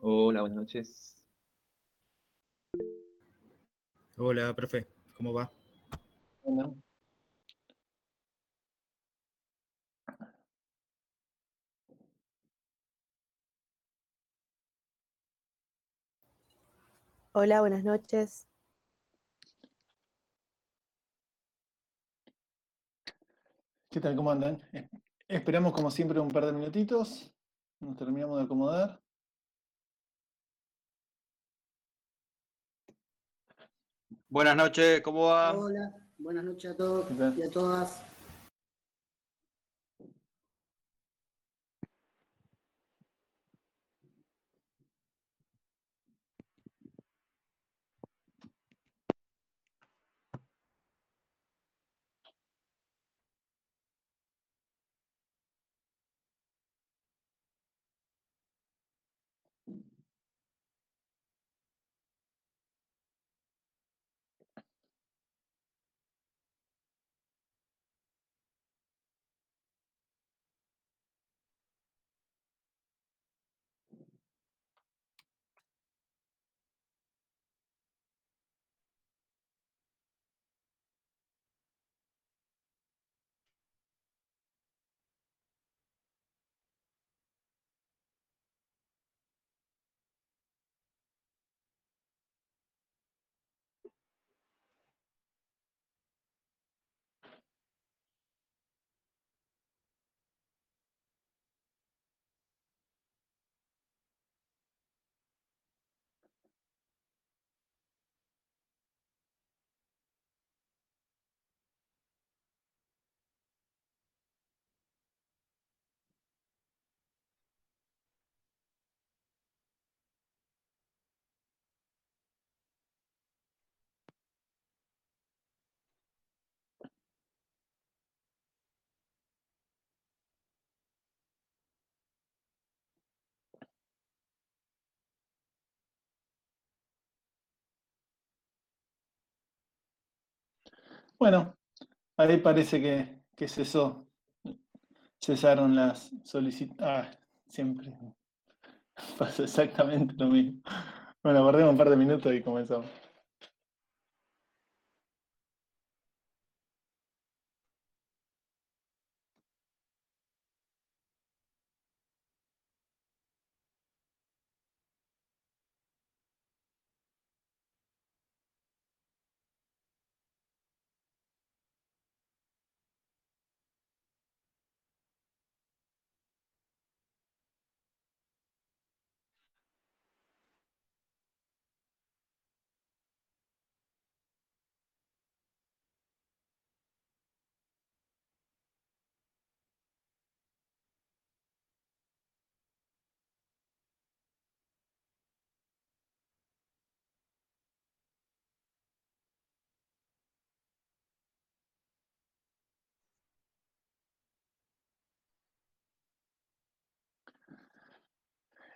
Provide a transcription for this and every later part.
Hola, buenas noches. Hola, profe, ¿cómo va? Hola. Hola, buenas noches. ¿Qué tal? ¿Cómo andan? Esperamos como siempre un par de minutitos. Nos terminamos de acomodar. Buenas noches, ¿cómo va? Hola, buenas noches a todos y a todas. Bueno, ahí parece que, que cesó. Cesaron las solicitaciones. Ah, siempre pasa exactamente lo mismo. Bueno, guardemos un par de minutos y comenzamos.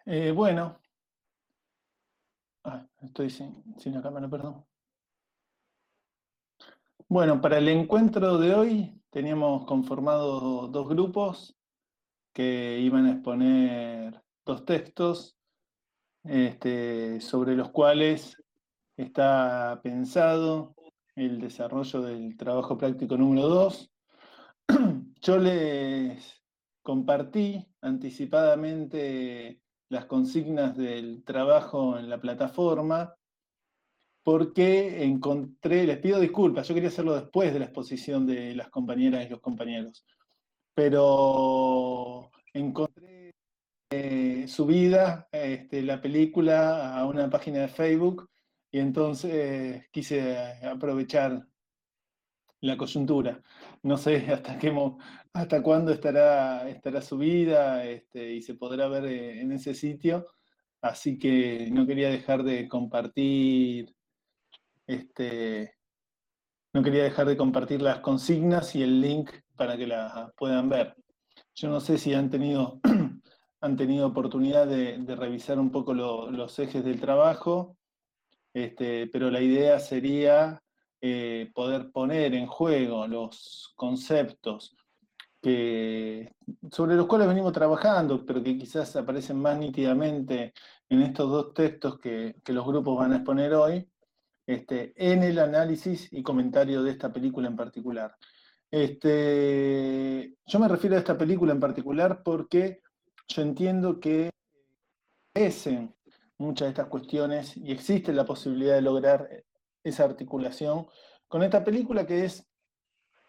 Eh, bueno. Ah, estoy sin, la cámara, perdón. Bueno, para el encuentro de hoy teníamos conformado dos grupos que iban a exponer dos textos este, sobre los cuales está pensado el desarrollo del trabajo práctico número 2. Yo les compartí anticipadamente las consignas del trabajo en la plataforma porque encontré, les pido disculpas, yo quería hacerlo después de la exposición de las compañeras y los compañeros, pero encontré eh, subida este, la película a una página de Facebook y entonces quise aprovechar la coyuntura. No sé hasta qué hasta cuándo estará, estará subida este, y se podrá ver eh, en ese sitio, así que no quería dejar de compartir este, no quería dejar de compartir las consignas y el link para que las puedan ver. Yo no sé si han tenido, han tenido oportunidad de, revisar un poco lo- los ejes del trabajo, este, pero la idea sería eh, poder poner en juego los conceptos sobre los cuales venimos trabajando, pero que quizás aparecen más nítidamente en estos dos textos que, los grupos van a exponer hoy, este, en el análisis y comentario de esta película en particular. Este, yo me refiero a esta película en particular porque yo entiendo que crecen muchas de estas cuestiones y existe la posibilidad de lograr esa articulación con esta película que es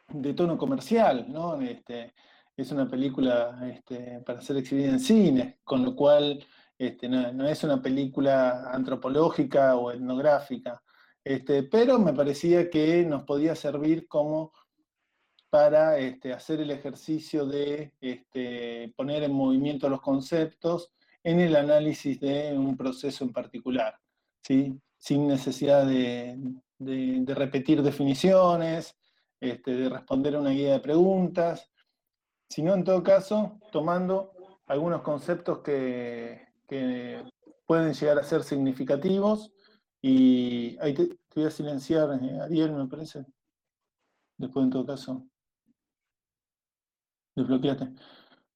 de tono comercial, ¿no? Este, es una película este, para ser exhibida en cine, con lo cual este, no, es una película antropológica o etnográfica, pero me parecía que nos podía servir como para hacer el ejercicio de poner en movimiento los conceptos en el análisis de un proceso en particular, ¿sí? Sin necesidad de, repetir definiciones, este, de responder a una guía de preguntas, sino en todo caso tomando algunos conceptos que, pueden llegar a ser significativos y ahí te, voy a silenciar, eh, Ariel, me parece. Después, en todo caso, desbloqueate.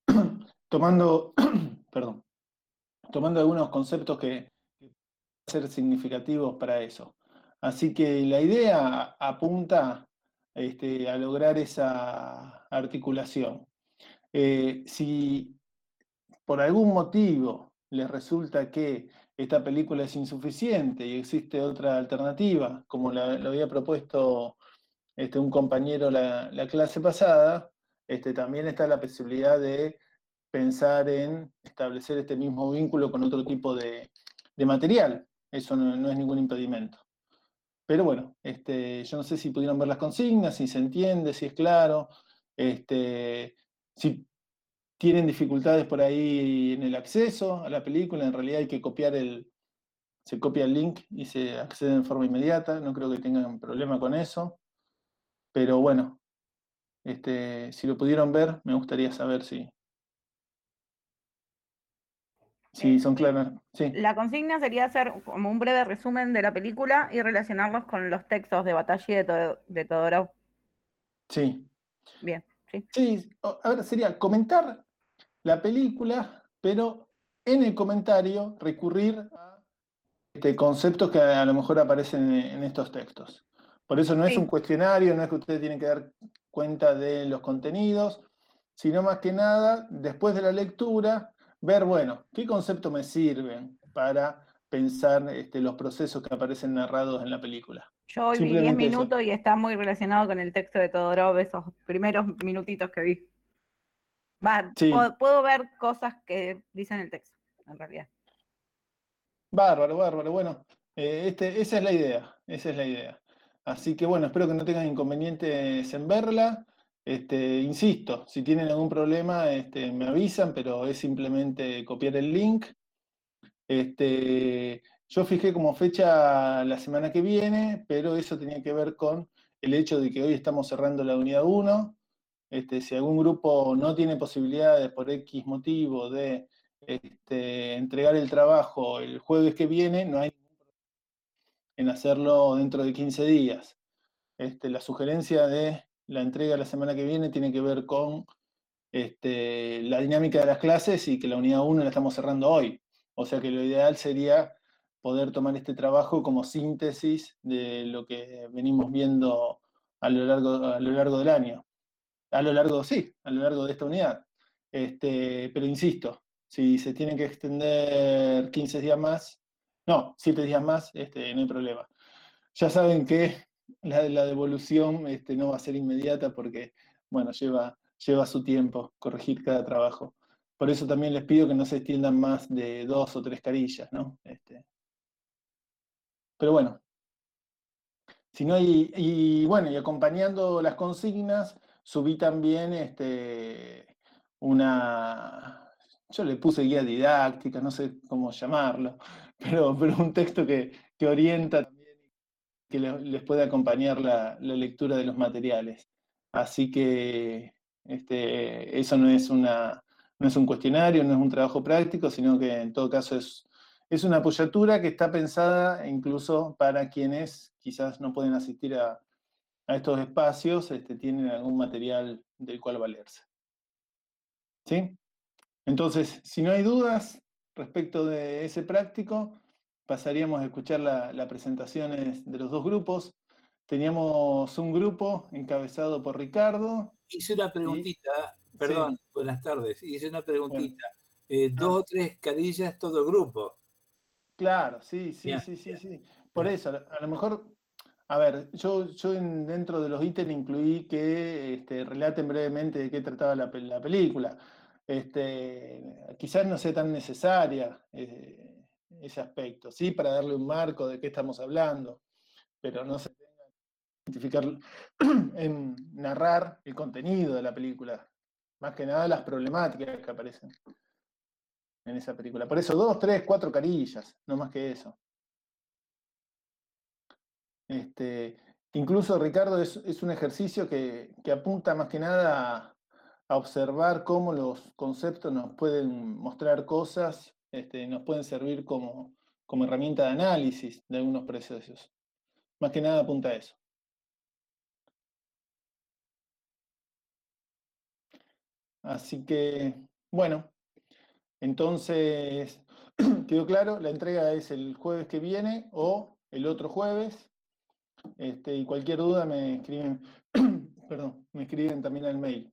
tomando, perdón, tomando algunos conceptos que, ser significativos para eso. Así que la idea apunta este, a lograr esa articulación. Eh, si por algún motivo les resulta que esta película es insuficiente y existe otra alternativa, como lo había propuesto este, un compañero la, la clase pasada, este, también está la posibilidad de pensar en establecer este mismo vínculo con otro tipo de, material. Eso no, es ningún impedimento. Pero bueno, este, yo no sé si pudieron ver las consignas, si se entiende, si es claro, este, si tienen dificultades por ahí en el acceso a la película, en realidad hay que copiar el, se copia el link y se accede en forma inmediata, no creo que tengan problema con eso, pero bueno, este, si lo pudieron ver, me gustaría saber si, si son claras. Sí. La consigna sería hacer como un breve resumen de la película y relacionarlos con los textos de Batalla de, de Todorov. Sí. Bien, sí. Sí, a ver, sería comentar la película, pero en el comentario recurrir a este, conceptos que a lo mejor aparecen en, estos textos. Por eso no es un cuestionario, no es que ustedes tienen que dar cuenta de los contenidos, sino más que nada, después de la lectura, ver, bueno, qué conceptos me sirven para pensar este, los procesos que aparecen narrados en la película. Yo hoy vi 10 minutos y está muy relacionado con el texto de Todorov, esos primeros minutitos que vi puedo, ver cosas que dicen el texto, en realidad. Bárbaro, bárbaro. Bueno, eh, este, esa es la idea, esa es la idea. Así que bueno, espero que no tengan inconvenientes en verla. Este, insisto, si tienen algún problema, este, me avisan, pero es simplemente copiar el link. Este, yo fijé como fecha la semana que viene, pero eso tenía que ver con el hecho de que hoy estamos cerrando la unidad 1 este, si algún grupo no tiene posibilidades por X motivo de entregar el trabajo el jueves que viene, no hay problema en hacerlo dentro de 15 días. La sugerencia de la entrega la semana que viene tiene que ver con la dinámica de las clases y que la unidad 1 la estamos cerrando hoy. O sea que lo ideal sería poder tomar este trabajo como síntesis de lo que venimos viendo a lo largo, a lo largo del año a lo largo, sí, a lo largo de esta unidad. Este, pero insisto, si se tienen que extender 15 días más, no, 7 días más, este, no hay problema. Ya saben que la, la devolución este, no va a ser inmediata porque, bueno, lleva, lleva su tiempo corregir cada trabajo. Por eso también les pido que no se extiendan más de dos o tres carillas, ¿no? Este, pero bueno, si no hay, y bueno, y acompañando las consignas, subí también este, una, yo le puse guía didáctica, no sé cómo llamarlo, pero, pero un texto que, orienta también, que les puede acompañar la, lectura de los materiales. Así que este, eso no es, una, no es un cuestionario, no es un trabajo práctico, sino que en todo caso es, es una apoyatura que está pensada incluso para quienes quizás no pueden asistir a, a estos espacios este, tienen algún material del cual valerse. ¿Sí? Entonces, si no hay dudas respecto de ese práctico, pasaríamos a escuchar las presentaciones de los dos grupos. Teníamos un grupo encabezado por Ricardo. Hice una preguntita, perdón, buenas tardes. Hice una preguntita. Eh, dos o tres carillas todo grupo. Claro, sí, sí, sí, sí, sí. Por eso, a lo mejor, a ver, yo, yo dentro de los ítems incluí que este, relaten brevemente de qué trataba la, película. Este, quizás no sea tan necesaria eh, ese aspecto, sí, para darle un marco de qué estamos hablando, pero no se tenga que identificar en narrar el contenido de la película, más que nada las problemáticas que aparecen en esa película. Por eso, dos, tres, cuatro carillas, no más que eso. Este, incluso, Ricardo, es, un ejercicio que, apunta más que nada a, observar cómo los conceptos nos pueden mostrar cosas, este, nos pueden servir como, como herramienta de análisis de algunos procesos. Más que nada apunta a eso. Así que, bueno, entonces, quedó claro, la entrega es el jueves que viene o el otro jueves. Este, y cualquier duda me escriben, perdón, me escriben también al mail.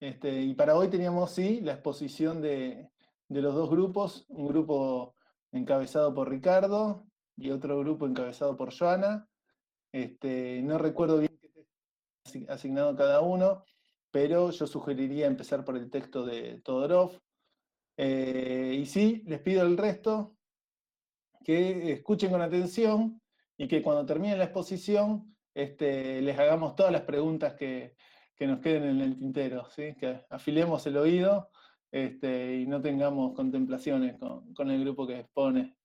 Este, y para hoy teníamos, sí, la exposición de, los dos grupos, un grupo encabezado por Ricardo y otro grupo encabezado por Joana. Este, no recuerdo bien qué asignado cada uno, pero yo sugeriría empezar por el texto de Todorov, eh, y sí, les pido al resto que escuchen con atención y que cuando termine la exposición este, les hagamos todas las preguntas que, nos queden en el tintero, ¿sí? que afilemos el oído este, y no tengamos contemplaciones con, el grupo que expone,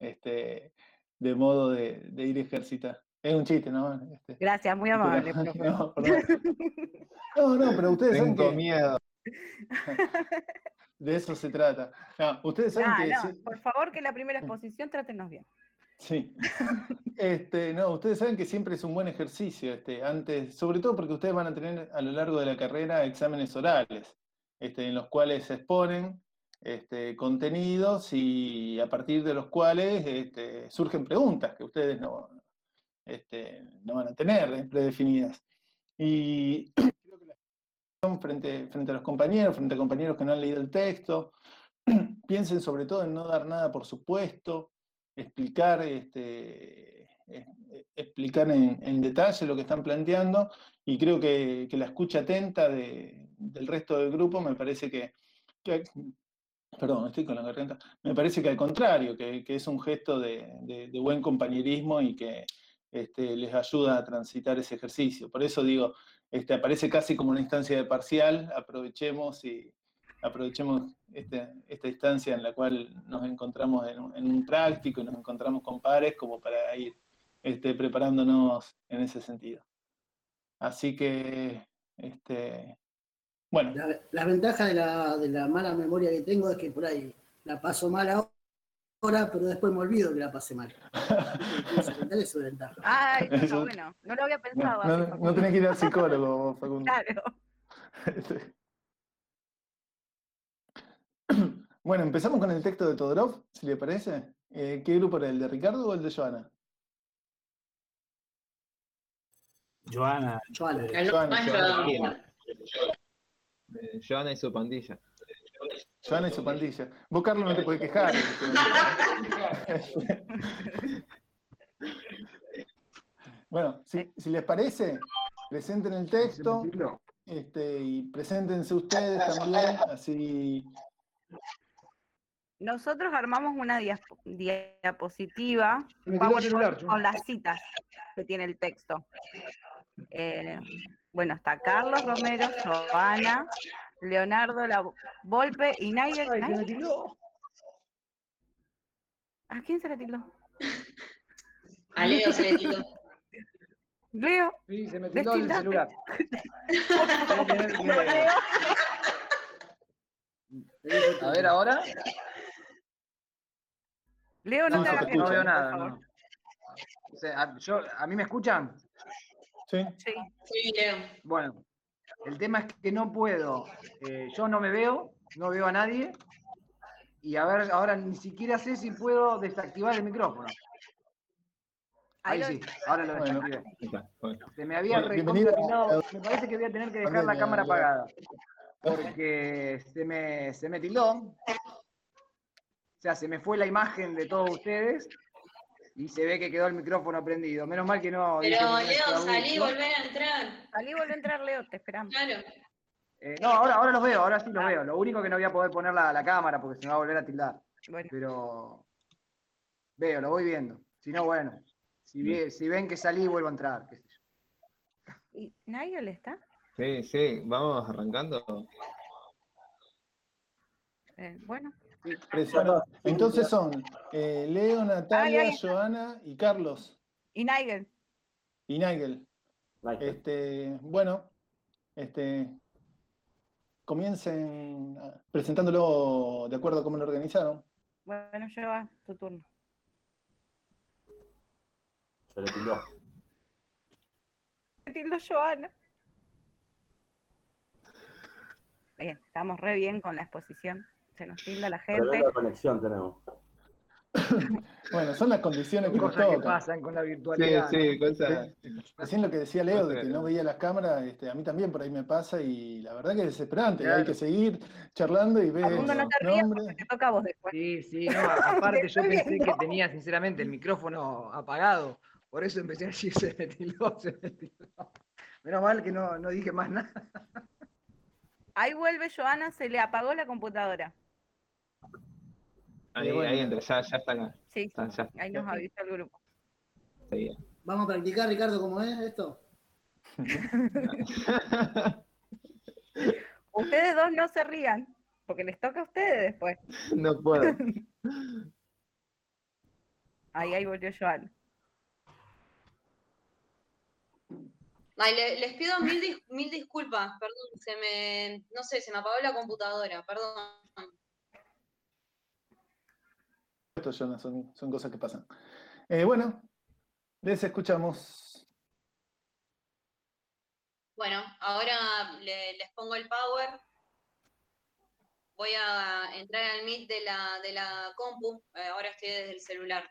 este, de modo de, ir a ejercitar. Es un chiste, ¿no? Este, Gracias, muy amable. no, no, pero ustedes Tengo que... miedo. De eso se trata. ustedes saben que. Por favor, que la primera exposición trátenos bien. Sí. Este, no, ustedes saben que siempre es un buen ejercicio, este, antes, sobre todo porque ustedes van a tener a lo largo de la carrera exámenes orales, este, en los cuales se exponen este, contenidos y a partir de los cuales este, surgen preguntas que ustedes no, este, no van a tener predefinidas. Y frente, frente a los compañeros, frente a compañeros que no han leído el texto. Piensen sobre todo en no dar nada por supuesto, explicar, este, eh, explicar en, detalle lo que están planteando y creo que, la escucha atenta del resto del grupo me parece que, perdón, estoy con la garganta, me parece que al contrario, que, es un gesto de, buen compañerismo y que este, les ayuda a transitar ese ejercicio. Por eso digo, este, aparece casi como una instancia de parcial, aprovechemos y aprovechemos este, esta instancia en la cual nos encontramos en un, práctico y nos encontramos con pares como para ir este, preparándonos en ese sentido. Así que, este, bueno. La, ventaja de la, de la, mala memoria que tengo es que por ahí la paso mal ahora, pero después me olvido que la pasé mal. eso ventaja. Ay, bueno, no lo había pensado. No, tenés que ir al psicólogo, Facundo. Claro. Bueno, empezamos con el texto de Todorov, si le parece. Eh, ¿Qué grupo era, el de Ricardo o el de Joana? Joana. Joana. Eh, Joana. y su pandilla. Joana y su pandilla. Vos, Carlos, no te podés quejar. bueno, si, les parece, presenten el texto este, y preséntense ustedes también, así nosotros armamos una diapositiva con las citas que tiene el texto. Eh, bueno, está Carlos Romero, Giovanna, Leonardo La Volpe y Naider. ¿A quién se le tildó? A Leo se le tildó. Leo. Sí, se me tildó el celular. A ver ahora. Leo, no, te no veo nada. a, yo, ¿A mí me escuchan? Sí. Sí, Leo. Bueno, El tema es que no puedo. eh, yo no me veo, no veo a nadie. Y a ver, ahora ni siquiera sé si puedo desactivar el micrófono. Ahí Ahí lo- sí, ahora lo Bueno. desactivé. Bueno. Se me había Bueno, Me parece que voy a tener que dejar la cámara apagada. Porque se me, se me tildó. O sea, se me fue la imagen de todos ustedes y se ve que quedó el micrófono prendido. Menos mal que no. Pero Leo, salí, extrabuso. volver a entrar. Salí, vuelve a entrar, Leo, te esperamos. Claro. Eh, no, ahora, ahora los veo, ahora sí los veo. Lo único que no voy a poder poner la, la cámara porque se me va a volver a tildar. Bueno, Pero veo, lo voy viendo. Si no, bueno. Si, ve- si ven que salí, vuelvo a entrar. qué sé yo. ¿y Nigel está? Sí, sí, vamos arrancando. Eh, bueno, Entonces son eh, Leo, Natalia, Ay, ay. Joana y Carlos y Nigel. y Nigel. Este, bueno, este, comiencen ah, presentándolo de acuerdo a cómo lo organizaron. Bueno, lleva tu turno. Se le tildó. Me tildo Joana. Bien, estamos re bien con la exposición. Se nos tilda la gente. Conexión tenemos. Bueno, son las condiciones que nos Cosas que pasan con la Sí, virtualidad. sí, cosa. Recién lo que decía Leo, de que no veía las cámaras, este, a mí también por ahí me pasa y la verdad que es desesperante. y Hay Claro. que seguir charlando y ver no te rías nombres. porque te toca a vos después. Sí, sí, no, aparte yo pensé que tenía sinceramente el micrófono apagado, por eso empecé a decir se me tildó, se me tildó. Menos mal que no, no dije más nada. Ahí vuelve Joana, se le apagó la computadora. Ahí, bueno. ahí entra, ya, ya está acá. Sí, Está, ya ahí nos avisa el grupo. Vamos a practicar, Ricardo, cómo es esto. Ustedes dos no se rían, porque les toca a ustedes después. no puedo. Ahí, ahí volvió Joana. Ay, le- les pido mil, dis- mil disculpas, perdón, se me, no sé, se me apagó la computadora, perdón. Son, son cosas que pasan. Eh, bueno, les escuchamos. Bueno, ahora le- les pongo el power. Voy a entrar al Meet de la, de la compu, eh, ahora estoy desde el celular.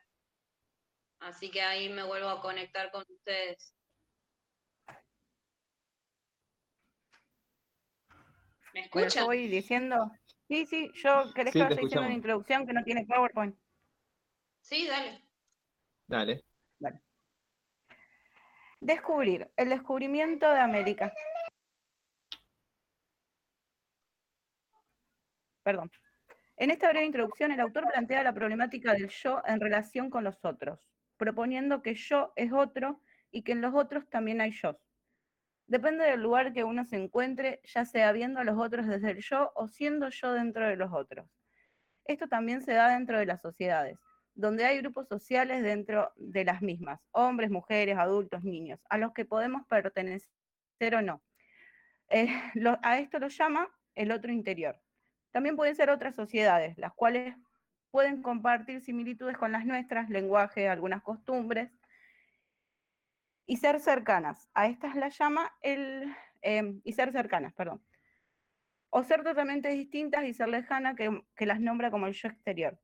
Así que ahí me vuelvo a conectar con ustedes. ¿Me escuchan? yo voy diciendo. Sí, sí, yo querés Sí, que vaya diciendo una introducción que no tiene PowerPoint. Sí, dale. Dale. Descubrir, el descubrimiento de América. Perdón. En esta breve introducción, el autor plantea la problemática del yo en relación con los otros, proponiendo que yo es otro y que en los otros también hay yo. Depende del lugar que uno se encuentre, ya sea viendo a los otros desde el yo o siendo yo dentro de los otros. Esto también se da dentro de las sociedades, donde hay grupos sociales dentro de las mismas, hombres, mujeres, adultos, niños, a los que podemos pertenecer o no. Eh, a esto lo llama el otro interior. También pueden ser otras sociedades, las cuales pueden compartir similitudes con las nuestras, lenguaje, algunas costumbres, y ser cercanas. A estas las llama el... em, y ser cercanas, perdón. O ser totalmente distintas y ser lejanas, que, que las nombra como el yo exterior.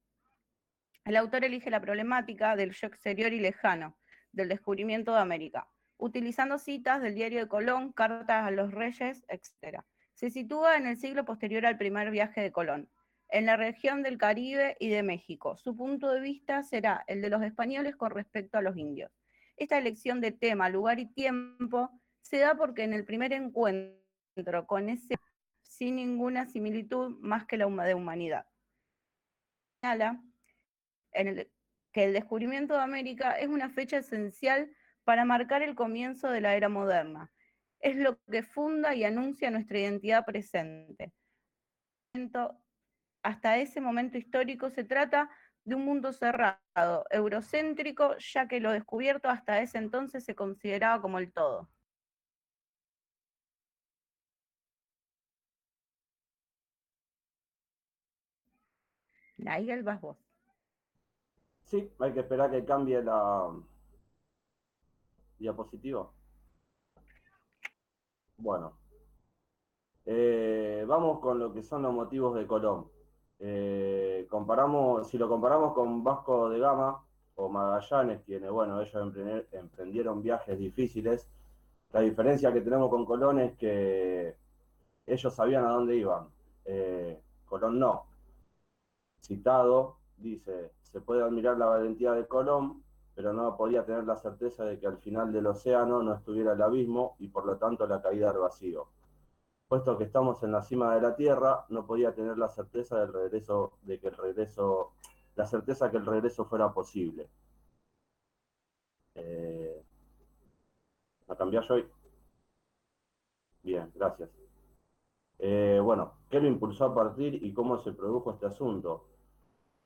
El autor elige la problemática del yo exterior y lejano, del descubrimiento de América, utilizando citas del diario de Colón, cartas a los reyes, etc. Se sitúa en el siglo posterior al primer viaje de Colón, en la región del Caribe y de México. Su punto de vista será el de los españoles con respecto a los indios. Esta elección de tema, lugar y tiempo se da porque en el primer encuentro con ese sin ninguna similitud más que la de humanidad. En el- que el descubrimiento de América es una fecha esencial para marcar el comienzo de la era moderna. Es lo que funda y anuncia nuestra identidad presente. Hasta ese momento histórico se trata de un mundo cerrado, eurocéntrico, ya que lo descubierto hasta ese entonces se consideraba como el todo. Nigel, vas vos. Sí, hay que esperar que cambie la diapositiva. Bueno, Eh, vamos con lo que son los motivos de Colón. Eh, comparamos, si lo comparamos con Vasco de Gama o Magallanes, quienes, bueno, ellos emprendieron viajes difíciles, la diferencia que tenemos con Colón es que ellos sabían a dónde iban. Eh, Colón no. Citado, dice, se puede admirar la valentía de Colón, pero no podía tener la certeza de que al final del océano no estuviera el abismo y por lo tanto la caída al vacío. Puesto que estamos en la cima de la Tierra, no podía tener la certeza del regreso, de que el regreso, la certeza que el regreso fuera posible. Eh, ¿A cambiar hoy? Bien, gracias. Eh, bueno, ¿qué lo impulsó a partir y cómo se produjo este asunto?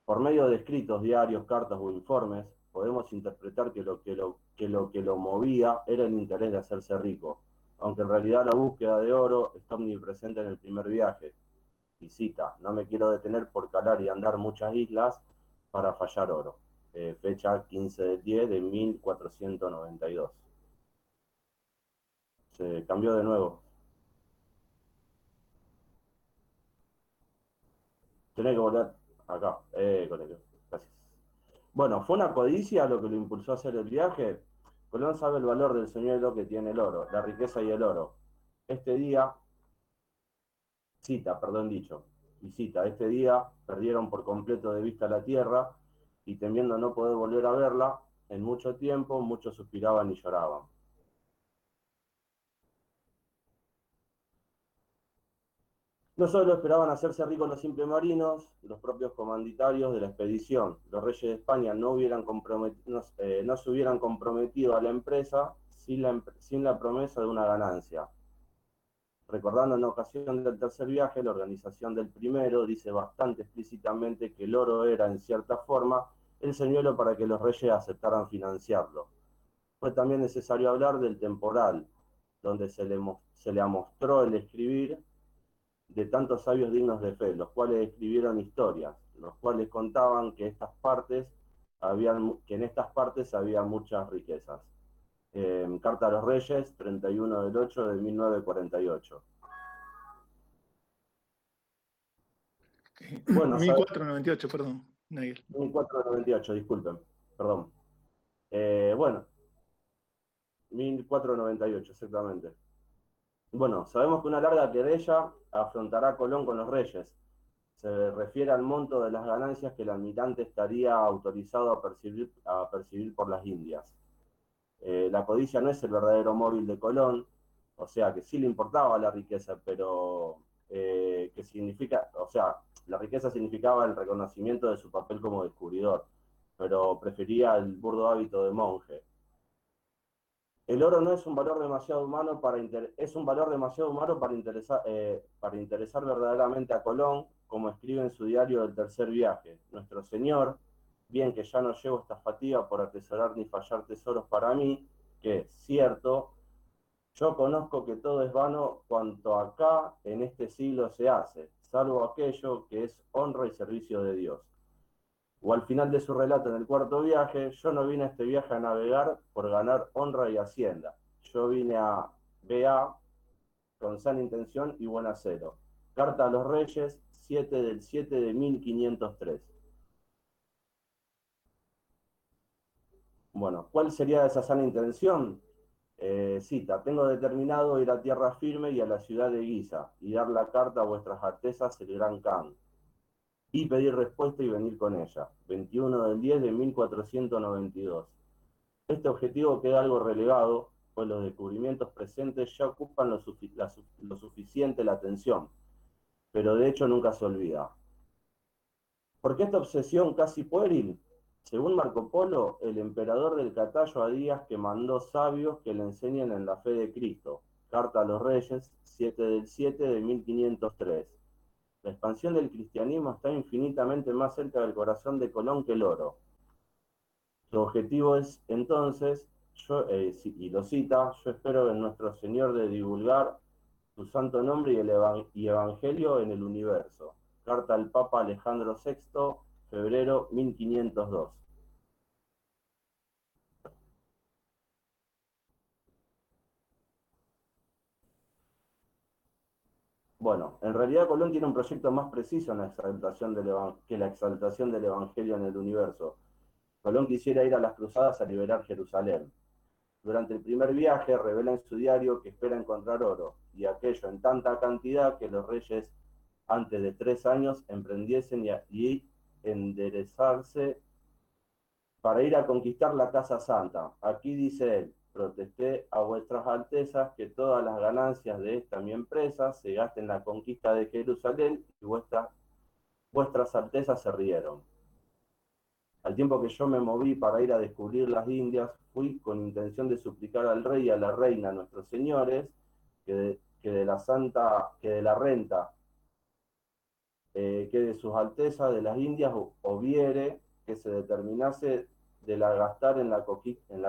Por medio de escritos, diarios, cartas o informes, podemos interpretar que lo que lo, que lo, que lo movía era el interés de hacerse rico, aunque en realidad la búsqueda de oro está omnipresente en el primer viaje. Y cita, no me quiero detener por calar y andar muchas islas para fallar oro. Eh, fecha 15 del 10 de 1492. Se cambió de nuevo. Tiene que volver acá. Eh, colegio. Gracias. Bueno, ¿fue una codicia lo que lo impulsó a hacer el viaje? Colón sabe el valor del señuelo que tiene el oro, la riqueza y el oro. Este día, cita, perdón dicho, y cita, este día perdieron por completo de vista la tierra y temiendo no poder volver a verla, en mucho tiempo muchos suspiraban y lloraban. No solo esperaban hacerse ricos los simples marinos, los propios comanditarios de la expedición. Los reyes de España no, hubieran eh, no se hubieran comprometido a la empresa sin la, sin la promesa de una ganancia. Recordando en ocasión del tercer viaje, la organización del primero dice bastante explícitamente que el oro era, en cierta forma, el señuelo para que los reyes aceptaran financiarlo. Fue también necesario hablar del temporal, donde se le, se le amostró el escribir de tantos sabios dignos de fe, los cuales escribieron historias, los cuales contaban que estas partes habían, que en estas partes había muchas riquezas. Eh, Carta a los Reyes, 31 del 8 de 1948. Bueno, 1498, perdón, Nigel. 1498, disculpen, perdón. Eh, bueno, 1498, exactamente. Bueno, sabemos que una larga querella afrontará Colón con los reyes. Se refiere al monto de las ganancias que el almirante estaría autorizado a percibir, a percibir por las Indias. Eh, la codicia no es el verdadero móvil de Colón, o sea que sí le importaba la riqueza, pero eh, que significa, o sea, la riqueza significaba el reconocimiento de su papel como descubridor, pero prefería el burdo hábito de monje. El oro no es un valor demasiado humano para es un valor demasiado humano para interesar, eh, para interesar verdaderamente a Colón, como escribe en su diario del tercer viaje. Nuestro Señor, bien que ya no llevo esta fatiga por atesorar ni fallar tesoros para mí, que, cierto, yo conozco que todo es vano cuanto acá en este siglo se hace, salvo aquello que es honra y servicio de Dios. O al final de su relato en el cuarto viaje, yo no vine a este viaje a navegar por ganar honra y hacienda. Yo vine a BA con sana intención y buen acero. Carta a los Reyes, 7 del 7 de 1503. Bueno, ¿cuál sería esa sana intención? Eh, cita, tengo determinado ir a tierra firme y a la ciudad de Guisa y dar la carta a vuestras altezas el gran Khan y pedir respuesta y venir con ella. 21 del 10 de 1492. Este objetivo queda algo relegado, pues los descubrimientos presentes ya ocupan lo, suficiente la atención, pero de hecho nunca se olvida. ¿Por qué esta obsesión casi pueril? Según Marco Polo, el emperador del Catallo a Díaz que mandó sabios que le enseñen en la fe de Cristo. Carta a los Reyes, 7 del 7 de 1503. La expansión del cristianismo está infinitamente más cerca del corazón de Colón que el oro. Su objetivo es entonces, eh, y lo cita, yo espero en nuestro Señor de divulgar su santo nombre y el y evangelio en el universo. Carta al Papa Alejandro VI, febrero 1502. Realidad Colón tiene un proyecto más preciso en la exaltación del que la exaltación del Evangelio en el universo. Colón quisiera ir a las cruzadas a liberar Jerusalén. Durante el primer viaje revela en su diario que espera encontrar oro, y aquello en tanta cantidad que los reyes antes de tres años emprendiesen y, enderezarse para ir a conquistar la Casa Santa. Aquí dice él, protesté a vuestras altezas que todas las ganancias de esta mi empresa se gasten en la conquista de Jerusalén y vuestras, vuestras altezas se rieron. Al tiempo que yo me moví para ir a descubrir las Indias, fui con intención de suplicar al rey y a la reina, nuestros señores, que de, que de la santa, que de la renta, eh, que de sus altezas de las Indias hubiere que se determinase de la gastar en la,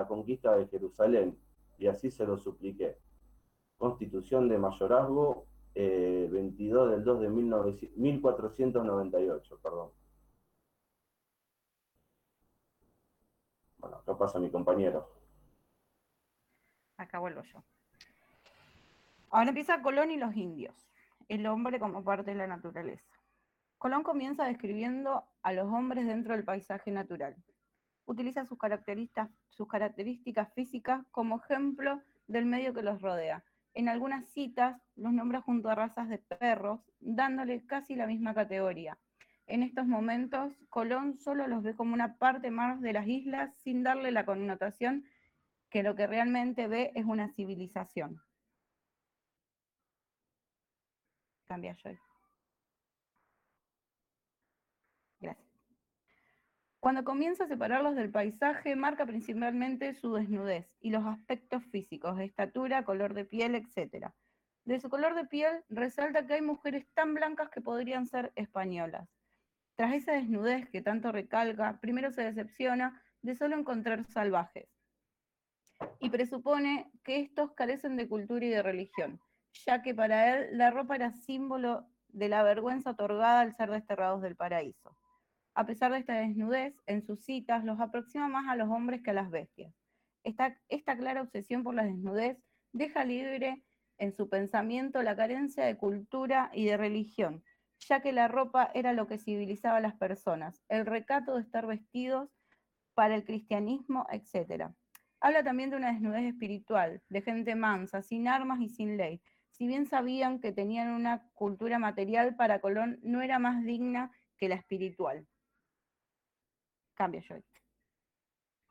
conquista de Jerusalén, y así se lo supliqué. Constitución de Mayorazgo, 22 eh, del 2 de 1498, perdón. Bueno, acá pasa mi compañero. Acá vuelvo yo. Ahora empieza Colón y los indios, el hombre como parte de la naturaleza. Colón comienza describiendo a los hombres dentro del paisaje natural, utiliza sus características, sus características físicas como ejemplo del medio que los rodea. En algunas citas los nombra junto a razas de perros, dándole casi la misma categoría. En estos momentos, Colón solo los ve como una parte más de las islas sin darle la connotación que lo que realmente ve es una civilización. Cambia yo. Cuando comienza a separarlos del paisaje, marca principalmente su desnudez y los aspectos físicos, estatura, color de piel, etc. De su color de piel resalta que hay mujeres tan blancas que podrían ser españolas. Tras esa desnudez que tanto recalca, primero se decepciona de solo encontrar salvajes y presupone que estos carecen de cultura y de religión, ya que para él la ropa era símbolo de la vergüenza otorgada al ser desterrados del paraíso. A pesar de esta desnudez, en sus citas los aproxima más a los hombres que a las bestias. Esta, clara obsesión por la desnudez deja libre en su pensamiento la carencia de cultura y de religión, ya que la ropa era lo que civilizaba a las personas, el recato de estar vestidos para el cristianismo, etc. Habla también de una desnudez espiritual, de gente mansa, sin armas y sin ley. Si bien sabían que tenían una cultura material, para Colón no era más digna que la espiritual.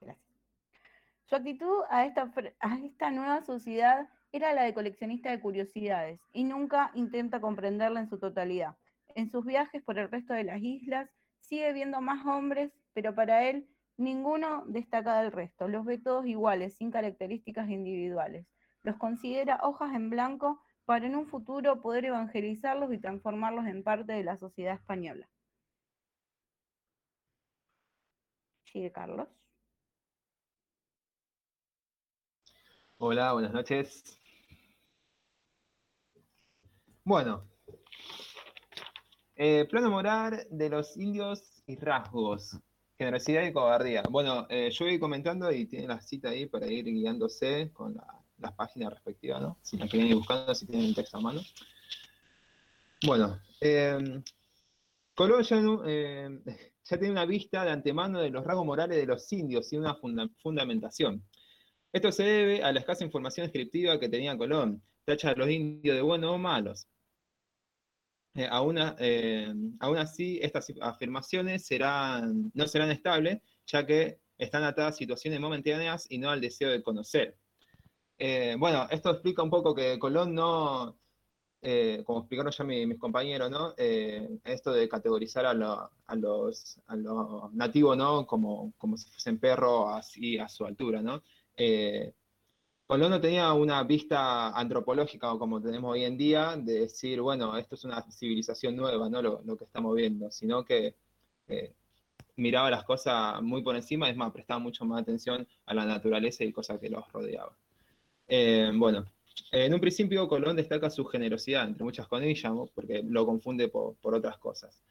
Gracias. Su actitud a esta, a esta nueva sociedad era la de coleccionista de curiosidades y nunca intenta comprenderla en su totalidad. En sus viajes por el resto de las islas sigue viendo más hombres, pero para él ninguno destaca del resto. Los ve todos iguales, sin características individuales. Los considera hojas en blanco para en un futuro poder evangelizarlos y transformarlos en parte de la sociedad española. Carlos. Hola, buenas noches. Bueno, eh, plano moral de los indios y rasgos, generosidad y cobardía. Bueno, eh, yo voy comentando y tiene la cita ahí para ir guiándose con las páginas respectivas, ¿no? Si la quieren ir buscando, si tienen el texto a mano. Bueno, eh, ya no, ya tiene una vista de antemano de los rasgos morales de los indios y una fundamentación. Esto se debe a la escasa información descriptiva que tenía Colón, tacha a los indios de buenos o malos. Eh, aún, eh, aún, así, estas afirmaciones serán, no serán estables, ya que están atadas a situaciones momentáneas y no al deseo de conocer. Eh, bueno, esto explica un poco que Colón no, eh, como explicaron ya mis compañeros, ¿no? Eh, esto de categorizar a, los, nativos, ¿no? Como, como si fuesen perros así a su altura, ¿no? Eh, no tenía una vista antropológica como tenemos hoy en día, de decir, bueno, esto es una civilización nueva, ¿no? Lo, que estamos viendo, sino que miraba las cosas muy por encima, es más, prestaba mucho más atención a la naturaleza y cosas que los rodeaban. bueno, en un principio Colón destaca su generosidad, entre muchas comillas, porque lo confunde por, otras cosas.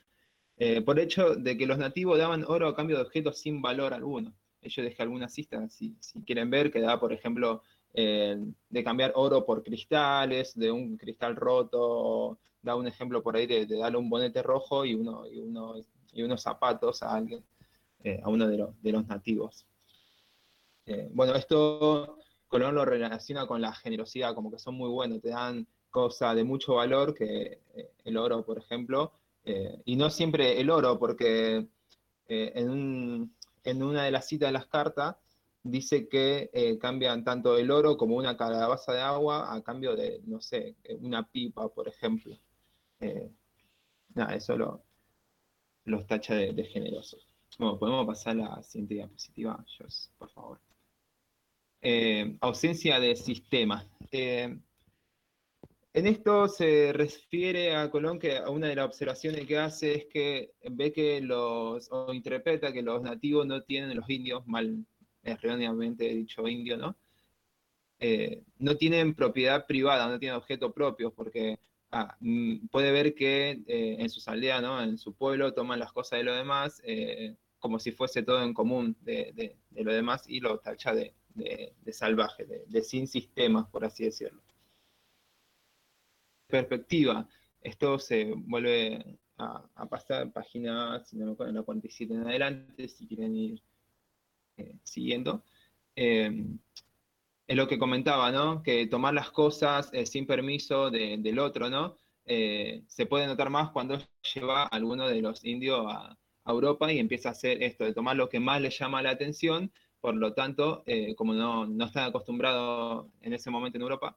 Eh, por hecho de que los nativos daban oro a cambio de objetos sin valor alguno. Ellos dejan algunas cistas, si, quieren ver, que da, por ejemplo, de cambiar oro por cristales, de un cristal roto, da un ejemplo por ahí de, darle un bonete rojo y, uno, y, uno, y unos zapatos a alguien, a uno de, los, de los nativos. bueno, esto Colón lo relaciona con la generosidad, como que son muy buenos, te dan cosas de mucho valor que el oro, por ejemplo, y no siempre el oro, porque en, en, una de las citas de las cartas dice que eh, cambian tanto el oro como una calabaza de agua a cambio de, no sé, una pipa, por ejemplo. Eh, nada, eso lo, los tacha de, generosos. Bueno, podemos pasar a la siguiente diapositiva, por favor. Eh, ausencia de sistema. En esto se refiere a Colón que una de las observaciones que hace es que ve que los, o interpreta que los nativos no tienen, los indios, mal, erróneamente dicho indio, ¿no? Eh, no tienen propiedad privada, no tienen objetos propios, porque ah, mm, puede ver que eh, en sus aldeas, ¿no? en su pueblo, toman las cosas de lo demás eh, como si fuese todo en común de, de, lo demás y lo tacha de, salvaje, de sin sistemas, por así decirlo perspectiva. Esto se vuelve a, pasar página, si no me acuerdo, en la 47 en adelante, si quieren ir eh, siguiendo. Eh, es lo que comentaba, ¿no? Que tomar las cosas eh, sin permiso del otro, ¿no? se puede notar más cuando lleva a alguno de los indios a, Europa y empieza a hacer esto, de tomar lo que más le llama la atención, por lo tanto, como no, no, están acostumbrados en ese momento en Europa,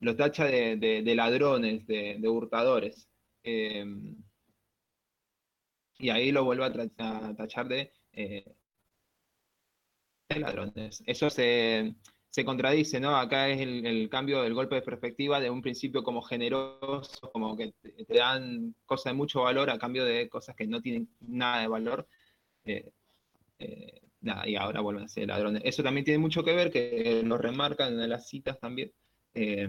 lo tacha de, ladrones, de, hurtadores. Em, y ahí lo vuelve a, tachar de, eh, ladrones. Eso se, contradice, ¿no? Acá es el, cambio del golpe de perspectiva de un principio como generoso, como que te, dan cosas de mucho valor a cambio de cosas que no tienen nada de valor. Eh, eh, y ahora vuelven a ser ladrones. Eso también tiene mucho que ver, que lo remarcan en las citas también, eh,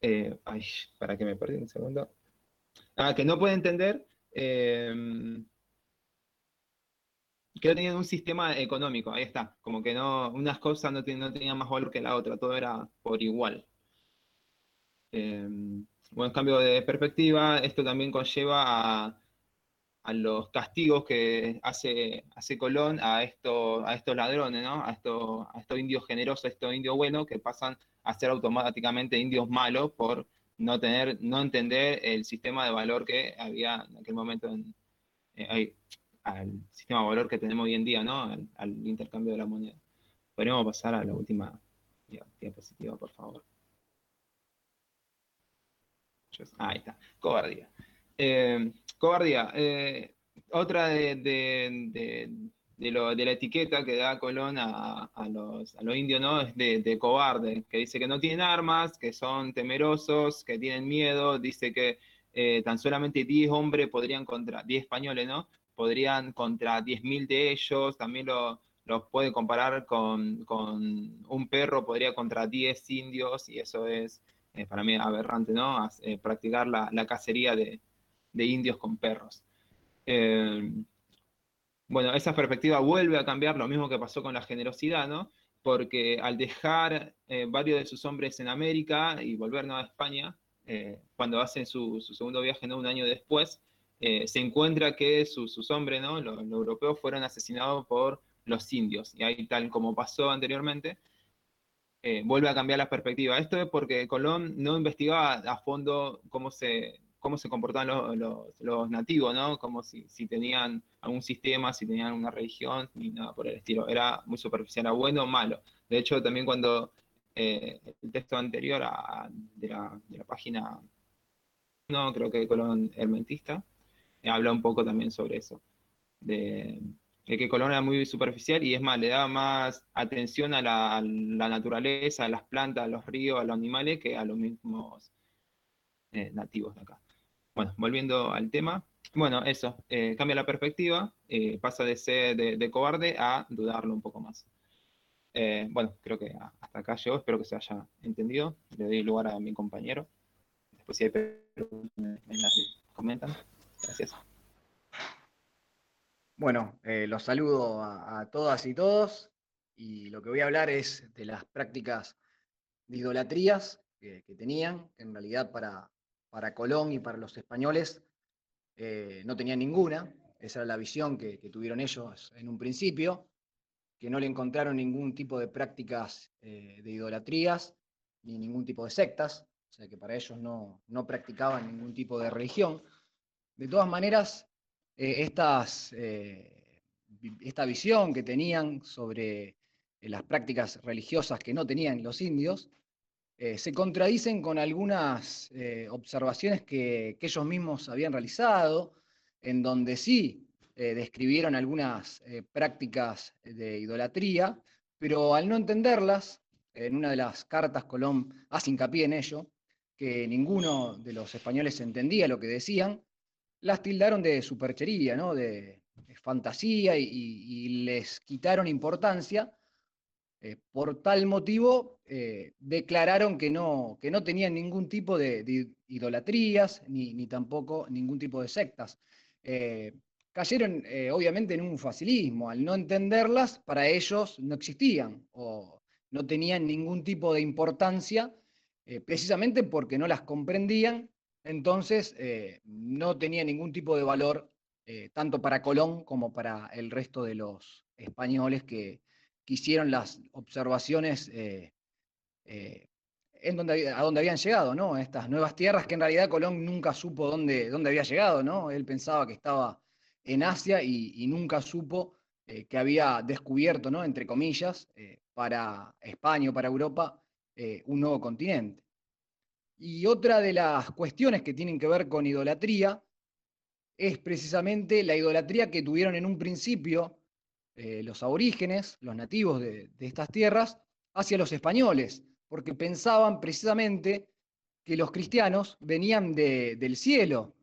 eh, ay, para que me perdí un segundo. Ah, que no puede entender eh, que no tenían un sistema económico, ahí está, como que no, unas cosas no, tenían más valor que la otra, todo era por igual. bueno, cambio de perspectiva, esto también conlleva a, a los castigos que hace, hace Colón a, esto, a estos ladrones, ¿no? a, estos, a estos indios generosos, a estos indios buenos que pasan a ser automáticamente indios malos por no tener, no entender el sistema de valor que había en aquel momento en, eh, al sistema de valor que tenemos hoy en día, ¿no? Al, intercambio de la moneda. Podríamos pasar a la última diapositiva, por favor. Ahí está, cobardía. Eh, cobardía. Eh, otra de, la etiqueta que da Colón a, los, indios, ¿no? Es de, cobarde, que dice que no tienen armas, que son temerosos, que tienen miedo, dice que eh, tan solamente 10 hombres podrían contra, 10 españoles, ¿no? Podrían contra 10.000 de ellos, también lo, los puede comparar con, un perro, podría contra 10 indios, y eso es para mí aberrante, ¿no? practicar la cacería de, de indios con perros. Eh, bueno, esa perspectiva vuelve a cambiar, lo mismo que pasó con la generosidad, ¿no? Porque al dejar eh, varios de sus hombres en América y volver a España, eh, cuando hacen su, segundo viaje, ¿no? Un año después, se encuentra que sus hombres, ¿no? Los, europeos fueron asesinados por los indios. Y ahí, tal como pasó anteriormente, vuelve a cambiar la perspectiva. Esto es porque Colón no investigaba a fondo cómo se, cómo se comportaban los, nativos, ¿no? Como si, tenían algún sistema, si tenían una religión, ni nada por el estilo. Era muy superficial, era bueno o malo. De hecho, también cuando eh, el texto anterior de, la, página, no, creo que Colón Hermentista, eh, habla un poco también sobre eso. De, que Colón era muy superficial y es más, le daba más atención a la, naturaleza, a las plantas, a los ríos, a los animales, que a los mismos eh, nativos de acá. Bueno, volviendo al tema, bueno, eso, eh, cambia la perspectiva, eh, pasa de ser de, cobarde a dudarlo un poco más. Eh, bueno, creo que hasta acá llegó, espero que se haya entendido. Le doy lugar a mi compañero. Después si hay preguntas, me, comentan. Gracias. Bueno, los saludo a, todas y todos y lo que voy a hablar es de las prácticas de idolatrías que, tenían, que en realidad para, para Colón y para los españoles eh, no tenían ninguna, esa era la visión que, tuvieron ellos en un principio, que no le encontraron ningún tipo de prácticas eh, de idolatrías ni ningún tipo de sectas, o sea que para ellos no, no practicaban ningún tipo de religión. De todas maneras, eh, esta visión que tenían sobre las prácticas religiosas que no tenían los indios, eh, se contradicen con algunas eh, observaciones que, ellos mismos habían realizado, en donde sí eh, describieron algunas prácticas de idolatría, pero al no entenderlas, en una de las cartas Colón hace hincapié en ello, que ninguno de los españoles entendía lo que decían, las tildaron de superchería, ¿no? de, fantasía y les quitaron importancia eh, por tal motivo, eh, declararon que no, que no tenían ningún tipo de, idolatrías, ni, tampoco ningún tipo de sectas. Eh, cayeron obviamente en un facilismo, al no entenderlas, para ellos no existían o no tenían ningún tipo de importancia, precisamente porque no las comprendían, entonces no tenía ningún tipo de valor, tanto para Colón como para el resto de los españoles que, que hicieron las observaciones eh, eh, en donde, a donde habían llegado, ¿no? Estas nuevas tierras que en realidad Colón nunca supo dónde, dónde había llegado, ¿no? Él pensaba que estaba en Asia y, nunca supo eh, que había descubierto, ¿no? Entre comillas, para España o para Europa, un nuevo continente. Y otra de las cuestiones que tienen que ver con idolatría es precisamente la idolatría que tuvieron en un principio eh, los aborígenes, los nativos de, estas tierras, hacia los españoles, porque pensaban precisamente que los cristianos venían del cielo,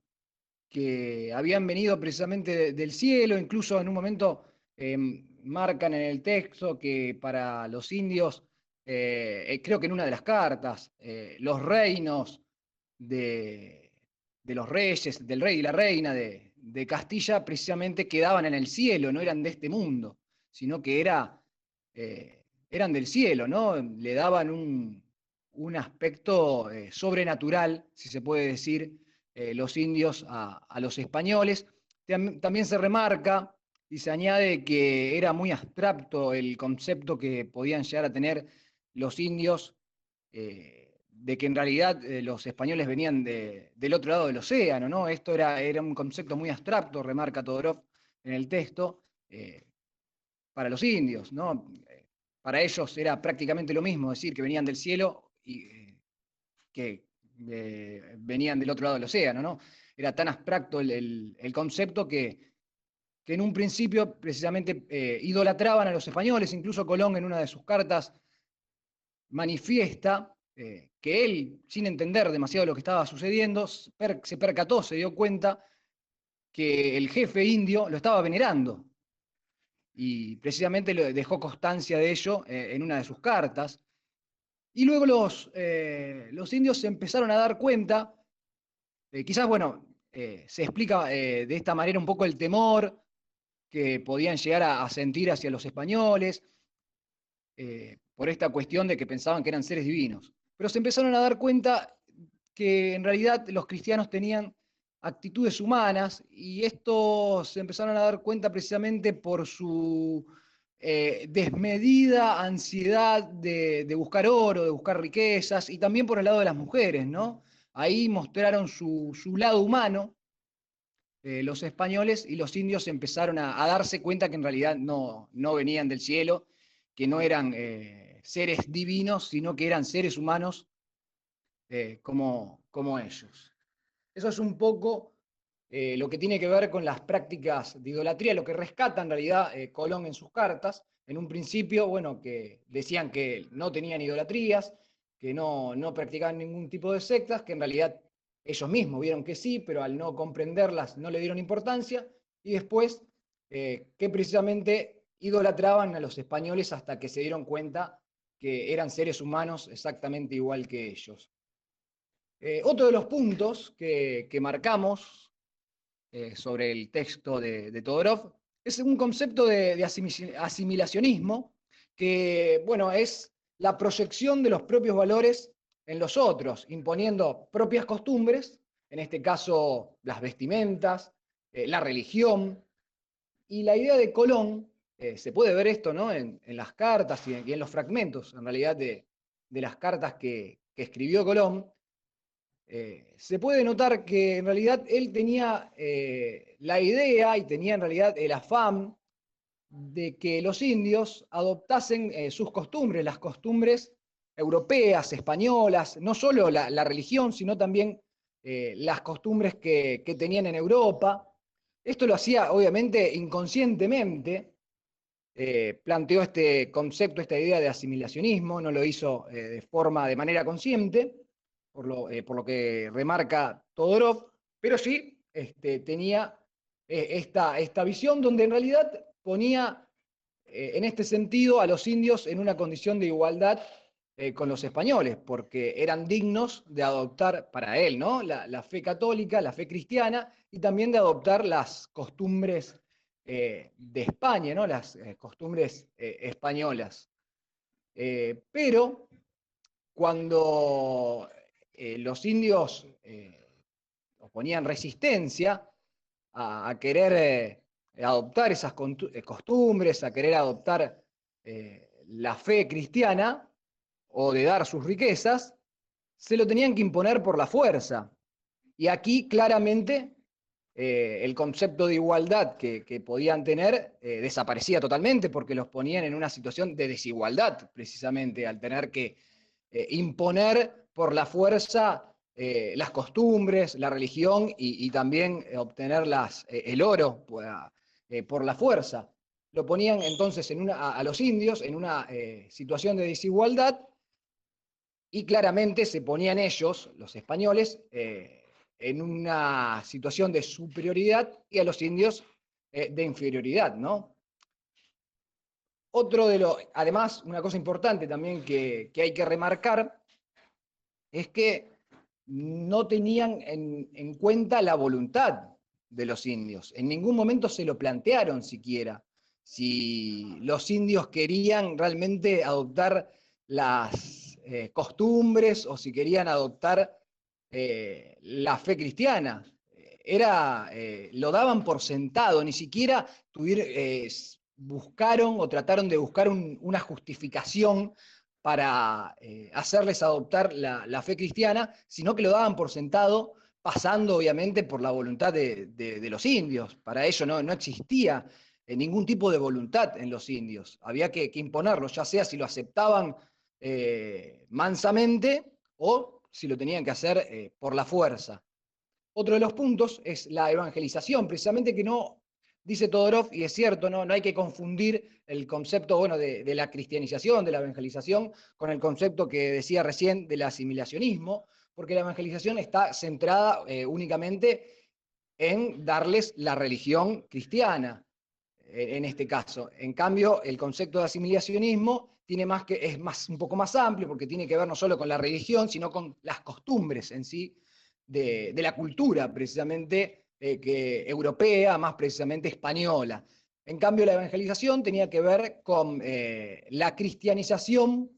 que habían venido precisamente del cielo, incluso en un momento em, marcan en el texto que para los indios, eh, eh, creo que en una de las cartas, los reinos de, los reyes, del rey y la reina de, de Castilla precisamente quedaban en el cielo, no eran de este mundo, sino que era, eh, eran del cielo, ¿no? Le daban un, aspecto eh, sobrenatural, si se puede decir, eh, los indios a, los españoles. También se remarca y se añade que era muy abstracto el concepto que podían llegar a tener los indios de que en realidad eh, los españoles venían del otro lado del océano, ¿no? Esto era, era un concepto muy abstracto, remarca Todorov en el texto, eh, para los indios, ¿no? Eh, para ellos era prácticamente lo mismo decir que venían del cielo y que venían del otro lado del océano, ¿no? Era tan abstracto el, concepto que, que, en un principio precisamente idolatraban a los españoles, incluso Colón en una de sus cartas manifiesta eh, que él, sin entender demasiado lo que estaba sucediendo, se percató, se dio cuenta que el jefe indio lo estaba venerando. Y precisamente le dejó constancia de ello eh, en una de sus cartas. Y luego los, eh, los indios se empezaron a dar cuenta, quizás, bueno, se explica de esta manera un poco el temor que podían llegar a, sentir hacia los españoles, por esta cuestión de que pensaban que eran seres divinos pero se empezaron a dar cuenta que en realidad los cristianos tenían actitudes humanas y esto se empezaron a dar cuenta precisamente por su eh, desmedida ansiedad de, buscar oro, de buscar riquezas y también por el lado de las mujeres, ¿no? Ahí mostraron su, lado humano eh, los españoles y los indios empezaron a, darse cuenta que en realidad no, no venían del cielo, que no eran... Eh, seres divinos, sino que eran seres humanos eh, como, como, ellos. Eso es un poco eh, lo que tiene que ver con las prácticas de idolatría, lo que rescata en realidad eh, Colón en sus cartas. En un principio, bueno, que decían que no tenían idolatrías, que no, no practicaban ningún tipo de sectas, que en realidad ellos mismos vieron que sí, pero al no comprenderlas no le dieron importancia, y después que precisamente idolatraban a los españoles hasta que se dieron cuenta que eran seres humanos exactamente igual que ellos. Eh, otro de los puntos que, marcamos eh, sobre el texto de, Todorov es un concepto de, asimilacionismo que, bueno, es la proyección de los propios valores en los otros, imponiendo propias costumbres, en este caso las vestimentas, eh, la religión. Y la idea de Colón, eh, se puede ver esto ¿no? en, las cartas y en, los fragmentos, en realidad, de, las cartas que, escribió Colón, eh, se puede notar que en realidad él tenía la idea y tenía en realidad el afán de que los indios adoptasen eh, sus costumbres, las costumbres europeas, españolas, no solo la, religión, sino también eh, las costumbres que, tenían en Europa. Esto lo hacía obviamente inconscientemente, eh, planteó este concepto, esta idea de asimilacionismo, no lo hizo de forma, de manera consciente, por lo, por lo que remarca Todorov, pero sí este, tenía esta, esta visión donde en realidad ponía eh, en este sentido a los indios en una condición de igualdad eh, con los españoles, porque eran dignos de adoptar para él ¿no? la, fe católica, la fe cristiana, y también de adoptar las costumbres eh, de España, ¿no? las costumbres españolas. pero cuando los indios oponían resistencia a querer adoptar esas eh, costumbres, a querer adoptar eh, la fe cristiana o de dar sus riquezas, se lo tenían que imponer por la fuerza. Y aquí claramente eh, el concepto de igualdad que, podían tener desaparecía totalmente porque los ponían en una situación de desigualdad, precisamente, al tener que imponer por la fuerza las costumbres, la religión y, también obtener el oro eh, por la fuerza. Lo ponían entonces en una, a, los indios en una eh, situación de desigualdad y claramente se ponían ellos, los españoles, eh, en una situación de superioridad y a los indios de inferioridad, ¿no? Otro de los, además, una cosa importante también que, hay que remarcar es que no tenían en, en cuenta la voluntad de los indios. En ningún momento se lo plantearon siquiera si los indios querían realmente adoptar las eh, costumbres o si querían adoptar eh, la fe cristiana. Era, eh, lo daban por sentado, ni siquiera buscaron o trataron de buscar una justificación para hacerles adoptar la, fe cristiana, sino que lo daban por sentado pasando obviamente por la voluntad de, los indios. Para ello no, no existía eh, ningún tipo de voluntad en los indios. Había que, imponerlo, ya sea si lo aceptaban eh, mansamente o si lo tenían que hacer eh, por la fuerza. Otro de los puntos es la evangelización, precisamente que no, dice Todorov, y es cierto, no, no hay que confundir el concepto bueno, de, de la cristianización, de la evangelización, con el concepto que decía recién del asimilacionismo, porque la evangelización está centrada eh, únicamente en darles la religión cristiana, eh, en este caso. En cambio, el concepto de asimilacionismo tiene más que, es más, un poco más amplio, porque tiene que ver no solo con la religión, sino con las costumbres en sí de, la cultura, precisamente eh, que, europea, más precisamente española. En cambio, la evangelización tenía que ver con la cristianización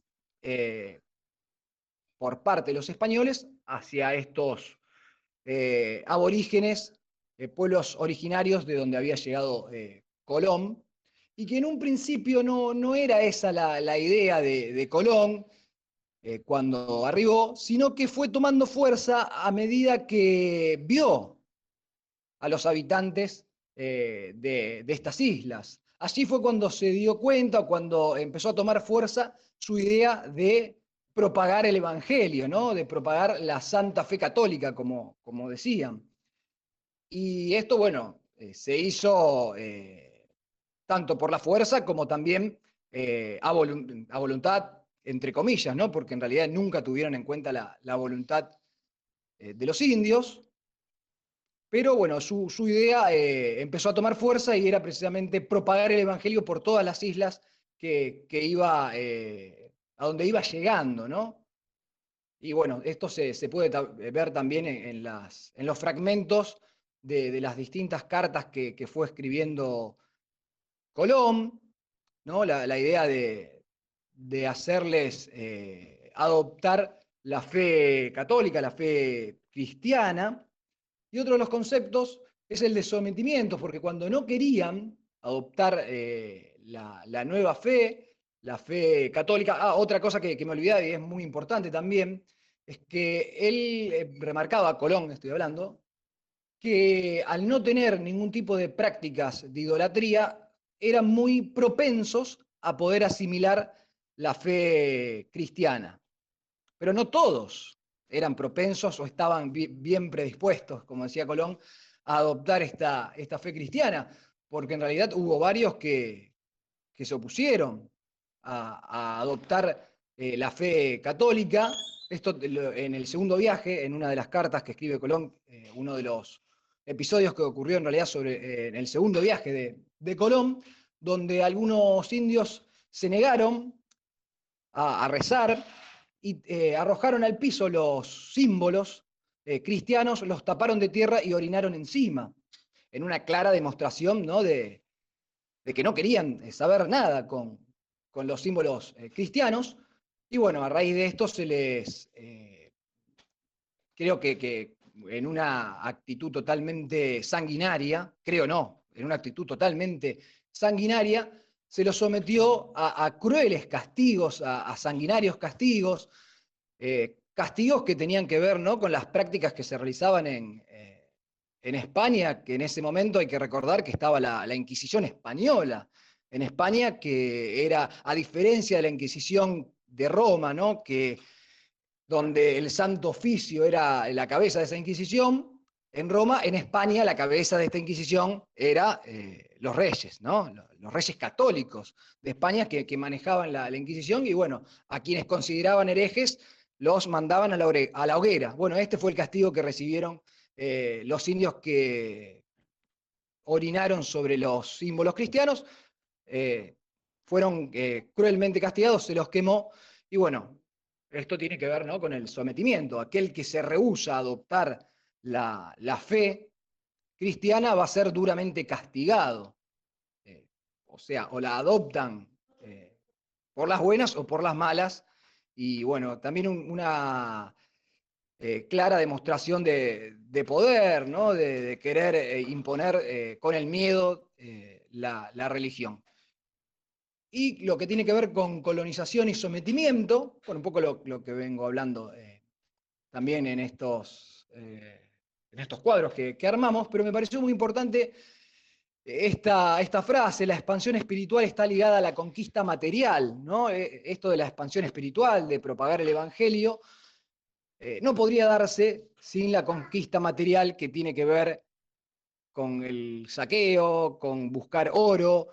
por parte de los españoles hacia estos eh, aborígenes, eh, pueblos originarios de donde había llegado eh, Colón, y que en un principio no, no era esa la, idea de, Colón cuando arribó, sino que fue tomando fuerza a medida que vio a los habitantes de, de estas islas. Allí fue cuando se dio cuenta, cuando empezó a tomar fuerza su idea de propagar el Evangelio, ¿no? de propagar la santa fe católica, como, como decían. Y esto, bueno, eh, se hizo eh, tanto por la fuerza como también eh, a, voluntad, entre comillas, ¿no? porque en realidad nunca tuvieron en cuenta la, voluntad de los indios. Pero bueno, su, idea empezó a tomar fuerza y era precisamente propagar el Evangelio por todas las islas que, que iba a donde iba llegando, ¿no? Y bueno, esto se, puede ver también en, las, en los fragmentos de, las distintas cartas que, fue escribiendo Colón, ¿no? La, idea de, de hacerles adoptar la fe católica, la fe cristiana. Y otro de los conceptos es el de sometimiento, porque cuando no querían adoptar la, nueva fe, la fe católica, ah, otra cosa que, que me olvidaba y es muy importante también, es que él remarcaba, Colón estoy hablando, que al no tener ningún tipo de prácticas de idolatría, eran muy propensos a poder asimilar la fe cristiana. Pero no todos eran propensos o estaban bien predispuestos, como decía Colón, a adoptar esta, esta fe cristiana, porque en realidad hubo varios que, que se opusieron a, adoptar eh, la fe católica. Esto en el segundo viaje, en una de las cartas que escribe Colón, eh, uno de los episodios que ocurrió en realidad sobre, eh, en el segundo viaje de, Colón, donde algunos indios se negaron a, rezar y eh, arrojaron al piso los símbolos eh, cristianos, los taparon de tierra y orinaron encima, en una clara demostración ¿no? de, que no querían saber nada con, los símbolos cristianos. Y bueno, a raíz de esto se les, creo que en una actitud totalmente sanguinaria, creo no, en una actitud totalmente sanguinaria, se lo sometió a, crueles castigos, a, sanguinarios castigos, eh, castigos que tenían que ver ¿no? con las prácticas que se realizaban en, eh, en, España, que en ese momento hay que recordar que estaba la, la, Inquisición española en España, que era, a diferencia de la Inquisición de Roma, ¿no? que donde el santo oficio era la cabeza de esa Inquisición, en Roma, en España, la cabeza de esta Inquisición era eh, los reyes, ¿no? los reyes católicos de España que, manejaban la, Inquisición y bueno, a quienes consideraban herejes los mandaban a la, hoguera. Bueno, este fue el castigo que recibieron eh, los indios que orinaron sobre los símbolos cristianos, eh, fueron cruelmente castigados, se los quemó y bueno, esto tiene que ver ¿no? con el sometimiento. Aquel que se rehúsa a adoptar la, fe cristiana va a ser duramente castigado. Eh, o sea, o la adoptan eh, por las buenas o por las malas. Y bueno, también una eh, clara demostración de, poder, ¿no? de, querer imponer con el miedo la, la religión. Y lo que tiene que ver con colonización y sometimiento, bueno, un poco lo, que vengo hablando también en estos, en estos cuadros que, armamos, pero me pareció muy importante esta, esta, frase, la expansión espiritual está ligada a la conquista material, ¿no? Eh, esto de la expansión espiritual, de propagar el Evangelio, no podría darse sin la conquista material que tiene que ver con el saqueo, con buscar oro,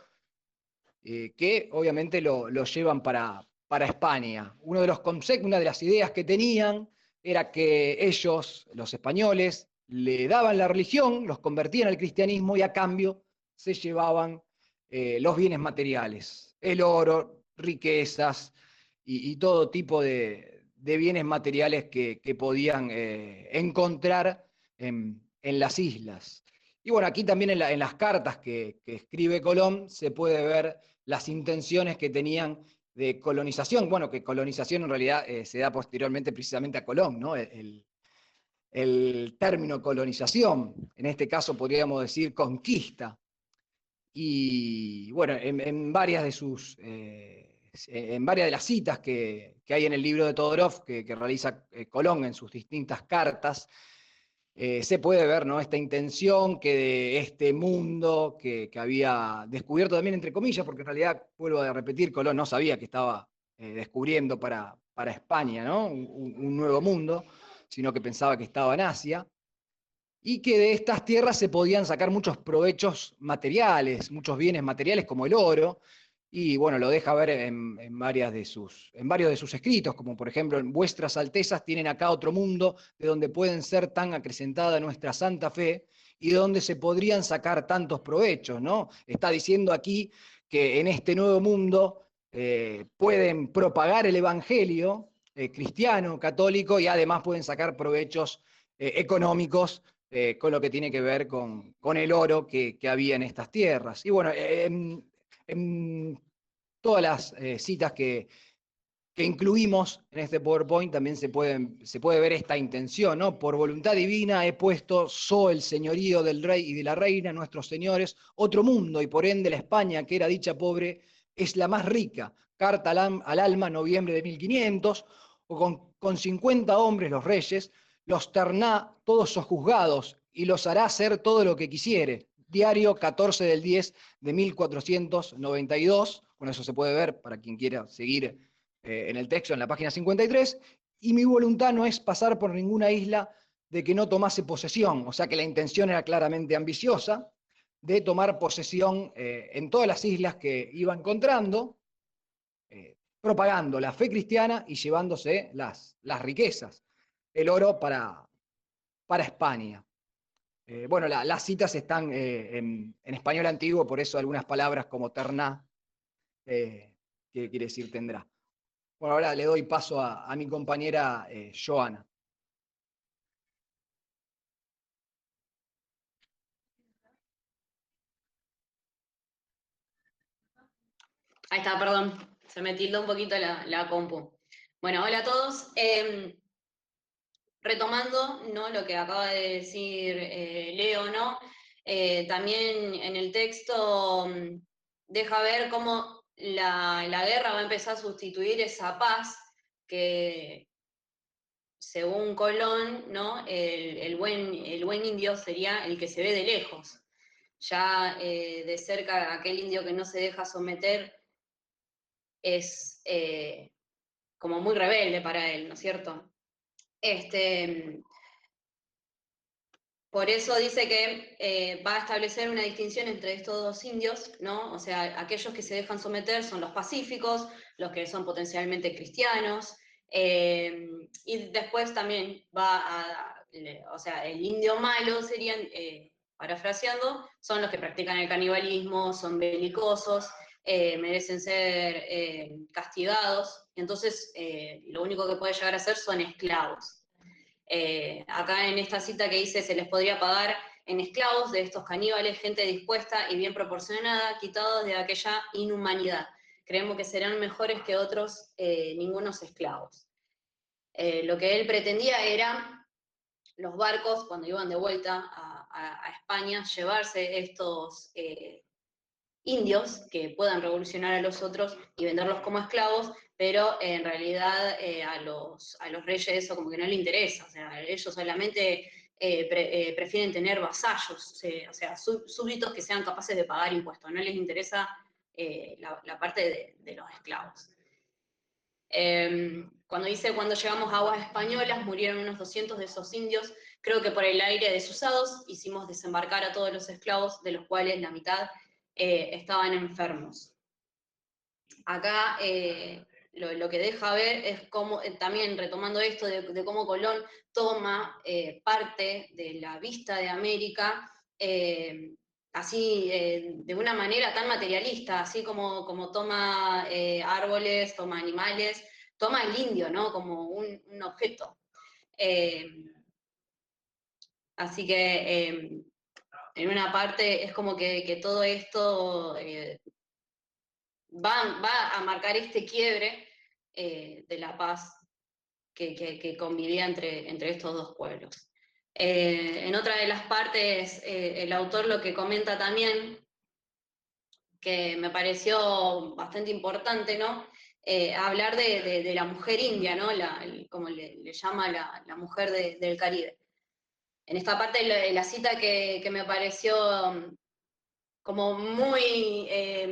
eh, que obviamente lo, llevan para, para, España. Uno de los conceptos, una de las ideas que tenían era que ellos, los españoles, le daban la religión, los convertían al cristianismo y a cambio se llevaban eh, los bienes materiales, el oro, riquezas y, todo tipo de, bienes materiales que, podían eh, encontrar en, las islas. Y bueno, aquí también en, las cartas que, escribe Colón se puede ver las intenciones que tenían de colonización. Bueno, que colonización en realidad eh, se da posteriormente precisamente a Colón, ¿no? Término colonización, en este caso podríamos decir conquista. Y bueno, en, varias de sus, eh, en varias de las citas que, hay en el libro de Todorov que, realiza eh, Colón en sus distintas cartas, eh, se puede ver ¿no? esta intención que de este mundo que, había descubierto también, entre comillas, porque en realidad, vuelvo a repetir, Colón no sabía que estaba descubriendo para, para España ¿no? un, nuevo mundo, sino que pensaba que estaba en Asia, y que de estas tierras se podían sacar muchos provechos materiales, muchos bienes materiales como el oro, y bueno, lo deja ver en, varias de sus, en varios de sus escritos, como por ejemplo, en vuestras altezas tienen acá otro mundo de donde pueden ser tan acrecentada nuestra santa fe y de donde se podrían sacar tantos provechos, ¿no? Está diciendo aquí que en este nuevo mundo eh, pueden propagar el evangelio eh, cristiano, católico, y además pueden sacar provechos eh, económicos con lo que tiene que ver con, con el oro que, que, había en estas tierras. Y bueno, en todas las eh, citas que, que incluimos en este PowerPoint también se, se puede ver esta intención, ¿no? Por voluntad divina he puesto so el señorío del rey y de la reina, nuestros señores, otro mundo, y por ende la España, que era dicha pobre, es la más rica. Carta al, alma, noviembre de 1500, o con, con 50 hombres los reyes, los terná todos sojuzgados, y los hará hacer todo lo que quisiere. Diario 14 del 10 de 1492, con eso se puede ver para quien quiera seguir eh, en el texto, en la página 53, y mi voluntad no es pasar por ninguna isla de que no tomase posesión, o sea que la intención era claramente ambiciosa, de tomar posesión eh, en todas las islas que iba encontrando, propagando la fe cristiana y llevándose las, las riquezas, el oro para, para España. bueno, las citas están en, español antiguo, por eso algunas palabras como terná, que quiere decir tendrá. Bueno, ahora le doy paso a, mi compañera eh, Joana. Ahí está, perdón, se me tildó un poquito la, compu. Bueno, hola a todos. Em, retomando ¿no? lo que acaba de decir eh, Leo, ¿no? Eh, también en el texto mm, deja ver cómo la, guerra va a empezar a sustituir esa paz que, según Colón, ¿no? el, buen, el buen indio sería el que se ve de lejos. Ya eh, de cerca, aquel indio que no se deja someter es eh, como muy rebelde para él, ¿no es cierto? Este, por eso dice que eh, va a establecer una distinción entre estos dos indios, ¿no? O sea, aquellos que se dejan someter son los pacíficos, los que son potencialmente cristianos, eh, y después también va a, o sea, el indio malo serían, parafraseando, son los que practican el canibalismo, son belicosos, merecen ser castigados, entonces lo único que puede llegar a ser son esclavos. Eh, acá en esta cita que dice, se les podría pagar en esclavos de estos caníbales, gente dispuesta y bien proporcionada, quitados de aquella inhumanidad. Creemos que serán mejores que otros eh, ningunos esclavos. Eh, lo que él pretendía era los barcos, cuando iban de vuelta a, España, llevarse estos indios que puedan revolucionar a los otros y venderlos como esclavos, pero en realidad eh, a, los, a los reyes eso como que no le interesa, o sea, ellos solamente eh, eh, prefieren tener vasallos, o sea, súbditos que sean capaces de pagar impuestos, no les interesa la, parte de, los esclavos. Em, cuando dice cuando llegamos a aguas españolas, murieron unos 200 de esos indios, creo que por el aire desusados hicimos desembarcar a todos los esclavos, de los cuales la mitad estaban enfermos. Acá lo, que deja ver es cómo, eh, también retomando esto de, cómo Colón toma eh, parte de la vista de América, eh, así de una manera tan materialista, así como, como toma árboles, toma animales, toma el indio, ¿no? Como un, objeto. así que en una parte es como que, todo esto va, va, a marcar este quiebre eh, de la paz que, convivía entre, estos dos pueblos. Eh, en otra de las partes, eh, el autor lo que comenta también, que me pareció bastante importante, ¿no? hablar de, la mujer india, ¿no? como le, llama la, mujer del Caribe. En esta parte, la, cita que, me pareció um, como muy,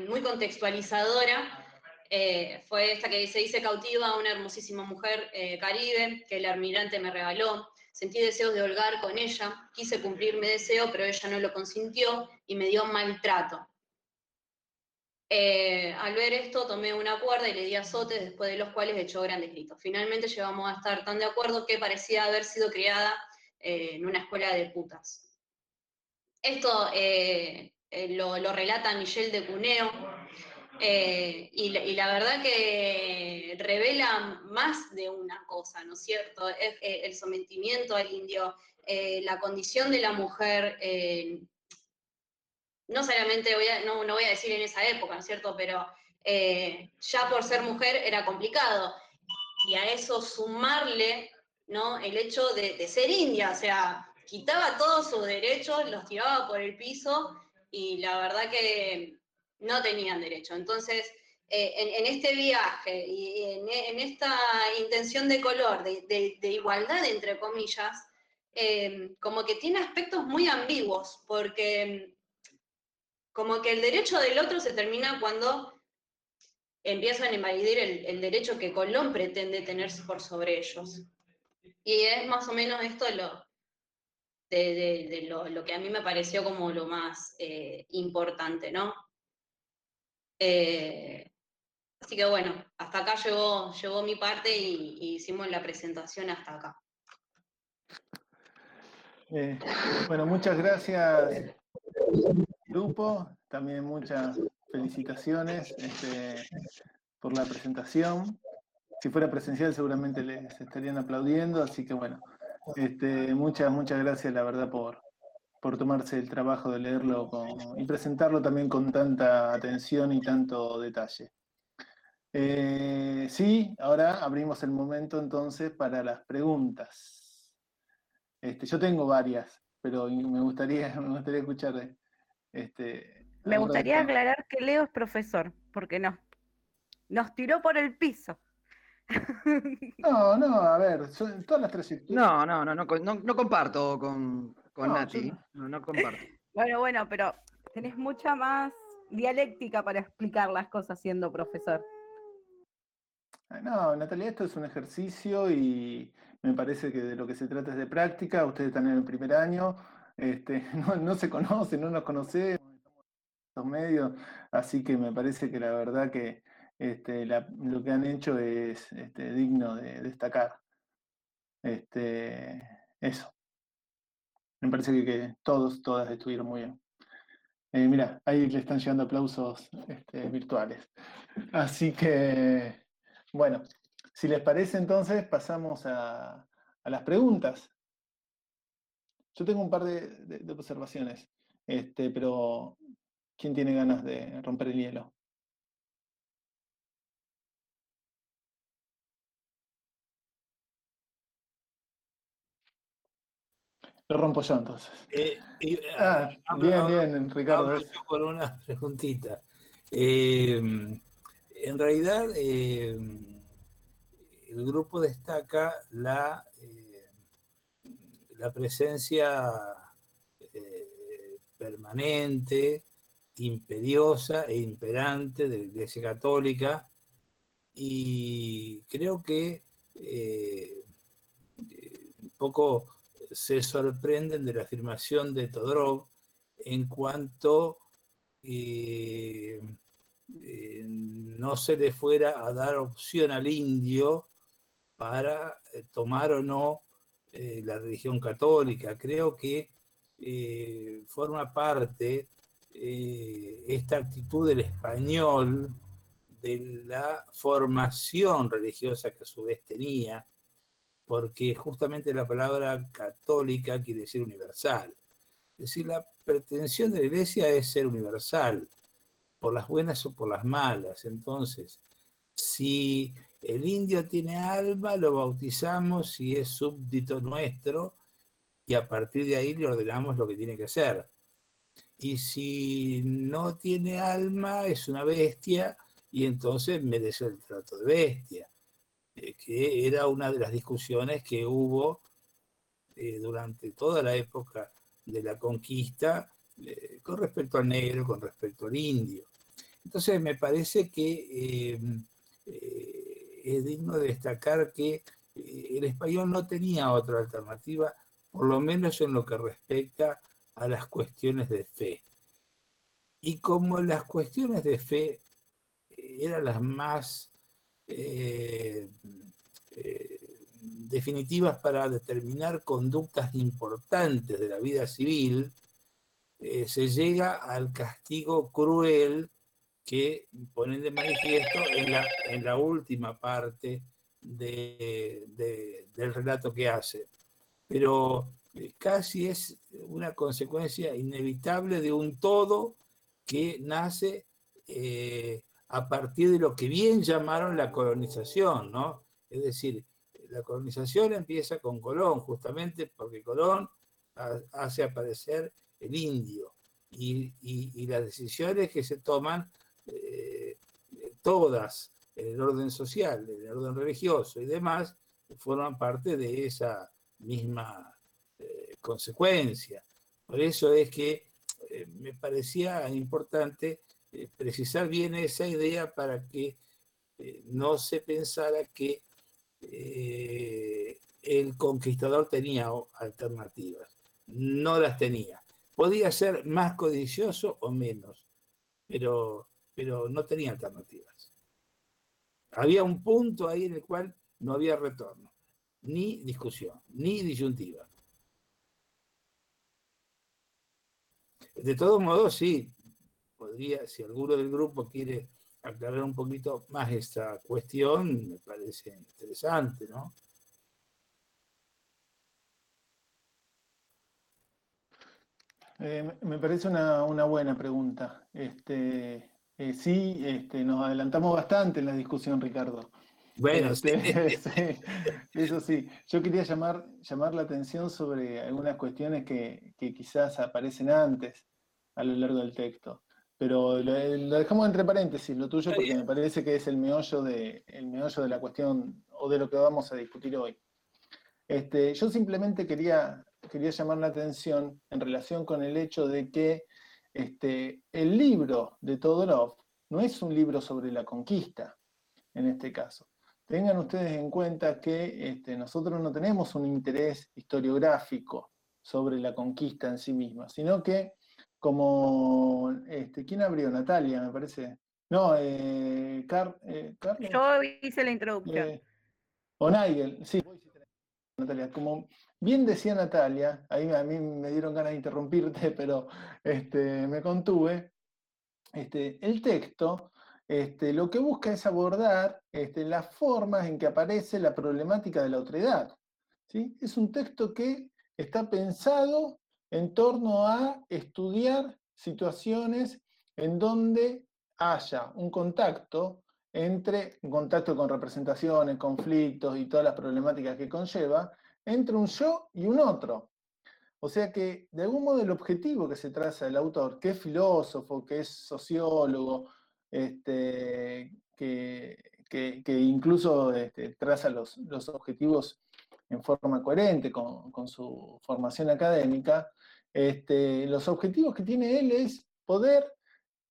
muy contextualizadora, eh, fue esta que dice cautiva, una hermosísima mujer eh, caribe que el almirante me regaló. Sentí deseos de holgar con ella, quise cumplir mi deseo, pero ella no lo consintió y me dio maltrato. Eh, al ver esto, tomé una cuerda y le di azotes, después de los cuales echó grandes gritos. Finalmente llegamos a estar tan de acuerdo que parecía haber sido criada en una escuela de putas. Esto lo, lo relata Michelle de Cuneo, eh, y, la, verdad que revela más de una cosa, ¿no es cierto? Es, eh, el sometimiento al indio, eh, la condición de la mujer, no solamente, voy a, no, voy a decir en esa época, ¿no es cierto? Pero ya por ser mujer era complicado. y a eso sumarle ¿no? el hecho de, ser india, o sea, quitaba todos sus derechos, los tiraba por el piso y la verdad que no tenían derecho. Entonces, eh, en, este viaje y en, esta intención de color, de, igualdad, entre comillas, eh, como que tiene aspectos muy ambiguos, porque como que el derecho del otro se termina cuando empiezan a invalidar el, derecho que Colón pretende tener por sobre ellos. Y es más o menos esto lo, de, lo, que a mí me pareció como lo más eh, importante, ¿no? Eh, así que bueno, hasta acá llegó, llegó mi parte y, hicimos la presentación hasta acá. Eh, bueno, muchas gracias, grupo. También muchas felicitaciones este, por la presentación. Si fuera presencial seguramente les estarían aplaudiendo, así que bueno, este, muchas, muchas gracias la verdad por, por tomarse el trabajo de leerlo y presentarlo también con tanta atención y tanto detalle. Eh, sí, ahora abrimos el momento entonces para las preguntas. Este, yo tengo varias, pero me gustaría, me gustaría escuchar este, me gustaría aclarar que Leo es profesor, porque no. Nos tiró por el piso. No, no, a ver, todas las tres No, no, no, no, comparto con, con Nati. No, no comparto. Bueno, bueno, pero tenés mucha más dialéctica para explicar las cosas siendo profesor. No, Natalia, esto es un ejercicio y me parece que de lo que se trata es de práctica. Ustedes están en el primer año, este, no, no se conocen, no nos conocemos medios, así que me parece que la verdad que este, lo que han hecho es este, digno de destacar. Este, eso. Me parece que, todos, todas estuvieron muy bien. Eh, mira, ahí le están llegando aplausos virtuales. Así que, bueno, si les parece entonces pasamos a, las preguntas. Yo tengo un par de, observaciones, pero ¿Quién tiene ganas de romper el hielo? Lo rompo yo entonces. Eh, ah, bien, bien, Ricardo. Por una preguntita. Em, en realidad, em, el grupo destaca la, em, la presencia eh, permanente imperiosa e imperante de la Iglesia Católica y creo que eh, un poco se sorprenden de la afirmación de Todorov en cuanto eh, eh, no se le fuera a dar opción al indio para tomar o no la religión católica. Creo que forma parte eh, esta actitud del español, de la formación religiosa que a su vez tenía, porque justamente la palabra católica quiere decir universal. Es decir, la pretensión de la iglesia es ser universal, por las buenas o por las malas. Entonces, si el indio tiene alma, lo bautizamos y es súbdito nuestro, y a partir de ahí le ordenamos lo que tiene que hacer y si no tiene alma es una bestia y entonces merece el trato de bestia, que era una de las discusiones que hubo eh, durante toda la época de la conquista eh, con respecto al negro, con respecto al indio. Entonces me parece que es digno de destacar que el español no tenía otra alternativa, por lo menos en lo que respecta a las cuestiones de fe. Y como las cuestiones de fe eran las más eh, eh, definitivas para determinar conductas importantes de la vida civil, eh, se llega al castigo cruel que ponen de manifiesto en la, última parte del relato que hace. Pero casi es una consecuencia inevitable de un todo que nace a partir de lo que bien llamaron la colonización, ¿no? Es decir, la colonización empieza con Colón, justamente porque Colón hace aparecer el indio y, las decisiones que se toman, eh, todas en el orden social, en el orden religioso y demás, forman parte de esa misma eh, consecuencia. Por eso es que eh, me parecía importante precisar bien esa idea para que no se pensara que el conquistador tenía alternativas. No las tenía. Podía ser más codicioso o menos, pero, pero no tenía alternativas. Había un punto ahí en el cual no había retorno, ni discusión, ni disyuntiva. De todos modos, sí, podría, si alguno del grupo quiere aclarar un poquito más esta cuestión, me parece interesante, ¿no? Eh, me parece una, buena pregunta. Este, eh, sí, este, nos adelantamos bastante en la discusión, Ricardo. Bueno, este, sí. eso sí. Yo quería llamar, llamar la atención sobre algunas cuestiones que, quizás aparecen antes a lo largo del texto. Pero lo, dejamos entre paréntesis, lo tuyo, porque me parece que es el meollo, de, el meollo de la cuestión o de lo que vamos a discutir hoy. Este, yo simplemente quería quería llamar la atención en relación con el hecho de que este, el libro de Todorov no es un libro sobre la conquista, en este caso. Tengan ustedes en cuenta que este, nosotros no tenemos un interés historiográfico sobre la conquista en sí misma, sino que como, este, ¿quién abrió? Natalia, me parece. No, eh, eh Carlos. Yo hice la introducción. Eh, o Nigel, sí, Natalia. Como bien decía Natalia, ahí a mí me dieron ganas de interrumpirte, pero este, me contuve. Este, el texto este, lo que busca es abordar este, las formas en que aparece la problemática de la otredad. ¿sí? Es un texto que está pensado en torno a estudiar situaciones en donde haya un contacto entre, en contacto con representaciones, conflictos y todas las problemáticas que conlleva, entre un yo y un otro. O sea que, de algún modo, el objetivo que se traza el autor, que es filósofo, que es sociólogo, este, que, incluso este, traza los, objetivos en forma coherente con, su formación académica, este, los objetivos que tiene él es poder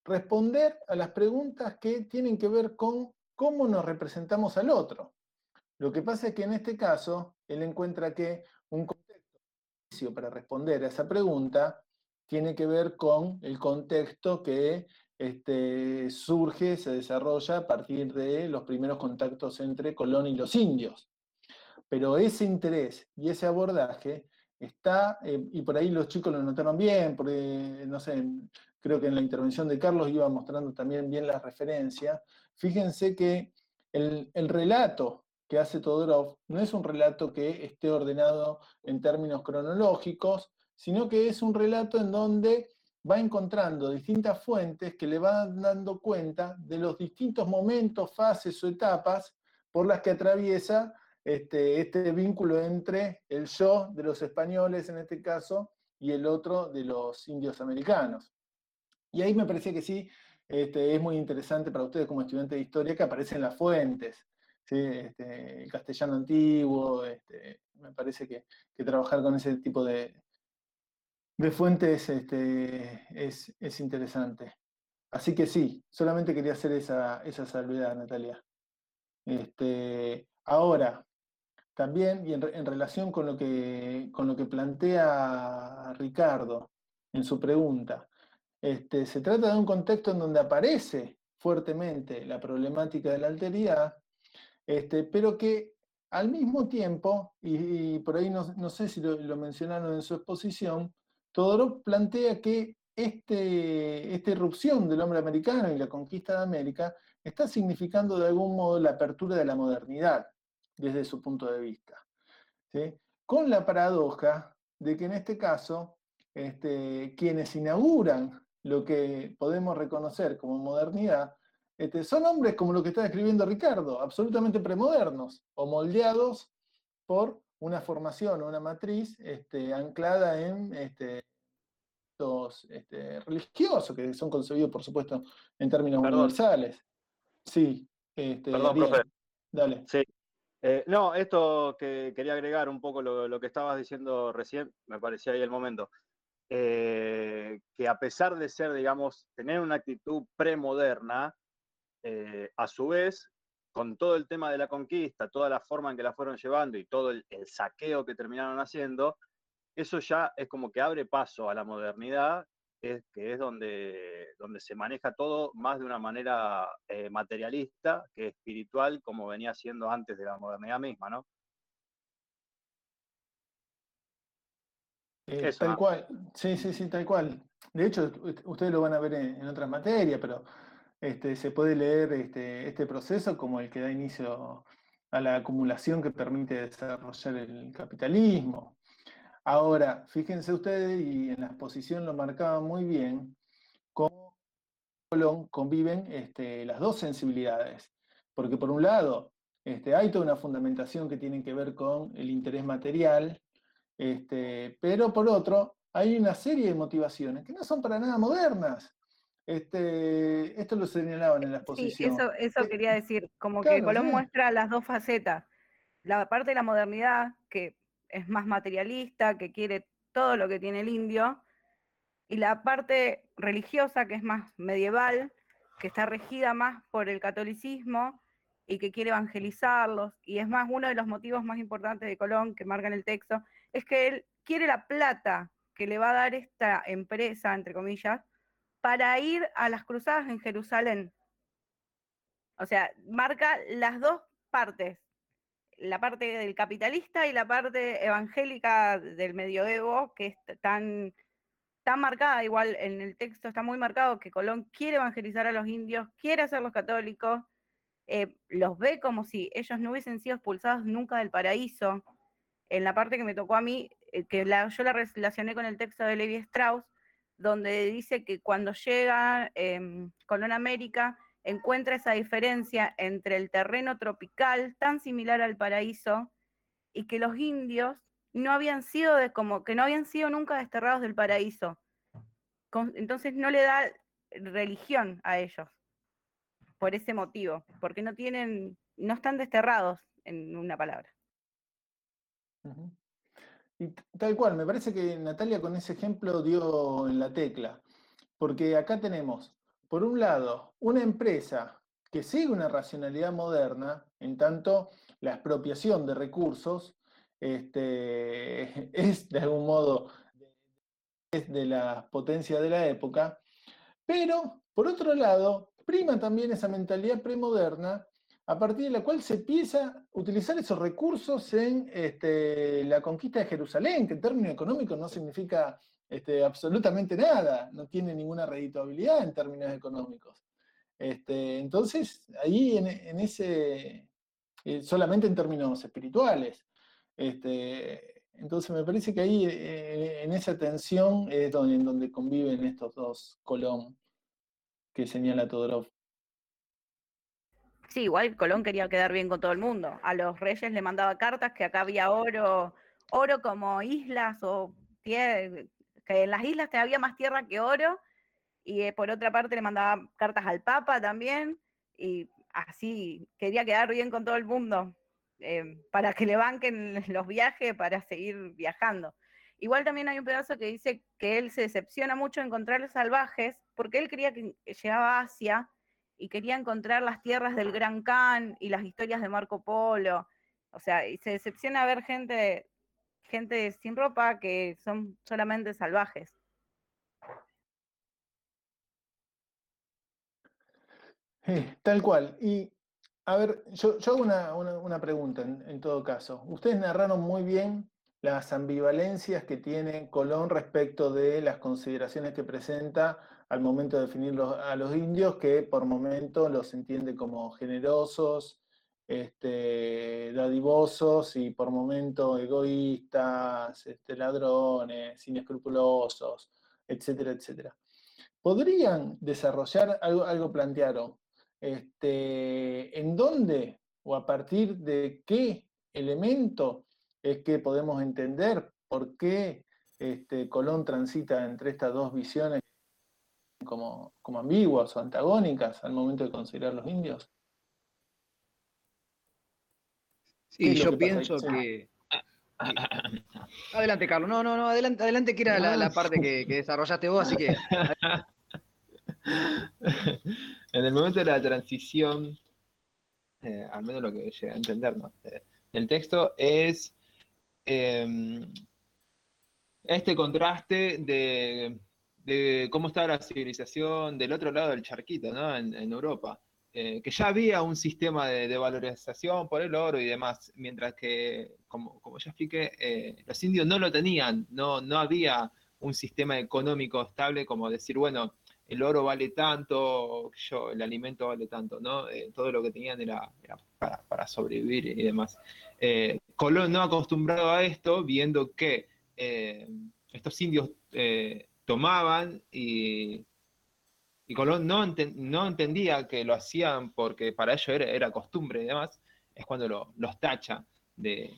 responder a las preguntas que tienen que ver con cómo nos representamos al otro. Lo que pasa es que en este caso, él encuentra que un contexto para responder a esa pregunta tiene que ver con el contexto que este, surge, se desarrolla a partir de los primeros contactos entre Colón y los indios. Pero ese interés y ese abordaje está, eh, y por ahí los chicos lo notaron bien, porque, no sé, creo que en la intervención de Carlos iba mostrando también bien la referencia, fíjense que el, relato que hace Todorov no es un relato que esté ordenado en términos cronológicos, sino que es un relato en donde va encontrando distintas fuentes que le van dando cuenta de los distintos momentos, fases o etapas por las que atraviesa este, este vínculo entre el yo de los españoles en este caso y el otro de los indios americanos. Y ahí me parecía que sí, este, es muy interesante para ustedes como estudiantes de historia que aparecen las fuentes, este, el castellano antiguo, este, me parece que, trabajar con ese tipo de, de fuentes este, es, interesante. Así que sí, solamente quería hacer esa, esa salvedad, Natalia. Este, ahora, también, y en, relación con lo, que, con lo que plantea Ricardo en su pregunta, este, se trata de un contexto en donde aparece fuertemente la problemática de la alteridad, este, pero que al mismo tiempo, y, por ahí no, sé si lo, mencionaron en su exposición, Todorov plantea que este, esta irrupción del hombre americano y la conquista de América está significando de algún modo la apertura de la modernidad desde su punto de vista. Con la paradoja de que en este caso este, quienes inauguran lo que podemos reconocer como modernidad este, son hombres como lo que está describiendo Ricardo, absolutamente premodernos o moldeados por una formación o una matriz este, anclada en este, este, religiosos, que son concebidos, por supuesto, en términos universales. Sí, este, Perdón, profe. Dale. Sí. Eh, no, esto que quería agregar un poco lo, que estabas diciendo recién, me parecía ahí el momento. Eh, que a pesar de ser, digamos, tener una actitud premoderna, eh, a su vez, con todo el tema de la conquista, toda la forma en que la fueron llevando y todo el saqueo que terminaron haciendo, eso ya es como que abre paso a la modernidad, que es donde, donde se maneja todo más de una manera eh, materialista que espiritual, como venía siendo antes de la modernidad misma, ¿no? Eh, tal cual, sí, sí, sí, tal cual. De hecho, ustedes lo van a ver en, otras materias, pero este, se puede leer este, este proceso como el que da inicio a la acumulación que permite desarrollar el capitalismo. Ahora, fíjense ustedes, y en la exposición lo marcaba muy bien, cómo Colón conviven este, las dos sensibilidades. Porque por un lado, este, hay toda una fundamentación que tiene que ver con el interés material, este, pero por otro, hay una serie de motivaciones que no son para nada modernas. Este, esto lo señalaban en la exposición. Sí, eso, eso quería decir, como que Colón muestra las dos facetas. La parte de la modernidad, que es más materialista, que quiere todo lo que tiene el indio, y la parte religiosa, que es más medieval, que está regida más por el catolicismo y que quiere evangelizarlos, y es más uno de los motivos más importantes de Colón, que marca en el texto, es que él quiere la plata que le va a dar esta empresa, entre comillas, para ir a las cruzadas en Jerusalén. O sea, marca las dos partes, la parte del capitalista y la parte evangélica del medioevo, que es tan, tan marcada, igual en el texto está muy marcado que Colón quiere evangelizar a los indios, quiere hacerlos católicos, eh, los ve como si ellos no hubiesen sido expulsados nunca del paraíso. En la parte que me tocó a mí, eh, que yo la relacioné con el texto de Levi Strauss, donde dice que cuando llega eh, Colón América, encuentra esa diferencia entre el terreno tropical tan similar al paraíso y que los indios no habían sido de, como que no habían sido nunca desterrados del paraíso. entonces no le da religión a ellos por ese motivo, porque no tienen, no están desterrados en una palabra. Y tal cual, me parece que Natalia con ese ejemplo dio en la tecla, porque acá tenemos por un lado, una empresa que sigue una racionalidad moderna, en tanto la expropiación de recursos este, es de algún modo de la potencia de la época, pero por otro lado, prima también esa mentalidad premoderna a partir de la cual se empieza a utilizar esos recursos en este, la conquista de Jerusalén, que en términos económicos no significa este, absolutamente nada, no tiene ninguna redituabilidad en términos económicos. Este, entonces, ahí en, ese, eh, solamente en términos espirituales. Este, entonces me parece que ahí eh, en esa tensión es donde, en donde conviven estos dos Colón que señala Todorov. Sí, igual Colón quería quedar bien con todo el mundo. A los reyes le mandaba cartas que acá había oro, oro como islas o tierra, que en las islas te había más tierra que oro, y eh, por otra parte le mandaba cartas al Papa también, y así quería quedar bien con todo el mundo, eh, para que le banquen los viajes, para seguir viajando. Igual también hay un pedazo que dice que él se decepciona mucho de encontrar salvajes, porque él quería que llegaba a Asia y quería encontrar las tierras del Gran Khan y las historias de Marco Polo. O sea, y se decepciona ver gente gente sin ropa que son solamente salvajes. tal cual. Y a ver, yo, hago una, pregunta en, todo caso. Ustedes narraron muy bien las ambivalencias que tiene Colón respecto de las consideraciones que presenta al momento de definir a los indios, que por momento los entiende como generosos, este, dadivosos y por momentos egoístas, este, ladrones, inescrupulosos, etcétera, etcétera. ¿Podrían desarrollar algo, algo plantearon? este, ¿en dónde o a partir de qué elemento es que podemos entender por qué este, Colón transita entre estas dos visiones como, como ambiguas o antagónicas al momento de considerar los indios? Sí, yo pienso que... Adelante, Carlos. No, no, no, adelante, adelante que era la, la parte que, que, desarrollaste vos, así que. en el momento de la transición, eh, al menos lo que llegué a entender, ¿no? Eh, el texto es eh, este contraste de, de, cómo está la civilización del otro lado del charquito, ¿no? En, en Europa. Eh, que ya había un sistema de, de, valorización por el oro y demás, mientras que, como, como ya expliqué, eh, los indios no lo tenían, no, no había un sistema económico estable como decir, bueno, el oro vale tanto, yo, el alimento vale tanto, ¿no? Eh, todo lo que tenían era, para, para, sobrevivir y demás. Colón no acostumbrado a esto, viendo que estos indios tomaban y y Colón no, enten, no, entendía que lo hacían porque para ellos era, costumbre y demás, es cuando lo, los tacha de,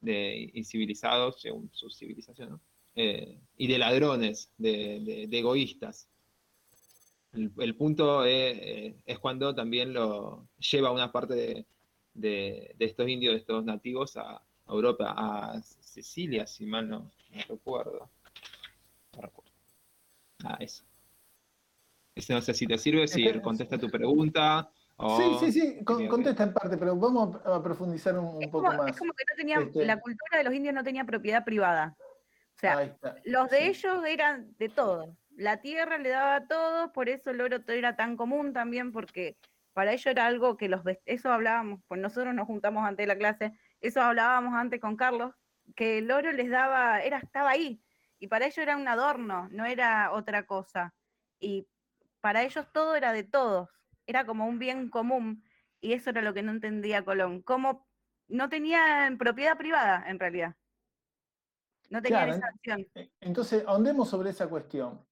de incivilizados, según su civilización, ¿no? eh, y de ladrones, de, egoístas. El, punto es, es, cuando también lo lleva una parte de, estos indios, de estos nativos a Europa, a Sicilia, si mal no, no recuerdo. No recuerdo. Ah, eso. No sé si te sirve, si contesta tu pregunta. O... Sí, sí, sí, Con, contesta en parte, pero vamos a profundizar un, un poco como, más. Es como que no tenía, este... la cultura de los indios no tenía propiedad privada. O sea, los de sí. ellos eran de todo. La tierra le daba a todos, por eso el oro era tan común también, porque para ellos era algo que los eso hablábamos, pues nosotros nos juntamos antes de la clase, eso hablábamos antes con Carlos, que el oro les daba, era, estaba ahí, y para ellos era un adorno, no era otra cosa. Y para ellos todo era de todos, era como un bien común, y eso era lo que no entendía Colón, como no tenían propiedad privada en realidad. No tenían claro, esa acción. Entonces, ahondemos sobre esa cuestión.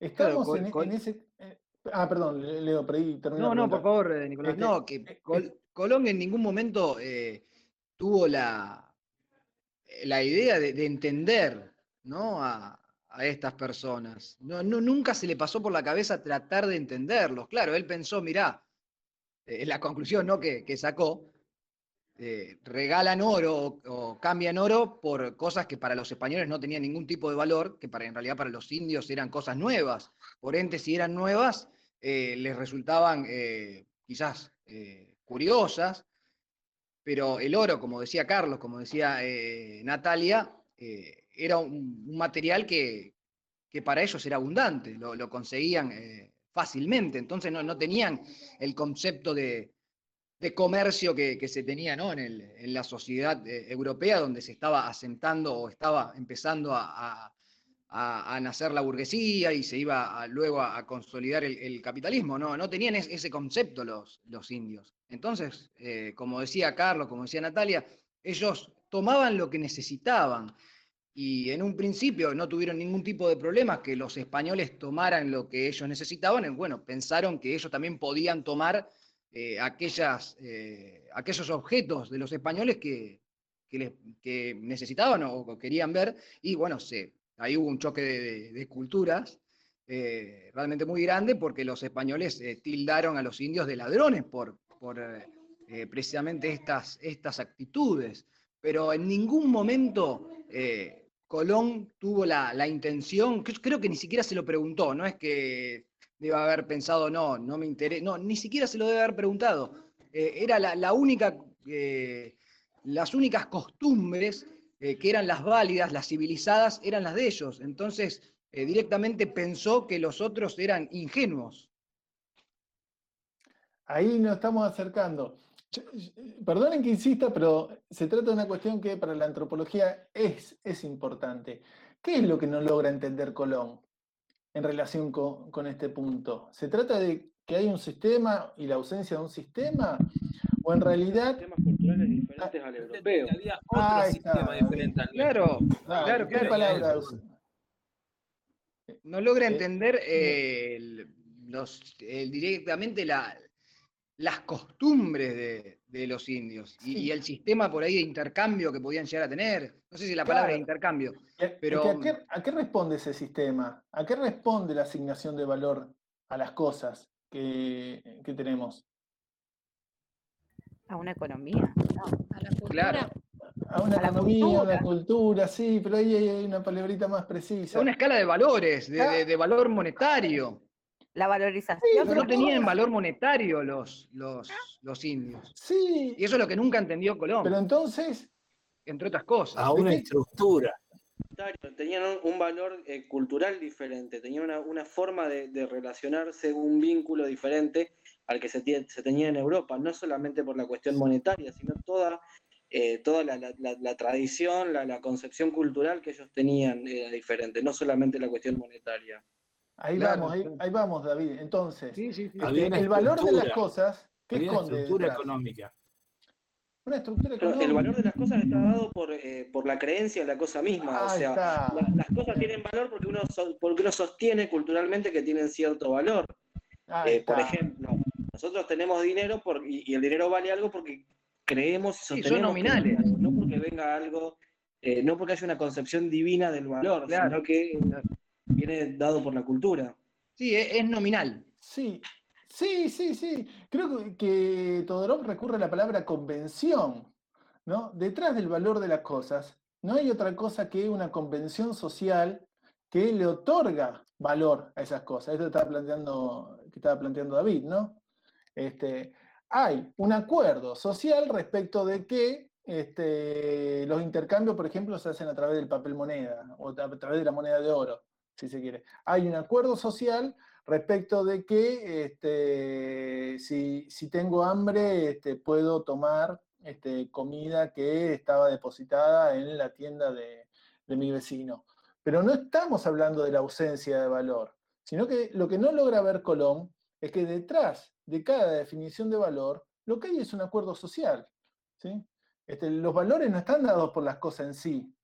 Estamos claro, en, ese... Eh, ah, perdón, Leo, por ahí termino. No, no, por favor, eh, Nicolás. Este, no, que eh, Col Colón en ningún momento eh, tuvo la, la idea de, de entender ¿no? a, a estas personas. No, nunca se le pasó por la cabeza tratar de entenderlos. Claro, él pensó, mirá, eh, la conclusión ¿no? que, sacó, eh, regalan oro o, cambian oro por cosas que para los españoles no tenían ningún tipo de valor, que para, en realidad para los indios eran cosas nuevas. Por ende, si eran nuevas, eh, les resultaban eh, quizás curiosas, pero el oro, como decía Carlos, como decía Natalia, era un, material que, que, para ellos era abundante, lo, lo conseguían eh, fácilmente, entonces no, no, tenían el concepto de, de comercio que, que, se tenía ¿no? en, el, en, la sociedad eh, europea, donde se estaba asentando o estaba empezando a, a, a nacer la burguesía y se iba luego a, consolidar el, capitalismo, no, no tenían es, ese concepto los, los indios. Entonces, eh, como decía Carlos, como decía Natalia, ellos tomaban lo que necesitaban y en un principio no tuvieron ningún tipo de problemas que los españoles tomaran lo que ellos necesitaban, bueno, pensaron que ellos también podían tomar eh, aquellas, eh, aquellos objetos de los españoles que, que, necesitaban o, querían ver, y bueno, se, ahí hubo un choque de, de, culturas eh, realmente muy grande porque los españoles eh, tildaron a los indios de ladrones por, por eh, precisamente estas, estas actitudes, pero en ningún momento Colón tuvo la, la, intención, creo que ni siquiera se lo preguntó, no es que deba haber pensado, no, no me interesa, no, ni siquiera se lo debe haber preguntado. Eh, era la, la única, eh, las únicas costumbres eh, que eran las válidas, las civilizadas, eran las de ellos. Entonces, directamente pensó que los otros eran ingenuos. Ahí nos estamos acercando. Perdonen que insista, pero se trata de una cuestión que para la antropología es, es importante. ¿Qué es lo que no logra entender Colón en relación con, con, este punto? ¿Se trata de que hay un sistema y la ausencia de un sistema? ¿O en realidad... Sistemas culturales diferentes al europeo. Había otro ah, sistema diferente al Claro, claro, ¿qué palabras? No logra entender eh, el los, eh, directamente la, las costumbres de, los indios y, el sistema por ahí de intercambio que podían llegar a tener. No sé si la palabra es intercambio, pero... ¿a, qué, responde ese sistema? ¿A qué responde la asignación de valor a las cosas que, tenemos? A una economía, a la cultura. A una economía, a una cultura, sí, pero ahí hay una palebrita más precisa. A una escala de valores, de valor monetario. La valorización. no tenían valor monetario los, los, los, indios. Sí. Y eso es lo que nunca entendió Colón. Pero entonces. Entre otras cosas. A una estructura. Tenían un, valor eh, cultural diferente, tenían una, una forma de, de, relacionarse, un vínculo diferente al que se, se, tenía en Europa, no solamente por la cuestión monetaria, sino toda, eh, toda la, la, la, tradición, la, concepción cultural que ellos tenían era diferente, no solamente la cuestión monetaria. Ahí vamos, ahí, vamos, David. Entonces, este, el valor de las cosas, ¿qué esconde? Una estructura económica. Una estructura económica. El valor de las cosas está dado por, eh, por la creencia en la cosa misma. o sea, las cosas tienen valor porque uno, porque uno sostiene culturalmente que tienen cierto valor. Eh, por ejemplo, nosotros tenemos dinero por, y, el dinero vale algo porque creemos y sostenemos. son nominales. no porque venga algo, eh, no porque haya una concepción divina del valor, sino que viene dado por la cultura. Sí, es, nominal. Sí, sí, sí, sí. Creo que Todorov recurre a la palabra convención, ¿no? Detrás del valor de las cosas, no hay otra cosa que una convención social que le otorga valor a esas cosas. Esto estaba planteando, que estaba planteando David, ¿no? Este, hay un acuerdo social respecto de que este, los intercambios, por ejemplo, se hacen a través del papel moneda o a través de la moneda de oro si se quiere. Hay un acuerdo social respecto de que este, si, tengo hambre este, puedo tomar este, comida que estaba depositada en la tienda de, de mi vecino. Pero no estamos hablando de la ausencia de valor, sino que lo que no logra ver Colón es que detrás de cada definición de valor, lo que hay es un acuerdo social. ¿sí? Este, los valores no están dados por las cosas en sí.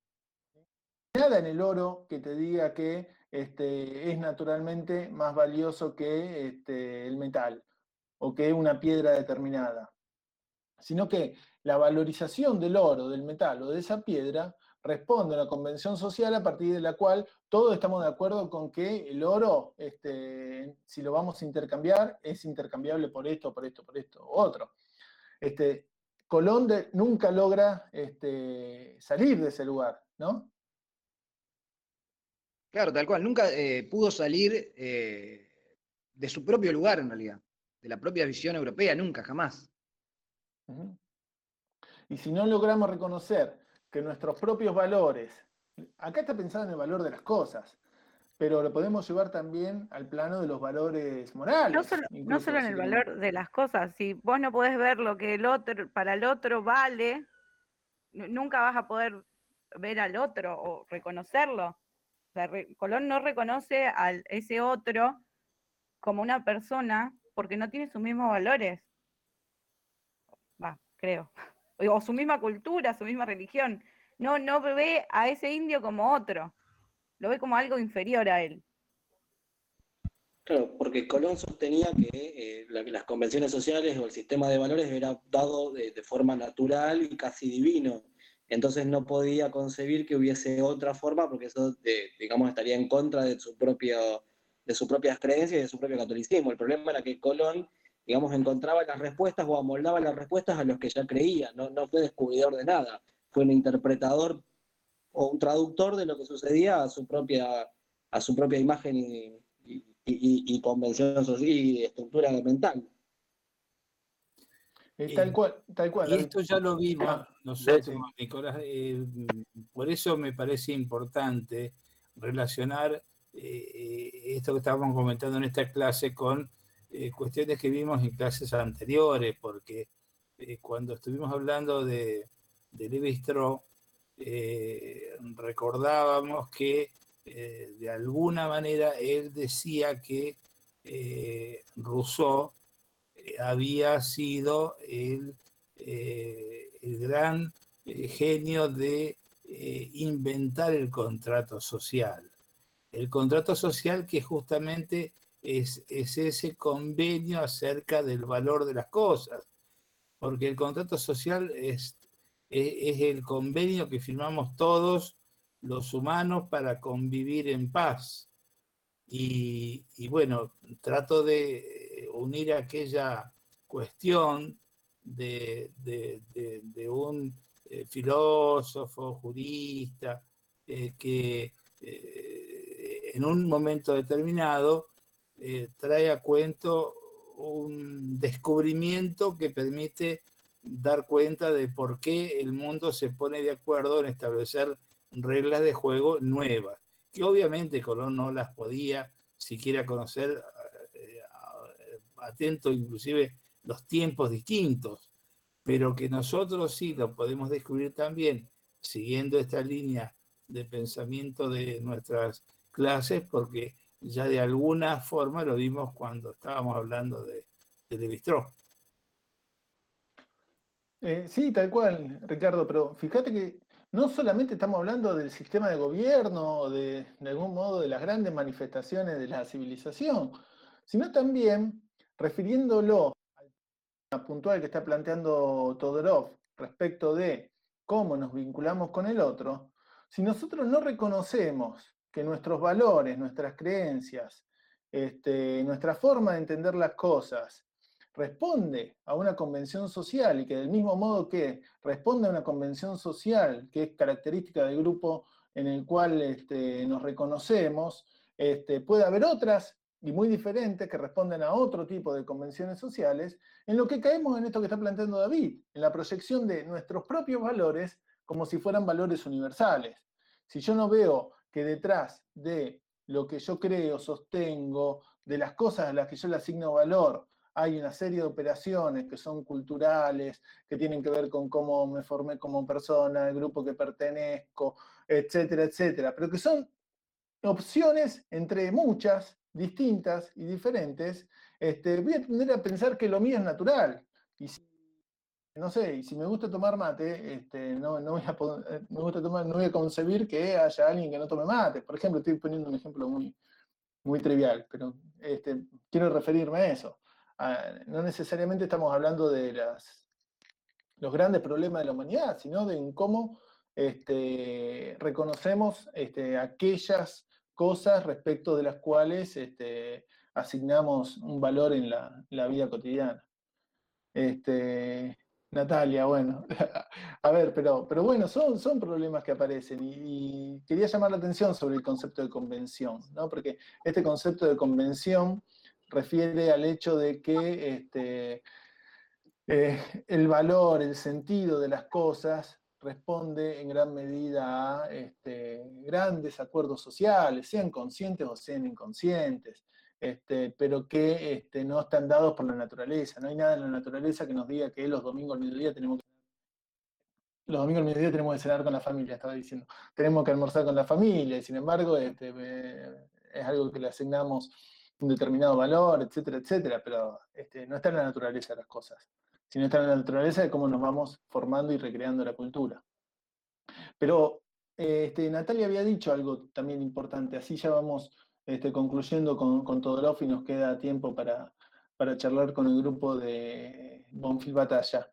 Nada en el oro que te diga que este, es naturalmente más valioso que este, el metal o que una piedra determinada, sino que la valorización del oro, del metal o de esa piedra responde a una convención social a partir de la cual todos estamos de acuerdo con que el oro, este, si lo vamos a intercambiar, es intercambiable por esto, por esto, por esto, otro. Colón nunca logra salir de ese lugar, ¿no? Claro, tal cual. Nunca eh, pudo salir eh, de su propio lugar, en realidad. De la propia visión europea, nunca, jamás. Y si no logramos reconocer que nuestros propios valores, acá está pensado en el valor de las cosas, pero lo podemos llevar también al plano de los valores morales. No solo, en el valor de las cosas, si vos no podés ver lo que el otro, para el otro vale, nunca vas a poder ver al otro o reconocerlo. Colón no reconoce a ese otro como una persona porque no tiene sus mismos valores. Va, creo. O su misma cultura, su misma religión. No, no ve a ese indio como otro. Lo ve como algo inferior a él. Claro, porque Colón sostenía que eh, las convenciones sociales o el sistema de valores era dado de, forma natural y casi divino entonces no podía concebir que hubiese otra forma porque eso, digamos, estaría en contra de, de sus propias creencias y de su propio catolicismo. El problema era que Colón, digamos, encontraba las respuestas o amoldaba las respuestas a los que ya creía, no, fue descubridor de nada, fue un interpretador o un traductor de lo que sucedía a su propia, imagen y, y, y convención social y estructura mental. Eh, tal cual, tal cual. Y esto ya lo vimos ah, nosotros, Nicolás. Eh, por eso me parece importante relacionar eh, esto que estábamos comentando en esta clase con cuestiones que vimos en clases anteriores, porque cuando estuvimos hablando de, de Levi Strauss, recordábamos que de alguna manera él decía que Rousseau había sido el, eh, el gran eh, genio de eh, inventar el contrato social. El contrato social que justamente es, ese convenio acerca del valor de las cosas, porque el contrato social es, es, el convenio que firmamos todos los humanos para convivir en paz. Y, bueno, trato de unir aquella cuestión de, un eh, filósofo, jurista, eh, que eh, en un momento determinado trae a cuento un descubrimiento que permite dar cuenta de por qué el mundo se pone de acuerdo en establecer reglas de juego nuevas, que obviamente Colón no las podía siquiera conocer atento inclusive los tiempos distintos, pero que nosotros sí lo podemos descubrir también siguiendo esta línea de pensamiento de nuestras clases, porque ya de alguna forma lo vimos cuando estábamos hablando de, de eh, sí, tal cual, Ricardo, pero fíjate que no solamente estamos hablando del sistema de gobierno de, de algún modo de las grandes manifestaciones de la civilización, sino también refiriéndolo al puntual que está planteando Todorov respecto de cómo nos vinculamos con el otro, si nosotros no reconocemos que nuestros valores, nuestras creencias, este, nuestra forma de entender las cosas responde a una convención social y que del mismo modo que responde a una convención social que es característica del grupo en el cual este, nos reconocemos, este, puede haber otras y muy diferentes que responden a otro tipo de convenciones sociales, en lo que caemos en esto que está planteando David, en la proyección de nuestros propios valores como si fueran valores universales. Si yo no veo que detrás de lo que yo creo, sostengo, de las cosas a las que yo le asigno valor, hay una serie de operaciones que son culturales, que tienen que ver con cómo me formé como persona, el grupo que pertenezco, etcétera, etcétera, pero que son opciones entre muchas, distintas y diferentes, este, voy a tender a pensar que lo mío es natural. Y no sé, y si me gusta tomar mate, este, no, no, voy a, eh, no voy a concebir que haya alguien que no tome mate. Por ejemplo, estoy poniendo un ejemplo muy, muy trivial, pero este, quiero referirme a eso. no necesariamente estamos hablando de los grandes problemas de la humanidad, sino de cómo reconocemos aquellas cosas respecto de las cuales este, asignamos un valor en la, vida cotidiana. Este, Natalia, bueno. A ver, pero, bueno, son, son problemas que aparecen y, quería llamar la atención sobre el concepto de convención, ¿no? Porque este concepto de convención refiere al hecho de que este, eh, el valor, el sentido de las cosas responde en gran medida a este, grandes acuerdos sociales, sean conscientes o sean inconscientes. Este, pero que este, no están dados por la naturaleza. No hay nada en la naturaleza que nos diga que los domingos al mediodía tenemos que los domingos al mediodía tenemos que cenar con la familia, estaba diciendo. Tenemos que almorzar con la familia, y sin embargo, este, es algo que le asignamos un determinado valor, etcétera, etcétera, pero no está en la naturaleza de las cosas, sino está en la naturaleza de cómo nos vamos formando y recreando la cultura. Pero este, Natalia había dicho algo también importante, así ya vamos este, concluyendo con, con Todorov y nos queda tiempo para, charlar con el grupo de Bonfil Batalla.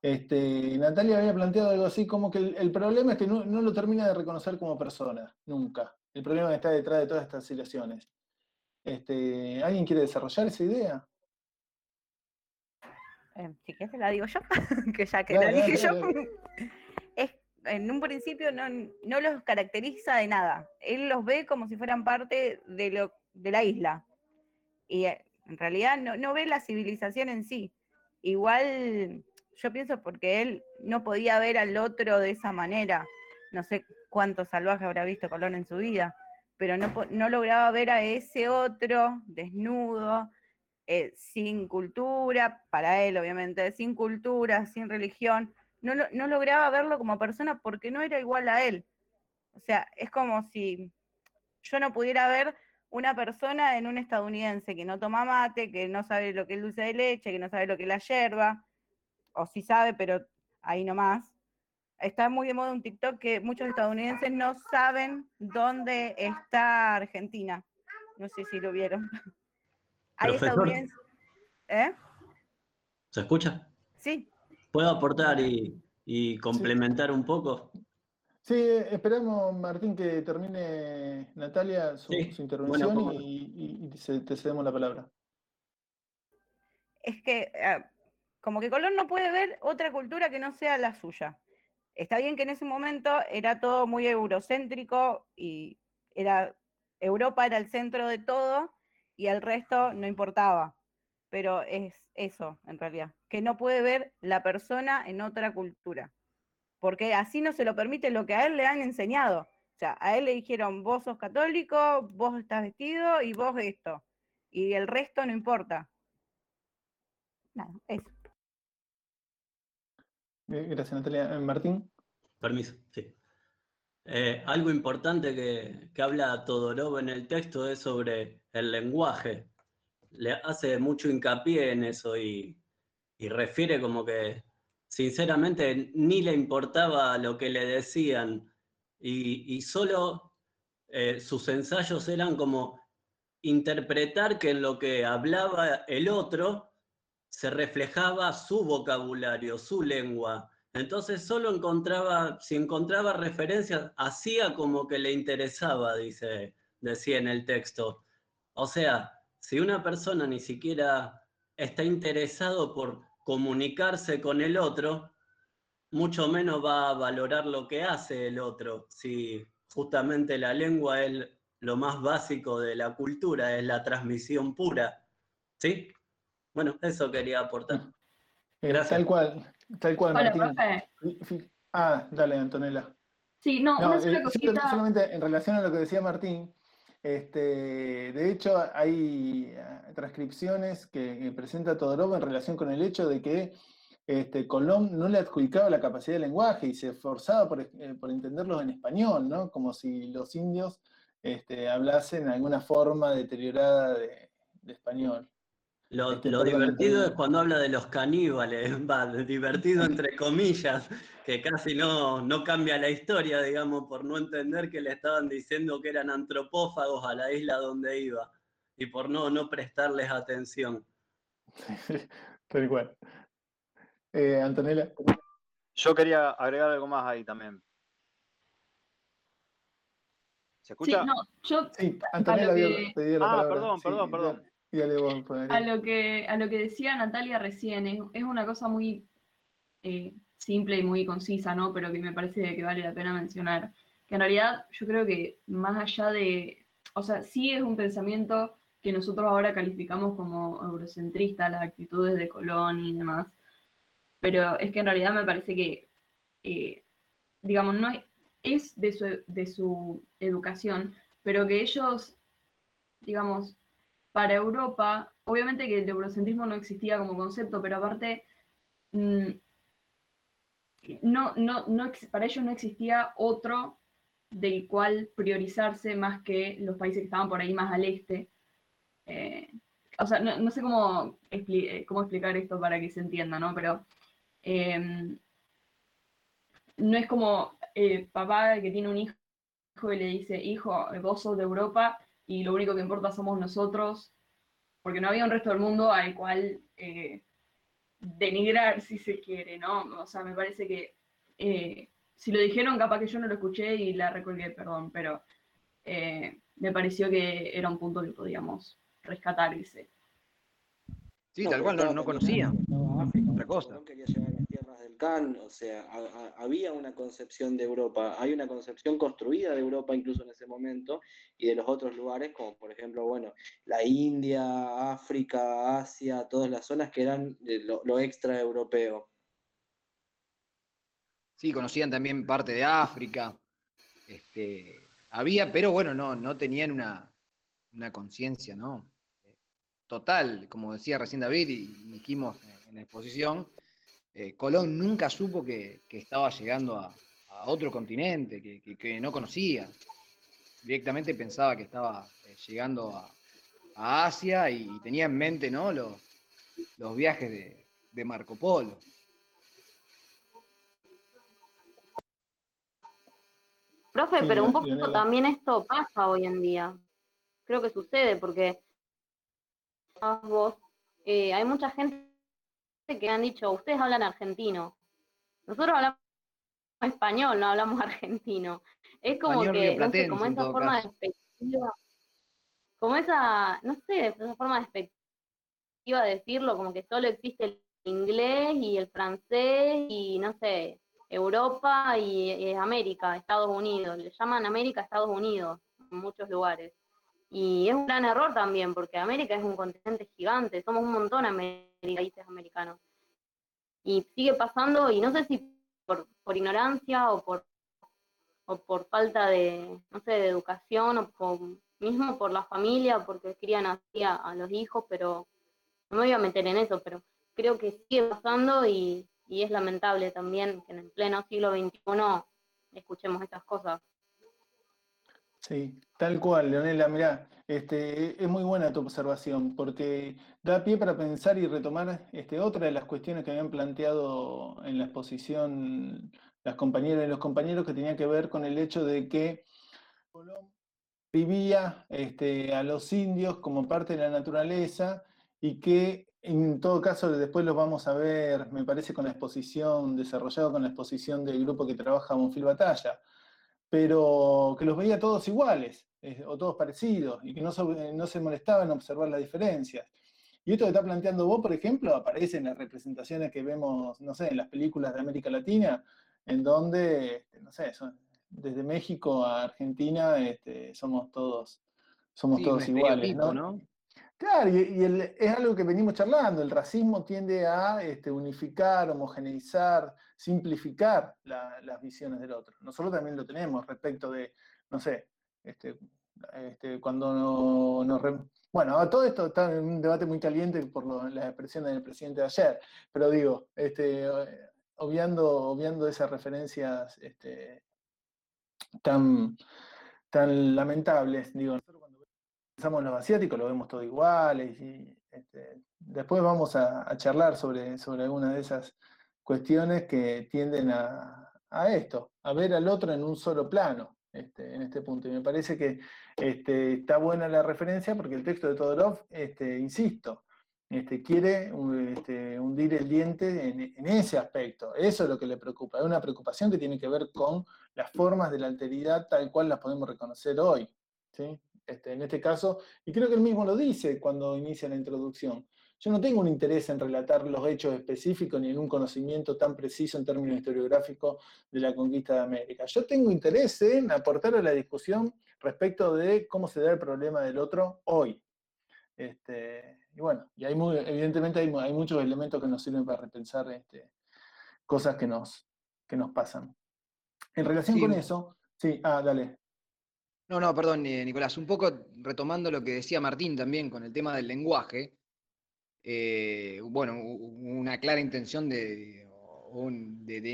Este, Natalia había planteado algo así como que el, problema es que no, lo termina de reconocer como persona, nunca. El problema está detrás de todas estas situaciones. Este, ¿Alguien quiere desarrollar esa idea? Eh, si quieres la digo yo, que ya que la dije yo en un principio no, no, los caracteriza de nada. Él los ve como si fueran parte de, lo, de la isla. Y eh, en realidad no, no ve la civilización en sí. Igual yo pienso porque él no podía ver al otro de esa manera. No sé cuánto salvaje habrá visto Colón en su vida, pero no, no lograba ver a ese otro desnudo, eh, sin cultura, para él obviamente, sin cultura, sin religión, no, lograba verlo como persona porque no era igual a él. O sea, es como si yo no pudiera ver una persona en un estadounidense que no toma mate, que no sabe lo que es dulce de leche, que no sabe lo que es la yerba, o sí sabe, pero ahí nomás. Está muy de moda un TikTok que muchos estadounidenses no saben dónde está Argentina. No sé si lo vieron. hay estadounidenses. ¿Eh? ¿Se escucha? Sí. ¿Puedo aportar y, complementar un poco? Sí, esperamos, Martín, que termine Natalia su, intervención y, te cedemos la palabra. Es que eh, como que Colón no puede ver otra cultura que no sea la suya. Está bien que en ese momento era todo muy eurocéntrico y era Europa era el centro de todo y el resto no importaba. Pero es eso, en realidad, que no puede ver la persona en otra cultura. Porque así no se lo permite lo que a él le han enseñado. O sea, a él le dijeron, vos sos católico, vos estás vestido y vos esto. Y el resto no importa. Nada, eso. Gracias, Natalia. Martín. Permiso, sí. Eh, algo importante que, que habla Todorov en el texto es sobre el lenguaje. Le hace mucho hincapié en eso y, refiere como que sinceramente ni le importaba lo que le decían y, solo eh, sus ensayos eran como interpretar que en lo que hablaba el otro se reflejaba su vocabulario, su lengua. Entonces solo encontraba, si encontraba referencias, hacía como que le interesaba, dice, decía en el texto. O sea, si una persona ni siquiera está interesado por comunicarse con el otro, mucho menos va a valorar lo que hace el otro. Si justamente la lengua es lo más básico de la cultura, es la transmisión pura. ¿Sí? Bueno, eso quería aportar. Eh, Gracias. tal cual, tal cual, Martín. Ah, dale, Antonella. Sí, no, una sola eh, cosita. Solamente en relación a lo que decía Martín, este, de hecho hay eh, transcripciones que, presenta Todorov en relación con el hecho de que este, Colón no le adjudicaba la capacidad de lenguaje y se esforzaba por, por entenderlos en español, ¿no? Como si los indios este, hablasen alguna forma deteriorada de español. Lo, divertido es cuando habla de los caníbales, va, divertido entre comillas, que casi no, no cambia la historia, digamos, por no entender que le estaban diciendo que eran antropófagos a la isla donde iba y por no, no prestarles atención. Tal cual. Eh, Antonella. Yo quería agregar algo más ahí también. ¿Se escucha? Sí, no, yo. Sí, Antonella dio, la ah, perdón, perdón, perdón. A lo, que, a lo que decía Natalia recién, es, una cosa muy eh, simple y muy concisa, ¿no? Pero que me parece que vale la pena mencionar. Que en realidad yo creo que más allá de, o sea, sí es un pensamiento que nosotros ahora calificamos como eurocentrista, las actitudes de Colón y demás, pero es que en realidad me parece que, eh, digamos, no es, es de, su, de su educación, pero que ellos, digamos, para Europa, obviamente que el eurocentrismo no existía como concepto, pero aparte, mm, no, no, no, para ellos no existía otro del cual priorizarse más que los países que estaban por ahí más al este. Eh, o sea, no, sé cómo, eh, cómo, explicar esto para que se entienda, ¿no? Pero em, no es como eh, papá que tiene un hijo y le dice, hijo, vos sos de Europa y lo único que importa somos nosotros, porque no había un resto del mundo al cual eh, denigrar, si se quiere, ¿no? O sea, me parece que eh, si lo dijeron, capaz que yo no lo escuché y la recolgué, perdón, pero eh, me pareció que era un punto que podíamos rescatar ese. Sí, tal cual, no, no conocía. otra cosa o sea, había una concepción de Europa, hay una concepción construida de Europa incluso en ese momento y de los otros lugares, como por ejemplo, bueno, la India, África, Asia, todas las zonas que eran lo, lo extra europeo. Sí, conocían también parte de África. Este, había, pero bueno, no, no tenían una, conciencia, ¿no? Total, como decía recién David y dijimos en la exposición, eh, Colón nunca supo que, estaba llegando a, otro continente que, no conocía. Directamente pensaba que estaba eh, llegando a, Asia y, tenía en mente ¿no? los, los viajes de, Marco Polo. Profe, pero un poquito también esto pasa hoy en día. Creo que sucede porque vos, eh, hay mucha gente que han dicho, ustedes hablan argentino. Nosotros hablamos español, no hablamos argentino. Es como que, no sé, como esa forma despectiva, como esa, no sé, esa forma despectiva de decirlo, como que solo existe el inglés y el francés y no sé, Europa y, América, Estados Unidos. Le llaman América Estados Unidos en muchos lugares. Y es un gran error también, porque América es un continente gigante, somos un montón de países americanos. Y sigue pasando, y no sé si por, ignorancia o por, o por falta de, no sé, de educación, o mismo por la familia, porque crían así a, los hijos, pero no me voy a meter en eso, pero creo que sigue pasando y, y es lamentable también que en el pleno siglo XXI escuchemos estas cosas. Sí, tal cual, Leonela, mirá, este, es muy buena tu observación, porque da pie para pensar y retomar este, otra de las cuestiones que habían planteado en la exposición las compañeras y los compañeros, que tenía que ver con el hecho de que Colón vivía este, a los indios como parte de la naturaleza y que en todo caso después los vamos a ver, me parece, con la exposición, desarrollado con la exposición del grupo que trabaja Monfil Batalla pero que los veía todos iguales eh, o todos parecidos y que no, no se molestaba en observar las diferencias. Y esto que está planteando vos, por ejemplo, aparece en las representaciones que vemos, no sé, en las películas de América Latina, en donde, este, no sé, desde México a Argentina este, somos todos, somos todos iguales. ¿no? Claro, y, es algo que venimos charlando, el racismo tiende a este, unificar, homogeneizar, simplificar las visiones del otro. Nosotros también lo tenemos respecto de, no sé, este, este, cuando nos... bueno, todo esto está en un debate muy caliente por las expresiones del presidente de ayer, pero digo, este, obviando, obviando esas referencias este, tan, tan lamentables, digo, los asiáticos, lo vemos todo iguales. Y, este, después vamos a, charlar sobre, sobre algunas de esas cuestiones que tienden a, esto, a ver al otro en un solo plano. Este, en este punto. Y me parece que este, está buena la referencia porque el texto de Todorov, insisto, quiere hundir el diente en, ese aspecto. Eso es lo que le preocupa. Es una preocupación que tiene que ver con las formas de la alteridad tal cual las podemos reconocer hoy. ¿sí? Este, en este caso, y creo que él mismo lo dice cuando inicia la introducción. Yo no tengo un interés en relatar los hechos específicos ni en un conocimiento tan preciso en términos historiográficos de la conquista de América. Yo tengo interés en aportar a la discusión respecto de cómo se da el problema del otro hoy. Este, y bueno, y hay evidentemente hay, muchos elementos que nos sirven para repensar este, cosas que nos, que nos pasan. En relación con eso, sí, ah, dale. No, no, perdón, eh, Nicolás. Un poco retomando lo que decía Martín también con el tema del lenguaje. Eh, bueno, una clara intención de,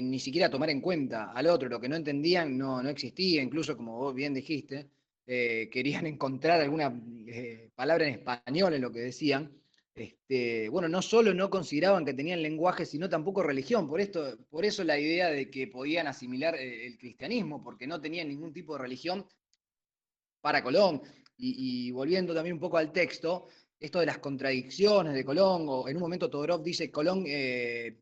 ni siquiera tomar en cuenta al otro. Lo que no entendían no, no existía, incluso como vos bien dijiste, eh, querían encontrar alguna palabra en español en lo que decían. Este, bueno, no solo no consideraban que tenían lenguaje, sino tampoco religión. Por, esto, por eso la idea de que podían asimilar el cristianismo, porque no tenían ningún tipo de religión para Colón. Y, volviendo también un poco al texto, esto de las contradicciones de Colón, o en un momento Todorov dice Colón eh,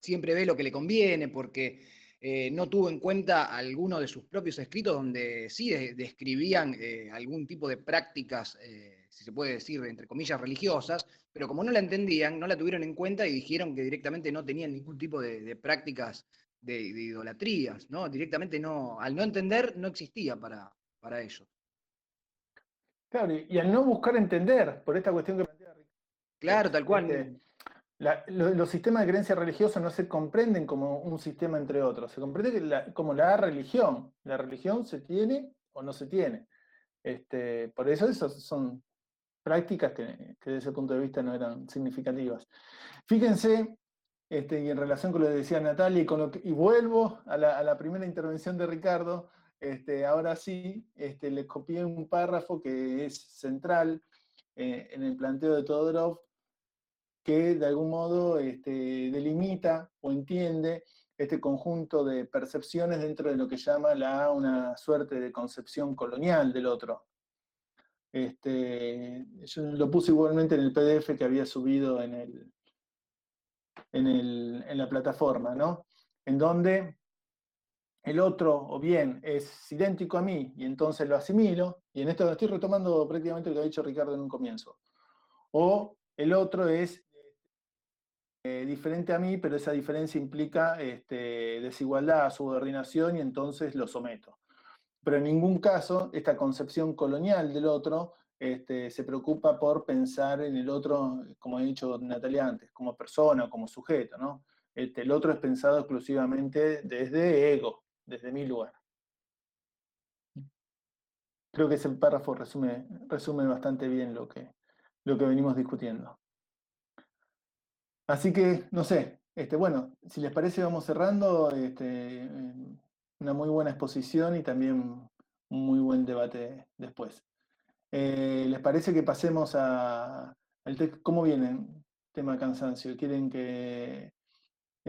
siempre ve lo que le conviene porque eh, no tuvo en cuenta alguno de sus propios escritos donde sí describían eh, algún tipo de prácticas, si se puede decir, entre comillas, religiosas, pero como no la entendían, no la tuvieron en cuenta y dijeron que directamente no tenían ningún tipo de, prácticas de, idolatrías, ¿no? Directamente no, al no entender, no existía para, para ellos. Claro, y, al no buscar entender, por esta cuestión que plantea Ricardo. Claro, tal cual. Este, los sistemas de creencia religiosa no se comprenden como un sistema entre otros, se comprende como la religión. La religión se tiene o no se tiene. Este, por eso esas son prácticas que, desde ese punto de vista no eran significativas. Fíjense, este, y en relación con lo que decía Natalia, y, con lo y vuelvo a la, a la primera intervención de Ricardo, este, ahora sí, este, les copié un párrafo que es central eh, en el planteo de Todorov, que de algún modo este, delimita o entiende este conjunto de percepciones dentro de lo que llama la, una suerte de concepción colonial del otro. Este, yo lo puse igualmente en el PDF que había subido en, en la plataforma, ¿no? En donde el otro o bien es idéntico a mí y entonces lo asimilo, y en esto estoy retomando prácticamente lo que ha dicho Ricardo en un comienzo, o el otro es eh, diferente a mí, pero esa diferencia implica este, desigualdad, subordinación y entonces lo someto. Pero en ningún caso esta concepción colonial del otro este, se preocupa por pensar en el otro, como ha dicho Natalia antes, como persona, como sujeto. ¿no? Este, el otro es pensado exclusivamente desde ego, desde mi lugar. Creo que ese párrafo resume, resume bastante bien lo que, lo que venimos discutiendo. Así que, no sé, este, bueno, si les parece vamos cerrando este, una muy buena exposición y también un muy buen debate después. Eh, ¿Les parece que pasemos a, al texto? ¿Cómo viene tema cansancio? ¿Quieren que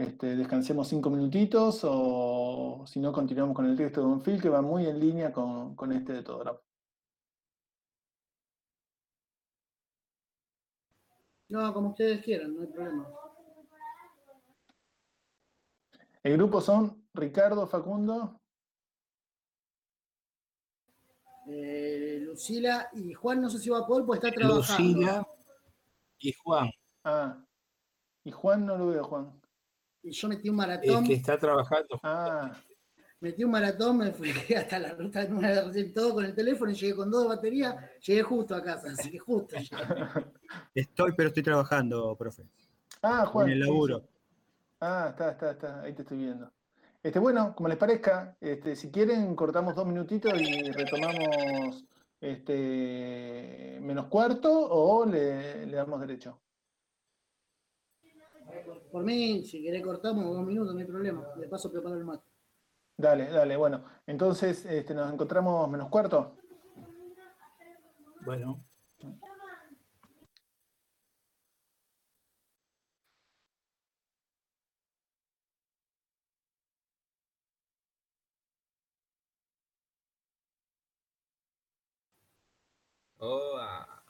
este, descansemos cinco minutitos o si no continuamos con el texto de Don Phil que va muy en línea con, con este de todo? No, como ustedes quieran, no hay problema. El grupo son Ricardo, Facundo. Eh, Lucila y Juan, no sé si va a poder, pues está trabajando. Lucila y Juan. Ah, y Juan no lo veo, Juan. Y yo metí un maratón. Es que está trabajando. Ah. Metí un maratón, me fui hasta la ruta 9, todo con el teléfono y llegué con dos baterías, llegué justo a casa, así que justo. Estoy, pero estoy trabajando, profe. Ah, Juan. En el laburo. Ah, está, está, está, ahí te estoy viendo. Este, bueno, como les parezca, este, si quieren, cortamos dos minutitos y retomamos este, menos cuarto o le, le damos derecho. Por mí, si querés cortamos dos minutos, no hay problema. De paso preparo el mate. Dale, dale, bueno. Entonces, este, nos encontramos menos cuarto. Bueno. Oh, ah.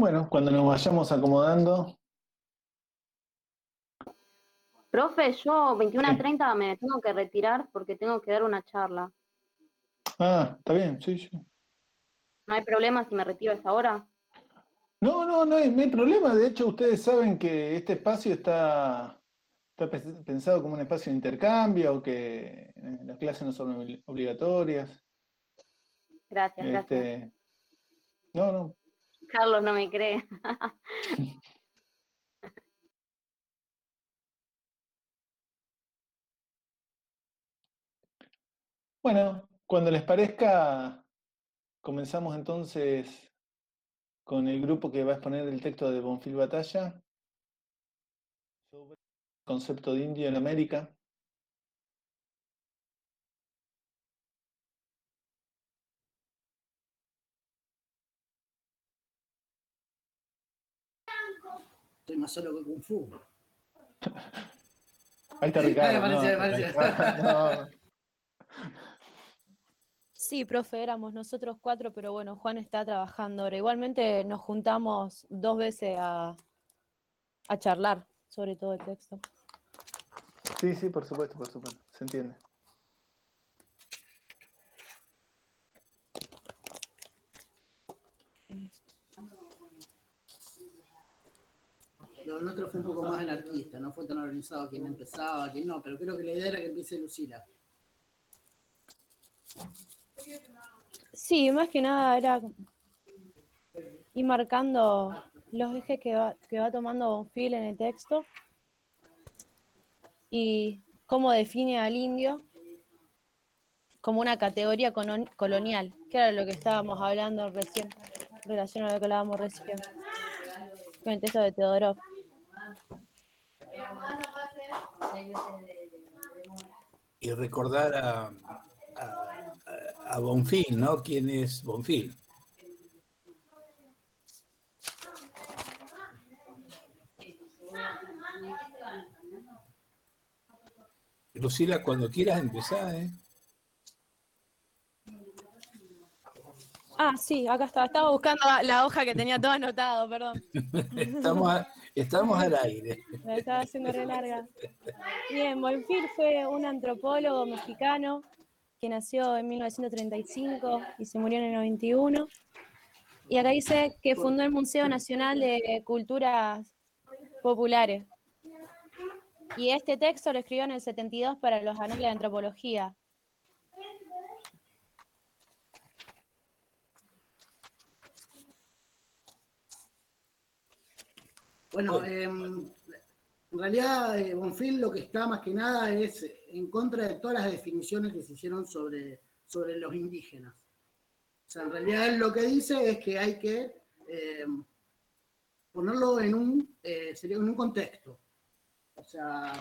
Bueno, cuando nos vayamos acomodando. Profe, yo 21 a 30 me tengo que retirar porque tengo que dar una charla. Ah, está bien, sí, sí. ¿No hay problema si me retiro a esa hora? No, no, no hay, no hay problema. De hecho, ustedes saben que este espacio está, está pensado como un espacio de intercambio, o que eh, las clases no son obligatorias. Gracias, gracias. Este, no, no. Carlos no me cree. bueno, cuando les parezca, comenzamos entonces con el grupo que va a exponer el texto de Bonfil Batalla sobre el concepto de indio en América. Estoy más solo que Kung Fu. Ahí está Ricardo. Sí, profe, éramos nosotros cuatro, pero bueno, Juan está trabajando ahora. Igualmente nos juntamos dos veces a, a charlar sobre todo el texto. Sí, sí, por supuesto, por supuesto, se entiende. Lo nuestro fue un poco más anarquista, no fue tan organizado quien empezaba, quien no, pero creo que la idea era que empiece Lucila. Sí, más que nada era ir marcando los ejes que va, que va tomando Bonfil en el texto y cómo define al indio como una categoría colonial, que era lo que estábamos hablando recién, en relación a lo que hablábamos recién, con el texto de Teodorov. Y recordar a, a Bonfil, ¿no? ¿Quién es Bonfil? Lucila, cuando quieras empezar, ¿eh? Ah, sí, acá estaba. Estaba buscando la hoja que tenía todo anotado, perdón. estamos, estamos al aire. Me estaba haciendo re larga. Bien, Bonfil fue un antropólogo mexicano que nació en 1935 y se murió en el 91. Y acá dice que fundó el Museo Nacional de Culturas Populares. Y este texto lo escribió en el 72 para los anales de antropología. Bueno, em, en realidad, eh, Bonfil lo que está más que nada es en contra de todas las definiciones que se hicieron sobre, sobre los indígenas. O sea, en realidad lo que dice es que hay que eh, ponerlo en un, eh, sería en un contexto. O sea,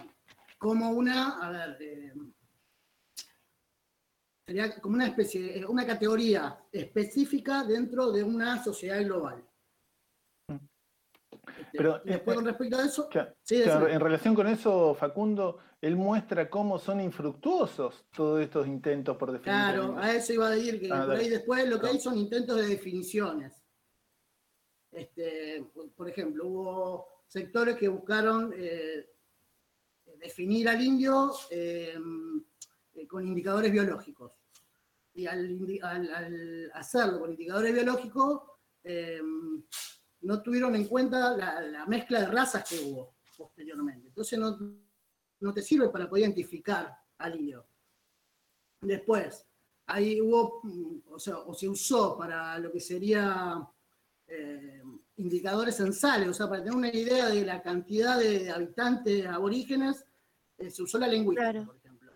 como una, a ver, sería como una especie, una categoría específica dentro de una sociedad global. Pero eh, después con respecto a eso, en relación con eso, Facundo, él muestra cómo son infructuosos todos estos intentos por definir. Claro, a eso iba a decir que ah, por ahí después lo que hay son intentos de definiciones. Este, por ejemplo, hubo sectores que buscaron eh, definir al indio eh, con indicadores biológicos. Y al, hacerlo con indicadores biológicos, no tuvieron en cuenta la, mezcla de razas que hubo posteriormente. Entonces no, no te sirve para poder identificar al indio. Después, ahí hubo, mm, o, sea, o se usó para lo que sería eh, indicadores censales, o sea, para tener una idea de la cantidad de habitantes aborígenes, eh, se usó la lingüística, por ejemplo.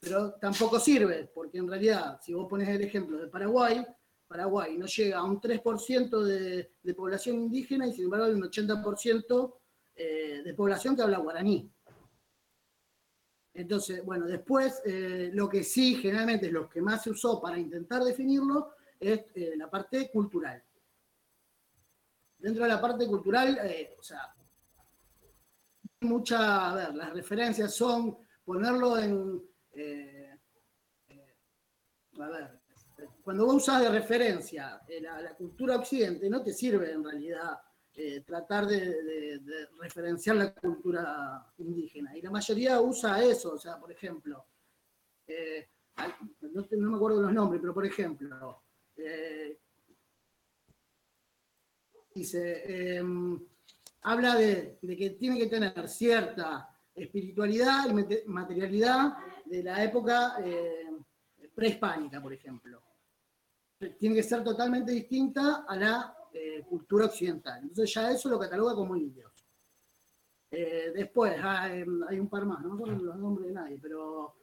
Pero tampoco sirve, porque en realidad, si vos pones el ejemplo de Paraguay, Paraguay no llega a un 3% de, población indígena y sin embargo hay un 80% eh, de población que habla guaraní. Entonces, bueno, después eh, lo que sí generalmente es lo que más se usó para intentar definirlo es eh, la parte cultural. Dentro de la parte cultural, o sea, mucha, a ver, las referencias son ponerlo en, a ver, cuando vos usas de referencia eh, la, cultura occidente, no te sirve en realidad eh, tratar de, referenciar la cultura indígena. Y la mayoría usa eso, o sea, por ejemplo, no, me acuerdo los nombres, pero por ejemplo, dice, em, habla de, que tiene que tener cierta espiritualidad y materialidad de la época eh, prehispánica, por ejemplo. Tiene que ser totalmente distinta a la eh, cultura occidental. Entonces ya eso lo cataloga como indios. Eh, después hay, un par más, no me los nombres de nadie, pero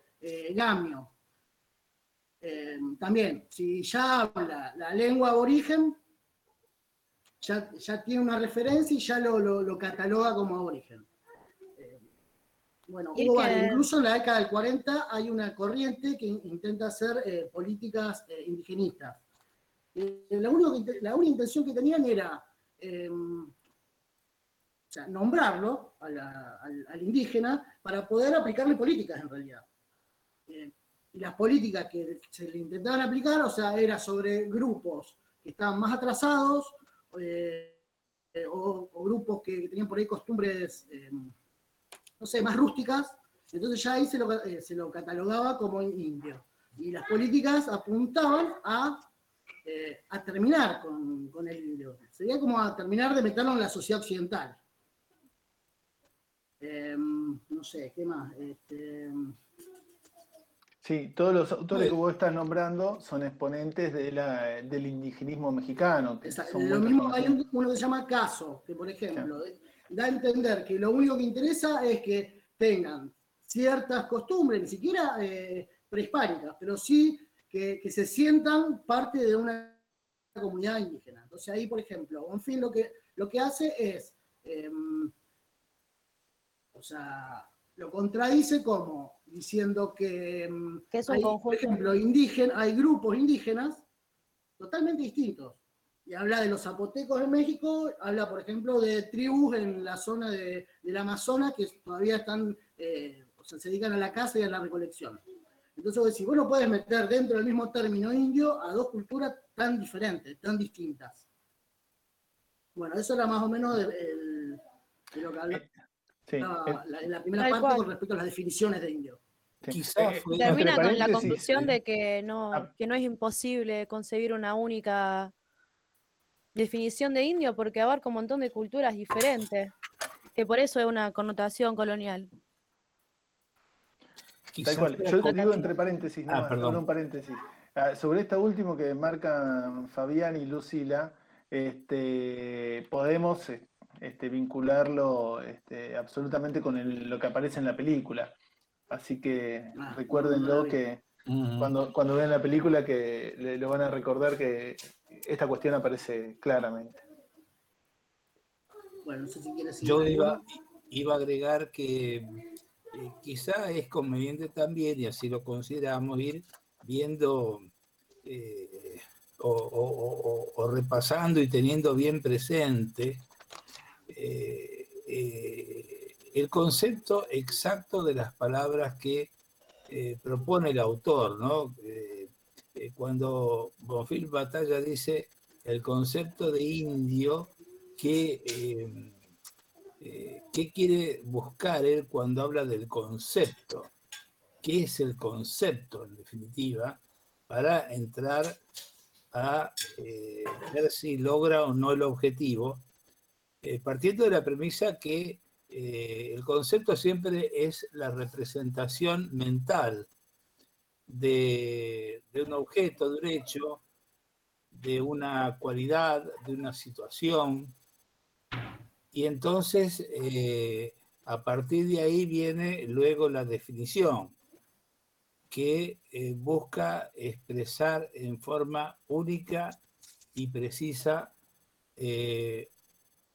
Gamio. también, si ya habla la lengua aborigen, ya, ya tiene una referencia y ya lo, lo, cataloga como aborigen. Eh, bueno, incluso en la década del 40 hay una corriente que intenta hacer eh, políticas eh, la, única, la única intención que tenían era nombrarlo al, indígena para poder aplicarle políticas en realidad. y las políticas que se le intentaban aplicar, o sea, era sobre grupos que estaban más atrasados eh, o, grupos que tenían por ahí costumbres, eh, no sé, más rústicas, entonces ya ahí se lo, eh, se lo catalogaba como indio. Y las políticas apuntaban a, a terminar con, con, el indio. Sería como a terminar de meterlo en la sociedad occidental. no sé, ¿qué más? Este, Sí, todos los autores que vos estás nombrando son exponentes de la, del indigenismo mexicano. lo mismo, hay uno que se llama Caso, que por ejemplo da a entender que lo único que interesa es que tengan ciertas costumbres, ni siquiera eh, prehispánicas, pero sí que, se sientan parte de una comunidad indígena. Entonces ahí, por ejemplo, Bonfil lo que, lo que hace es, em, o sea, lo contradice como diciendo que, hay, por ejemplo, indígena, hay grupos indígenas totalmente distintos. Y habla de los zapotecos en México, habla, por ejemplo, de tribus en la zona de, del Amazonas que todavía están, eh, o sea, se dedican a la caza y a la recolección. Entonces, si vos no puedes meter dentro del mismo término indio a dos culturas tan diferentes, tan distintas. Bueno, eso era más o menos de, lo que habla la, primera parte con respecto a las definiciones de indio. Eh, termina con la conclusión de que no, ah. que no es imposible concebir una única definición de indio porque abarca un montón de culturas diferentes, que por eso es una connotación colonial. Tal cual. Yo te digo entre paréntesis, no, ah, un paréntesis. Ah, sobre esta última que marcan Fabián y Lucila, este, podemos este, vincularlo este, absolutamente con lo que aparece en la película. Así que ah, recuérdenlo que cuando, cuando vean la película que lo van a recordar que esta cuestión aparece claramente. Bueno, no sé si quieres Yo iba, iba, a agregar que eh, quizá es conveniente también, y así lo consideramos, ir viendo eh, o, repasando y teniendo bien presente eh, el concepto exacto de las palabras que eh, propone el autor, ¿no? Eh, eh, cuando Bonfil Batalla dice el concepto de indio, que, ¿qué quiere buscar él cuando habla del concepto? ¿Qué es el concepto, en definitiva, para entrar a ver si logra o no el objetivo, partiendo de la premisa que eh, el concepto siempre es la representación mental de, un objeto, de un hecho, de una cualidad, de una situación. Y entonces, eh, a partir de ahí viene luego la definición, que eh, busca expresar en forma única y precisa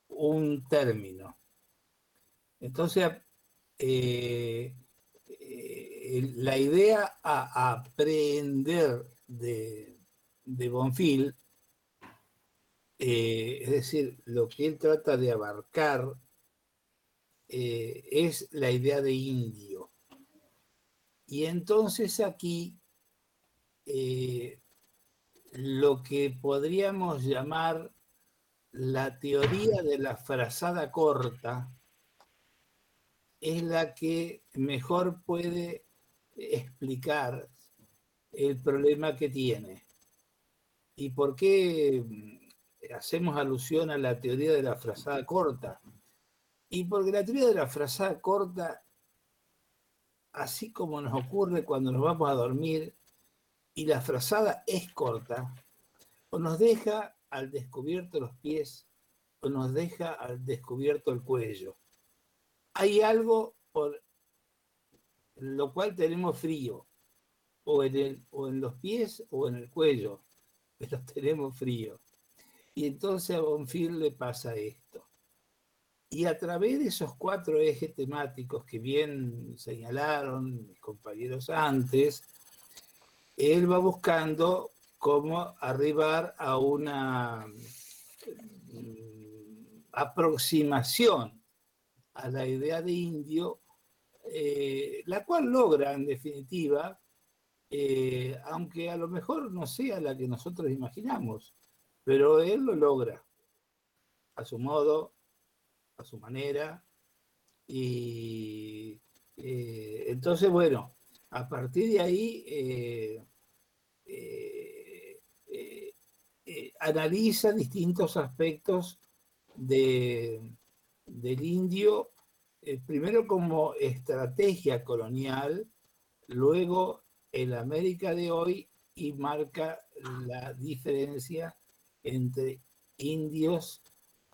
un término. Entonces, eh, eh, la idea a aprender de, Bonfil, eh, es decir, lo que él trata de abarcar es la idea de indio. Y entonces aquí lo que podríamos llamar la teoría de la frazada corta es la que mejor puede explicar el problema que tiene. ¿Y por qué hacemos alusión a la teoría de la frazada corta? Y porque la teoría de la frazada corta, así como nos ocurre cuando nos vamos a dormir y la frazada es corta, o nos deja al descubierto los pies o nos deja al descubierto el cuello. Hay algo por lo cual tenemos frío, o en, el, o en los pies o en el cuello, pero tenemos frío. Y entonces a Bonfil le pasa esto. Y a través de esos cuatro ejes temáticos que bien señalaron mis compañeros antes, él va buscando cómo arribar a una mm, aproximación a la idea de indio, eh, la cual logra en definitiva, eh, aunque a lo mejor no sea la que nosotros imaginamos, pero él lo logra a su modo, a su manera, y eh, entonces, bueno, a partir de ahí analiza distintos aspectos del indio, eh, primero como estrategia colonial, luego en América de hoy y marca la diferencia entre indios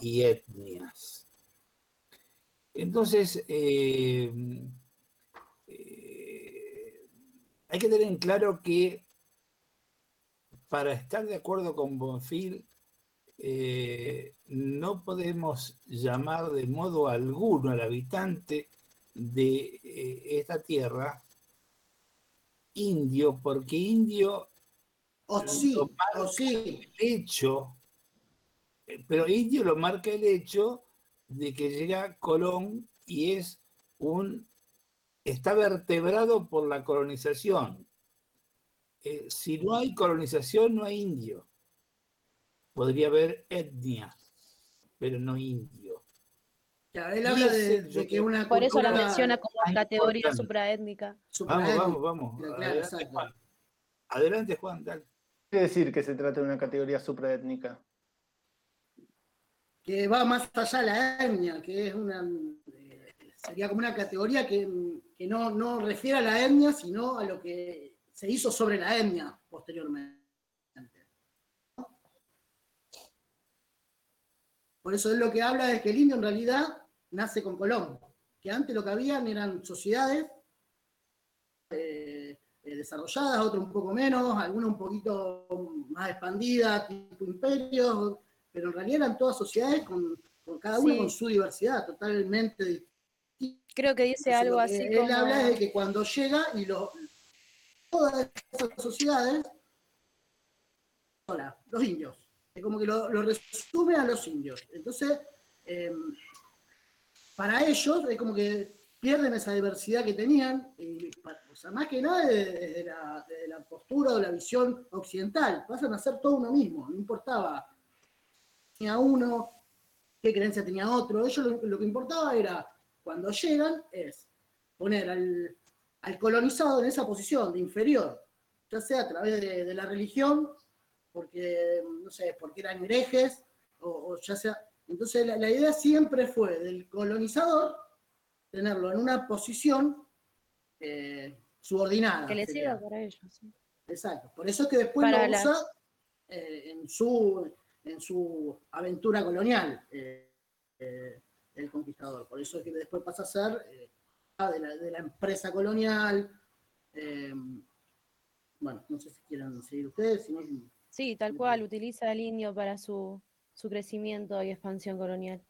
y etnias. Entonces, eh, eh, hay que tener en claro que para estar de acuerdo con Bonfil, eh, no podemos llamar de modo alguno al habitante de esta tierra indio, porque indio o sí, o sí. el hecho, eh, pero indio lo marca el hecho de que llega Colón y es un está vertebrado por la colonización. Eh, si no hay colonización, no hay indio. Podría haber etnia, pero no indio. él habla de, que una Por eso la menciona como categoría supraétnica. Vamos, vamos, vamos. Adelante, Juan. Adelante, Quiere decir que se trata de una categoría supraétnica. Que va más allá de la etnia, que es una eh, sería como una categoría que, que no, no refiere a la etnia, sino a lo que se hizo sobre la etnia posteriormente. Por eso es lo que habla es que el indio en realidad nace con Colón, que antes lo que habían eran sociedades eh, desarrolladas, otras un poco menos, algunas un poquito más expandidas, tipo imperios, pero en realidad eran todas sociedades con, cada una con su diversidad totalmente distinta. Creo que dice algo así. Él habla de que cuando llega y lo, todas esas sociedades, hola, los indios. Es como que lo, resume a los indios. Entonces, em, para ellos es como que pierden esa diversidad que tenían, sea, más que nada de, la, postura o la visión occidental, pasan a ser todo uno mismo, no importaba tenía uno, qué creencia tenía otro, ellos lo, que importaba era, cuando llegan, es poner al colonizado en esa posición de inferior, ya sea a través de, la religión, porque, no sé, porque eran herejes, o, ya sea... Entonces la, idea siempre fue del colonizador tenerlo en una posición eh, subordinada. Que le sirva para ellos. Exacto. Por eso es que después lo usa eh, en, su, en su aventura colonial, eh, el conquistador. Por eso es que después pasa a ser de la, empresa colonial. Bueno, no sé si quieran seguir ustedes. sí, tal cual, utiliza el indio para su, crecimiento y expansión colonial.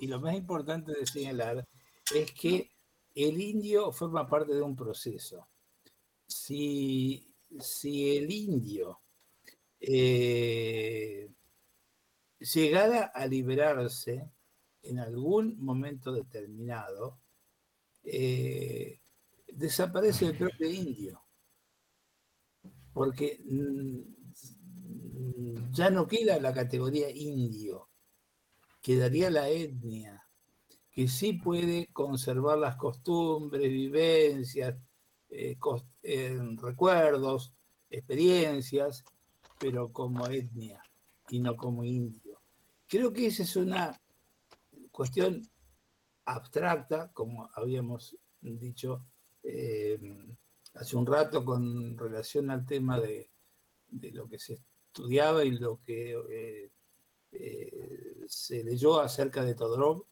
Y, lo más importante de señalar es que el indio forma parte de un proceso. Si, si el indio eh, llegara a liberarse en algún momento determinado, eh, desaparece el propio indio, porque mm, ya no queda la categoría indio, quedaría la etnia, que sí puede conservar las costumbres, vivencias, eh, eh, recuerdos, experiencias, pero como etnia y no como indio. Creo que esa es una cuestión abstracta, como habíamos dicho eh, hace un rato con relación al tema de, lo que se estudiaba y lo que se leyó acerca de Todorov,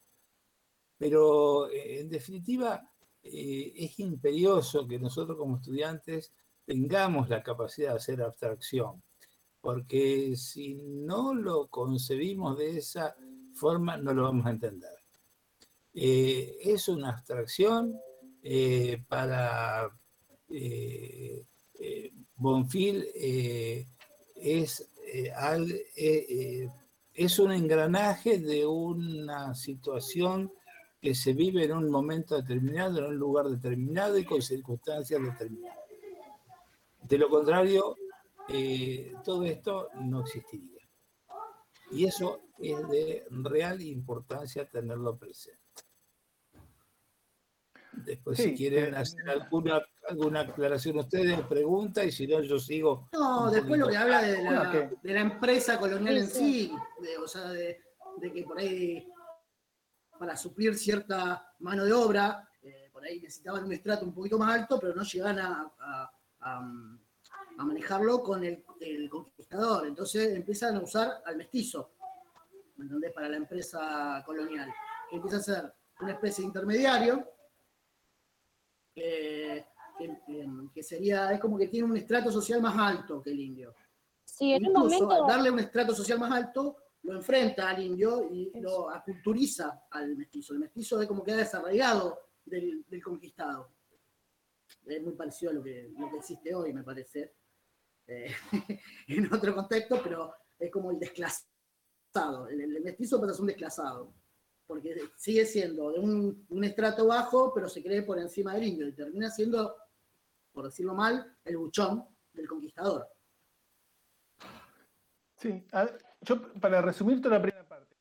pero en definitiva eh, es imperioso que nosotros como estudiantes tengamos la capacidad de hacer abstracción, porque si no lo concebimos de esa forma, no lo vamos a entender. Eh, es una abstracción eh, para Bonfil, es, es un engranaje de una situación que se vive en un momento determinado, en un lugar determinado y con circunstancias determinadas. De lo contrario, eh, todo esto no existiría. Y eso es de real importancia tenerlo presente. Después, si quieren eh, hacer alguna, alguna aclaración ustedes, pregunta, y si no, yo sigo. No, después lo que habla de la, de la empresa colonial en sí, o sea, de, de que por ahí para suplir cierta mano de obra, eh, por ahí necesitaban un estrato un poquito más alto, pero no llegan a, manejarlo con el, conquistador. Entonces empiezan a usar al mestizo, ¿me entendés? Para la empresa colonial, que empieza a ser una especie de intermediario, que, sería, es como que tiene un estrato social más alto que el indio. Sí, en un momento... darle un estrato social más alto, lo enfrenta al indio y lo aculturiza al mestizo. El mestizo es como queda desarraigado del, conquistado. Es muy parecido a lo que, existe hoy, me parece, eh, en otro contexto, pero es como el desclasado. El, mestizo pasa a ser un desclasado, porque sigue siendo de un, un, estrato bajo, pero se cree por encima del indio y termina siendo, por decirlo mal, el buchón del conquistador. Sí, yo para resumir toda la primera parte,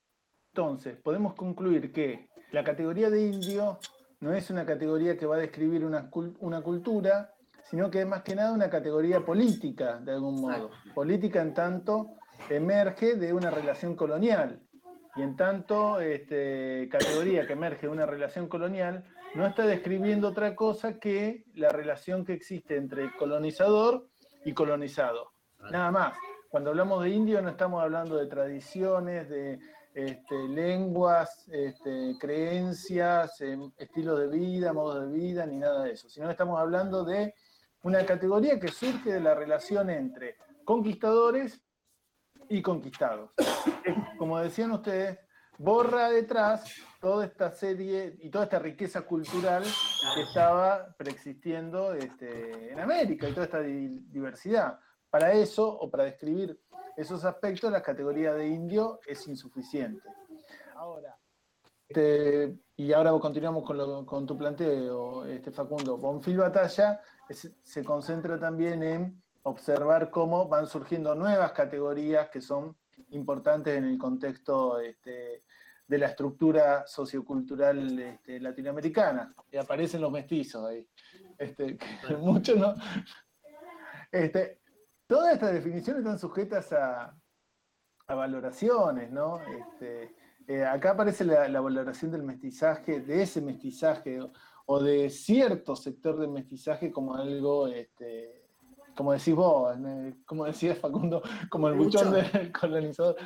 entonces podemos concluir que la categoría de indio no es una categoría que va a describir una, cultura, sino que es más que nada una categoría política, de algún modo. Política en tanto emerge de una relación colonial. Y en tanto, este, categoría que emerge de una relación colonial no está describiendo otra cosa que la relación que existe entre colonizador y colonizado. Nada más. Cuando hablamos de indio no estamos hablando de tradiciones, de este, lenguas, este, creencias, em, estilos de vida, modos de vida, ni nada de eso, sino que estamos hablando de una categoría que surge de la relación entre conquistadores y conquistados. Como decían ustedes, borra detrás toda esta serie y toda esta riqueza cultural que estaba preexistiendo este, en América y toda esta diversidad. Para eso, o para describir esos aspectos, la categoría de indio es insuficiente. Ahora, este, y ahora continuamos con, tu planteo, este, Facundo. Bonfil Batalla se concentra también en observar cómo van surgiendo nuevas categorías que son importantes en el contexto este, de la estructura sociocultural este, latinoamericana. Y aparecen los mestizos ahí. Este, muchos no. Este, Todas estas definiciones están sujetas a, valoraciones, ¿no? Este, eh, acá aparece la, valoración del mestizaje, de ese mestizaje o, de cierto sector del mestizaje como algo, este, como decís vos, como decías Facundo, como el buchón del colonizador.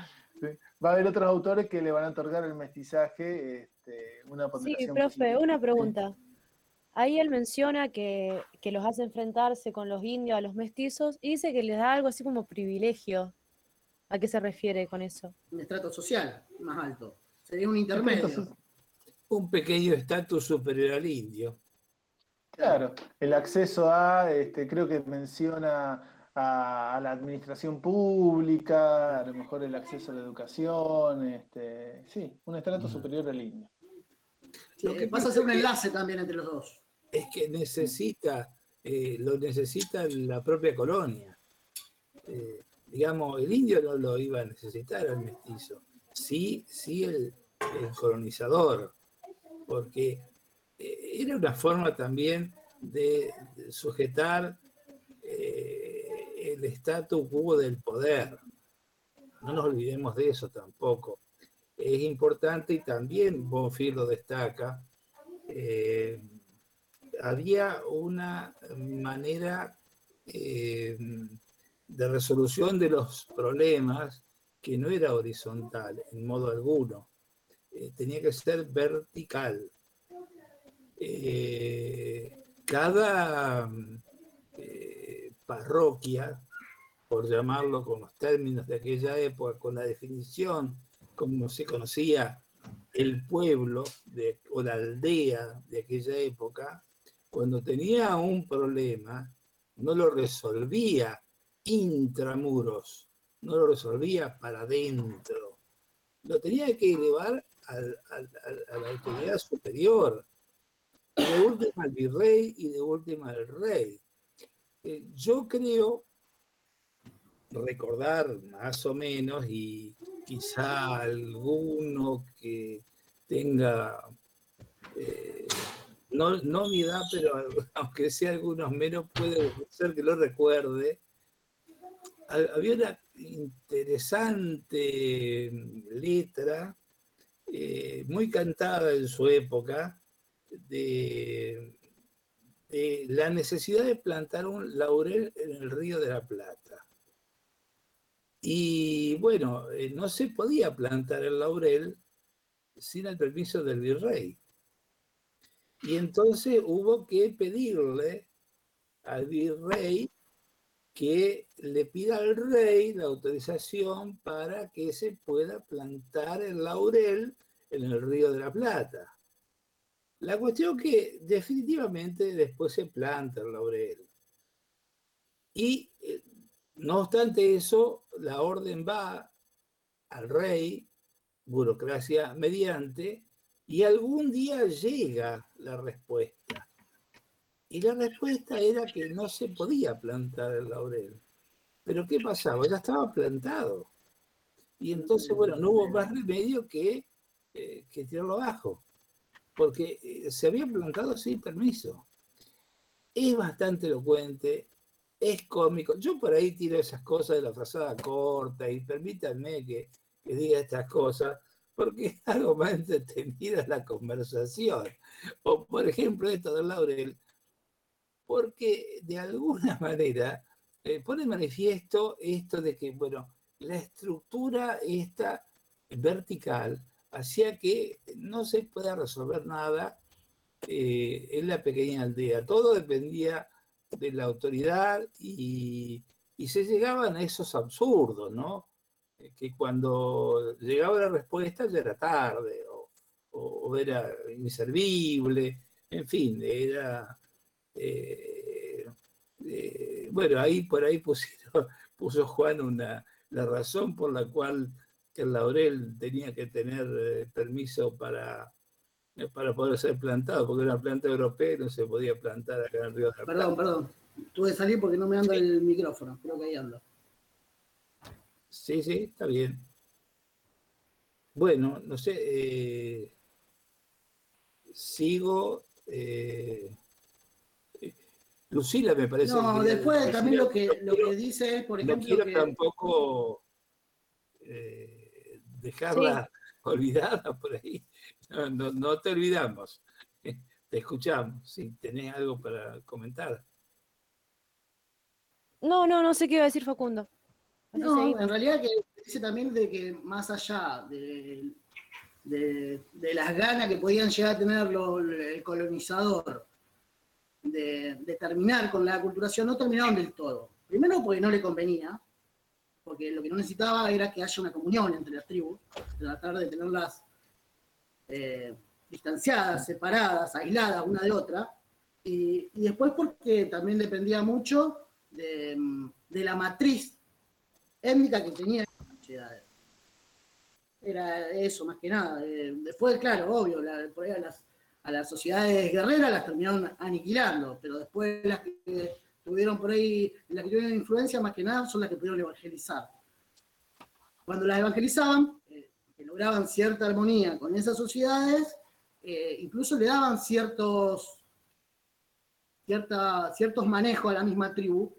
Va a haber otros autores que le van a otorgar el mestizaje este, una ponderación. Sí, profe, una pregunta. Ahí él menciona que, los hace enfrentarse con los indios, a los mestizos, y dice que les da algo así como privilegio. ¿A qué se refiere con eso? Un estrato social más alto. Sería un intermedio. Un pequeño estatus superior al indio. Claro, el acceso a, este, creo que menciona a, la administración pública, a lo mejor el acceso a la educación, este, sí, un estrato superior al indio. Lo que pasa a ser un enlace también entre los dos es que necesita, eh, lo necesita la propia colonia. Eh, digamos, el indio no lo iba a necesitar al mestizo, sí, sí el, colonizador, porque eh, era una forma también de, sujetar el estatus quo del poder. No nos olvidemos de eso tampoco. Es importante y también Bonfil lo destaca, había una manera eh, de resolución de los problemas que no era horizontal en modo alguno, eh, tenía que ser vertical. Eh, cada parroquia, por llamarlo con los términos de aquella época, con la definición como se conocía el pueblo o la aldea de aquella época, cuando tenía un problema, no lo resolvía intramuros, no lo resolvía para adentro, lo tenía que elevar a la autoridad superior, de última al virrey y de última al rey. Eh, yo creo recordar más o menos y quizá alguno que tenga eh, no, no mi edad, pero aunque sea algunos menos, puede ser que lo recuerde. Había una interesante letra, eh, muy cantada en su época, de, la necesidad de plantar un laurel en el río de la Plata. Y bueno, eh, no se podía plantar el laurel sin el permiso del virrey. Y entonces hubo que pedirle al virrey que le pida al rey la autorización para que se pueda plantar el laurel en el río de la Plata. La cuestión que definitivamente después se planta el laurel. Y eh, no obstante eso, la orden va al rey, burocracia mediante, y algún día llega la respuesta. Y la respuesta era que no se podía plantar el laurel. Pero ¿qué pasaba? Ya estaba plantado. Y entonces, bueno, no hubo más remedio que, eh, que tirarlo abajo. Porque eh, se había plantado sin permiso. Es bastante elocuente, es cómico. Yo por ahí tiro esas cosas de la frazada corta y permítanme que, que diga estas cosas, porque es algo más entretenida la conversación. O, por ejemplo, esto del laurel, porque de alguna manera eh, pone manifiesto esto de que, bueno, la estructura está vertical hacía que no se pueda resolver nada eh, en la pequeña aldea. Todo dependía de la autoridad y, se llegaban a esos absurdos, ¿no? Eh, que cuando llegaba la respuesta ya era tarde o, era inservible, en fin, era... Eh, bueno, ahí por ahí puso Juan una, la razón por la cual el laurel tenía que tener permiso para, para poder ser plantado, porque era una planta europea y no se podía plantar acá en el río de la Perdón, perdón. Tuve que salir porque no me anda el micrófono, creo que ahí ando. Sí, sí, está bien. Bueno, no sé, eh, sigo. Eh, Lucila me parece. No, después también lo que, lo que dice es, por ejemplo. No quiero tampoco eh, dejarla olvidada por ahí. No, no, te olvidamos. Te escuchamos. Si tenés algo para comentar. No, no, no sé qué iba a decir Facundo. No, en realidad que dice también de que más allá de, de, las ganas que podían llegar a tener el colonizador de, terminar con la culturación, no terminaron del todo. Primero porque no le convenía, porque lo que no necesitaba era que haya una comunión entre las tribus, tratar de tenerlas eh, distanciadas, separadas, aisladas una de otra, y, después porque también dependía mucho de, la matriz étnica que tenía Era eso, más que nada. Eh, después, claro, obvio, por ahí a las, a las sociedades guerreras las terminaron aniquilando, pero después las que tuvieron por ahí, las que tuvieron influencia más que nada son las que pudieron evangelizar. Cuando las evangelizaban, eh, que lograban cierta armonía con esas sociedades, eh, incluso le daban ciertos, cierta, ciertos manejos a la misma tribu,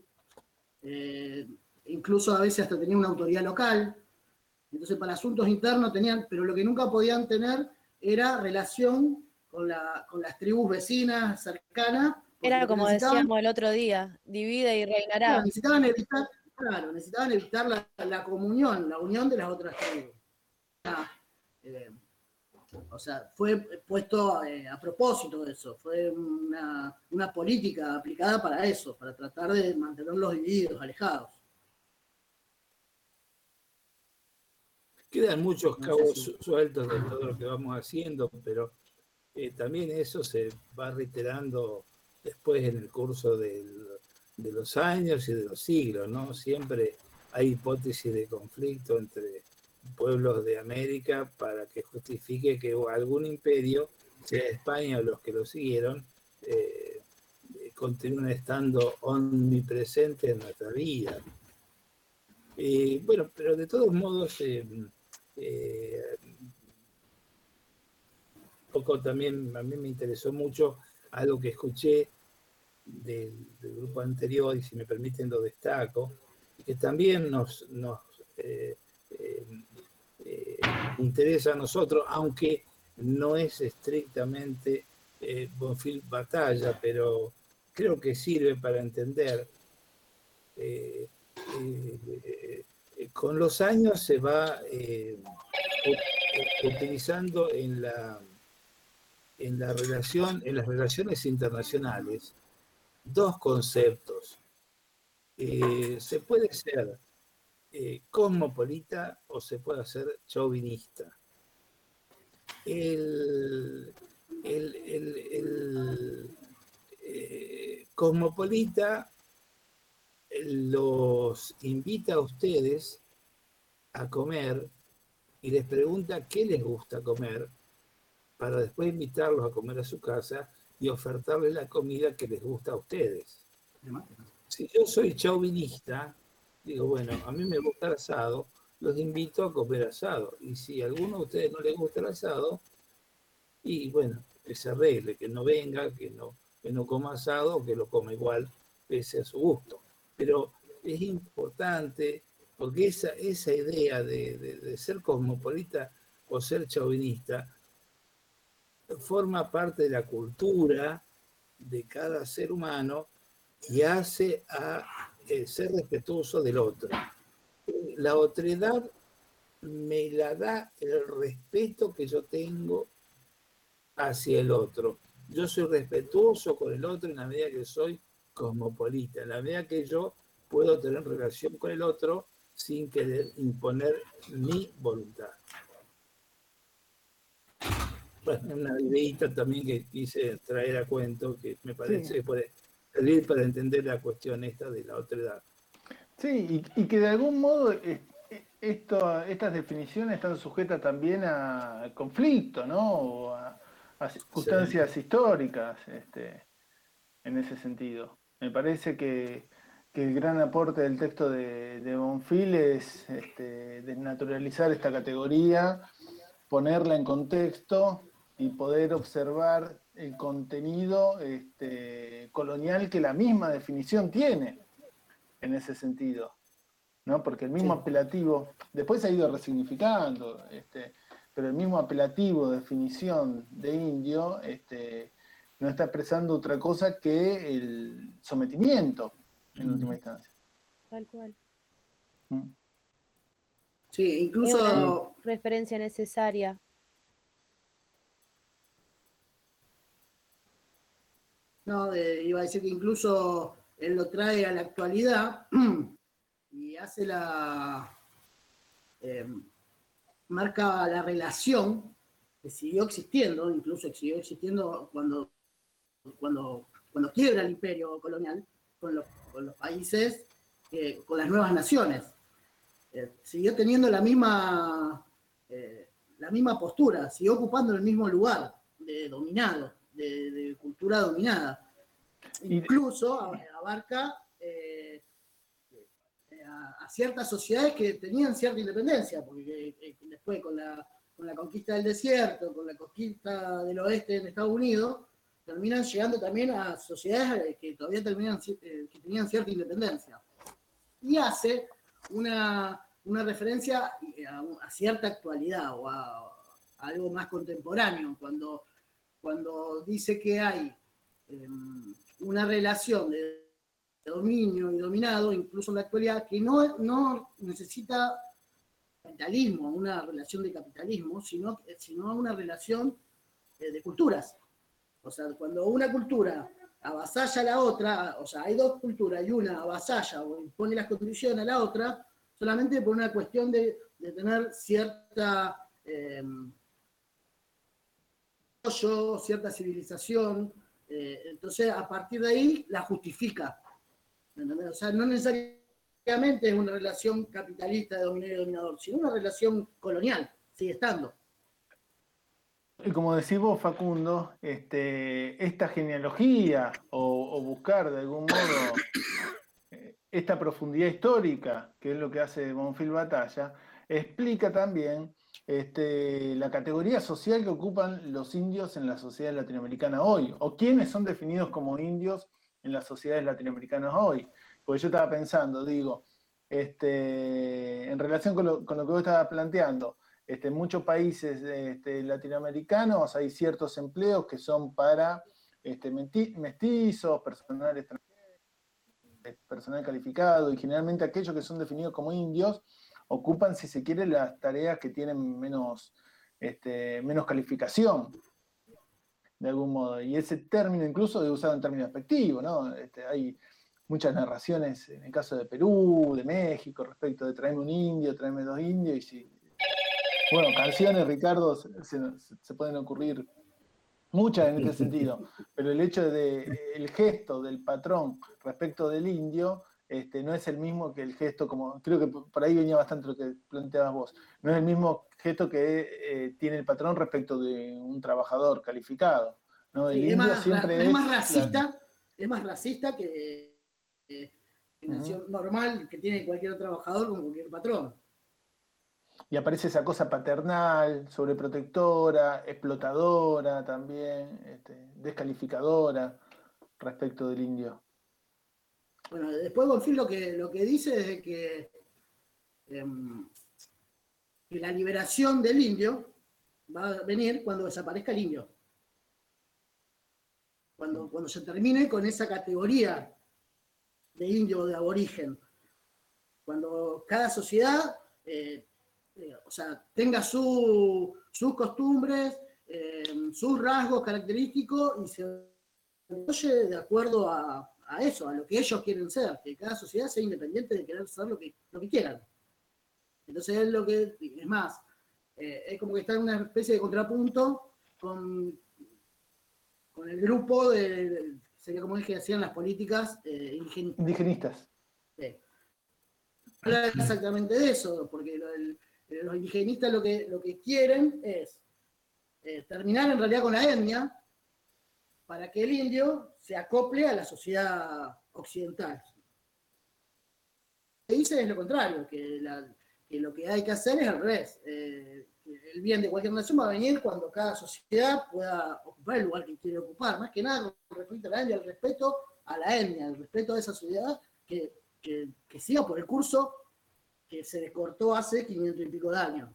eh, incluso a veces hasta tenían una autoridad local, entonces para asuntos internos tenían, pero lo que nunca podían tener era relación con, las tribus vecinas, cercanas. Era como decíamos el otro día, divide y reinará. necesitaban evitar, claro, necesitaban evitar la, comunión, la unión de las otras tribus. Eh, o sea, fue puesto eh, a propósito de eso, fue una, una política aplicada para eso, para tratar de mantenerlos divididos, alejados. Quedan muchos cabos sueltos de todo lo que vamos haciendo, pero eh, también eso se va reiterando después en el curso de los años y de los siglos, ¿no? Siempre hay hipótesis de conflicto entre pueblos de América para que justifique que algún imperio, sea España o los que lo siguieron, eh, continúen estando omnipresentes en nuestra vida. bueno, pero de todos modos, eh, eh, poco también a mí me interesó mucho algo que escuché del, grupo anterior y si me permiten lo destaco, que también nos, nos eh, eh, interesa a nosotros, aunque no es estrictamente Bonfil Batalla, pero creo que sirve para entender con los años se va eh, utilizando en la, en la relación, en las relaciones internacionales, dos conceptos. Eh, se puede ser eh, cosmopolita o se puede ser chauvinista. El, cosmopolita los invita a ustedes a comer y les pregunta qué les gusta comer para después invitarlos a comer a su casa y ofertarles la comida que les gusta a ustedes. Si yo soy chauvinista, digo, bueno, a mí me gusta el asado, los invito a comer asado. Y si a alguno de ustedes no les gusta el asado, y bueno, que se arregle, que no venga, que no, que no coma asado, que lo coma igual, pese a su gusto pero es importante porque esa, esa idea de, ser cosmopolita o ser chauvinista forma parte de la cultura de cada ser humano y hace a eh, ser respetuoso del otro. La otredad me la da el respeto que yo tengo hacia el otro. Yo soy respetuoso con el otro en la medida que soy cosmopolita, en la medida que yo puedo tener relación con el otro sin querer imponer mi voluntad. Bueno, una ideita también que quise traer a cuento que me parece que puede servir para entender la cuestión esta de la otra edad. Sí, y, que de algún modo eh, esto, estas definiciones están sujetas también a conflicto, ¿no? O a, circunstancias históricas este, en ese sentido. Me parece que, el gran aporte del texto de, Bonfil es este, desnaturalizar esta categoría, ponerla en contexto y poder observar el contenido este, colonial que la misma definición tiene en ese sentido. ¿no? Porque el mismo apelativo, después se ha ido resignificando, este, pero el mismo apelativo, definición de indio, este, no está expresando otra cosa que el sometimiento en última instancia. Tal cual. Mm. Sí, incluso... referencia necesaria. No, iba a decir que incluso él lo trae a la actualidad y hace la... Eh, marca la relación que siguió existiendo, incluso siguió existiendo cuando cuando, cuando quiebra el imperio colonial con los, países, eh, con las nuevas naciones. Eh, siguió teniendo la misma, eh, la misma postura, siguió ocupando el mismo lugar de dominado. De, cultura dominada. Incluso abarca eh, a, ciertas sociedades que tenían cierta independencia, porque eh, después con la, con la conquista del desierto, con la conquista del oeste en Estados Unidos, terminan llegando también a sociedades que todavía terminan, que tenían cierta independencia. Y hace una, una referencia a, cierta actualidad o a, algo más contemporáneo, cuando, cuando dice que hay em, una relación de dominio y dominado, incluso en la actualidad, que no, no necesita capitalismo, una relación de capitalismo, sino, sino una relación eh, de culturas. O sea, cuando una cultura avasalla a la otra, o sea, hay dos culturas y una avasalla o impone las condiciones a la otra, solamente por una cuestión de, tener cierta eh, cierta civilización, eh, entonces a partir de ahí la justifica. O sea, no necesariamente es una relación capitalista de dominador y dominador, sino una relación colonial, sigue estando. Y como decís vos, Facundo, este, esta genealogía o, buscar de algún modo eh, esta profundidad histórica, que es lo que hace Bonfil Batalla, explica también este, la categoría social que ocupan los indios en la sociedad latinoamericana hoy, o quiénes son definidos como indios en las sociedades latinoamericanas hoy. Porque yo estaba pensando, digo, este, en relación con lo, con lo que vos estabas planteando, este, en muchos países este, latinoamericanos hay ciertos empleos que son para este, mestizos, personal extranjero, personal calificado, y generalmente aquellos que son definidos como indios ocupan, si se quiere, las tareas que tienen menos, menos calificación, de algún modo. Y ese término incluso es usado en términos despectivos, ¿no? hay muchas narraciones en el caso de Perú, de México, respecto de traerme un indio, traerme dos indios, y si bueno, canciones, Ricardo, se, pueden ocurrir muchas en ese sentido, pero el hecho de el gesto del patrón respecto del indio este, no es el mismo que el gesto, como creo que por ahí venía bastante lo que planteabas vos, no es el mismo gesto que eh, tiene el patrón respecto de un trabajador calificado. ¿no? Es, más, siempre es, más racista, es más racista que, eh, normal que tiene cualquier trabajador como cualquier patrón y aparece esa cosa paternal, sobreprotectora, explotadora también, este, descalificadora respecto del indio. Bueno, después Bonfil lo que, lo que dice es que, em, que la liberación del indio va a venir cuando desaparezca el indio. Cuando, cuando se termine con esa categoría de indio o de aborigen. Cuando cada sociedad eh, eh, o sea, tenga sus costumbres, eh, sus rasgos característicos y se oye de acuerdo a, eso, a lo que ellos quieren ser, que cada sociedad sea independiente de querer ser lo que, lo que quieran. Entonces es lo que, es más, eh, es como que está en una especie de contrapunto con, con el grupo de, sería como el que hacían las políticas indigenistas. Habla exactamente de eso, porque los indigenistas lo que, lo que quieren es eh, terminar en realidad con la etnia para que el indio se acople a la sociedad occidental. Lo que dice es lo contrario, que, lo que hay que hacer es al revés. Eh, el bien de cualquier nación va a venir cuando cada sociedad pueda ocupar el lugar que quiere ocupar. Más que nada, con respecto a la etnia, el respeto a la etnia, el respeto a esa sociedad que, que siga por el curso que se descortó hace 500 y pico de años.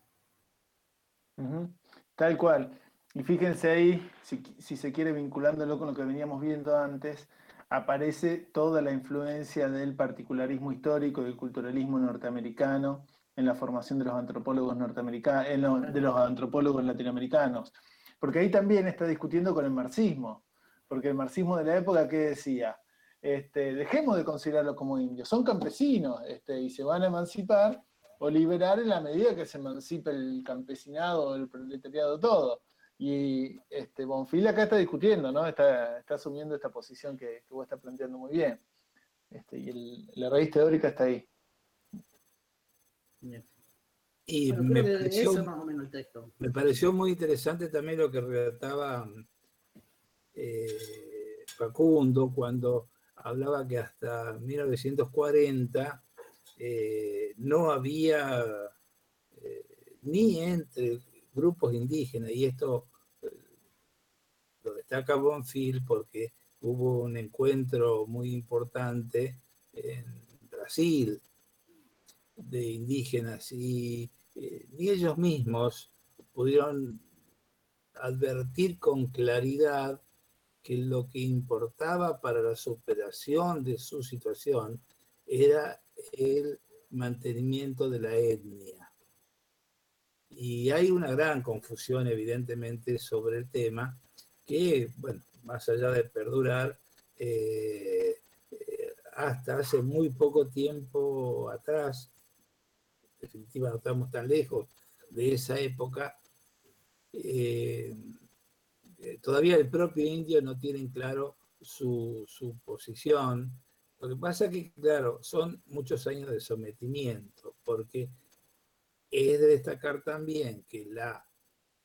Tal cual. Y fíjense ahí, si, se quiere vinculándolo con lo que veníamos viendo antes, aparece toda la influencia del particularismo histórico, del culturalismo norteamericano en la formación de los antropólogos norteamericanos, de los antropólogos latinoamericanos. Porque ahí también está discutiendo con el marxismo, porque el marxismo de la época, ¿qué decía? Este, dejemos de considerarlos como indios, son campesinos este, y se van a emancipar o liberar en la medida que se emancipe el campesinado, el proletariado, todo. Y este, Bonfil acá está discutiendo, ¿no? Está, asumiendo esta posición que, vos estás planteando muy bien. Este, y la raíz teórica está ahí. Y me, pareció, me pareció muy interesante también lo que relataba eh, Facundo cuando hablaba que hasta 1940 eh, no había ni entre grupos indígenas, y esto destaca Bonfil porque hubo un encuentro muy importante en Brasil de indígenas y eh, ni ellos mismos pudieron advertir con claridad que lo que importaba para la superación de su situación era el mantenimiento de la etnia. Y hay una gran confusión, evidentemente, sobre el tema, que, bueno, más allá de perdurar, eh, eh, hasta hace muy poco tiempo atrás, definitiva no estamos tan lejos de esa época, eh, todavía el propio indio no tiene claro su, su, posición. Lo que pasa que, claro, son muchos años de sometimiento, porque es de destacar también que la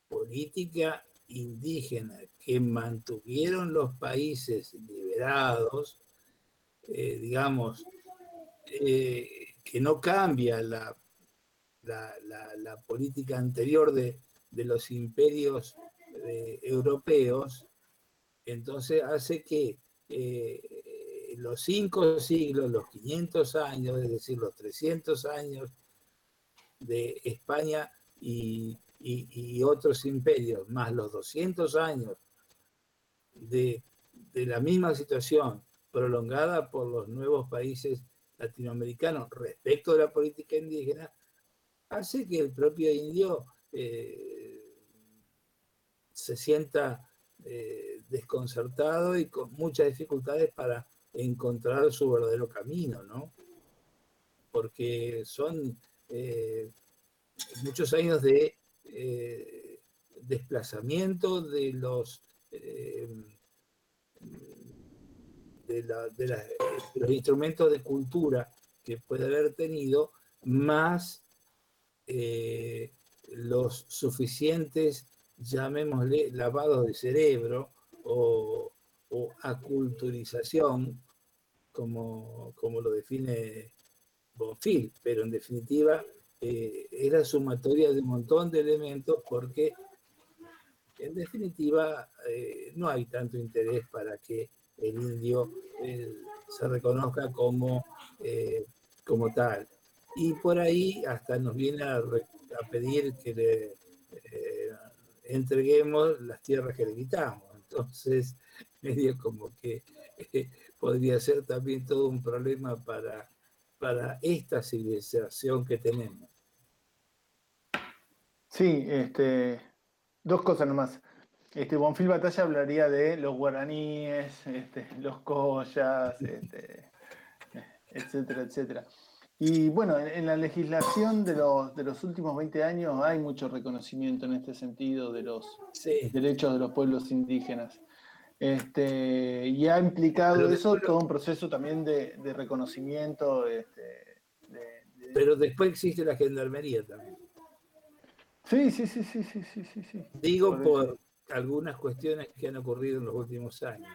política indígena que mantuvieron los países liberados, eh, digamos, eh, que no cambia la, la, política anterior de, los imperios eh, europeos, entonces hace que los cinco siglos, los 500 años, es decir, los 300 años de España y y, otros imperios, más los 200 años de, la misma situación prolongada por los nuevos países latinoamericanos respecto de la política indígena, hace que el propio indio eh, se sienta eh, desconcertado y con muchas dificultades para encontrar su verdadero camino, ¿no? Porque son eh, muchos años de eh, desplazamiento de los, eh, de, los instrumentos de cultura que puede haber tenido, más eh, los suficientes, llamémosle, lavados de cerebro o, aculturización, como, como lo define Bonfil, pero en definitiva eh, era sumatoria de un montón de elementos porque en definitiva eh, no hay tanto interés para que el indio eh, se reconozca como, como tal. Y por ahí hasta nos viene a, pedir que le entreguemos las tierras que le quitamos. Entonces, medio como que podría ser también todo un problema para para esta civilización que tenemos. Sí, este, dos cosas nomás. Este, Bonfil Batalla hablaría de los guaraníes, este, los collas, este, etcétera, etcétera. Y bueno, en, la legislación de los, de los últimos 20 años hay mucho reconocimiento en este sentido de los derechos de los pueblos indígenas. Este, y ha implicado eso todo un proceso también de, reconocimiento. Este, pero después existe la gendarmería también. Sí, sí, sí, sí, sí, sí, sí. Digo por, algunas cuestiones que han ocurrido en los últimos años.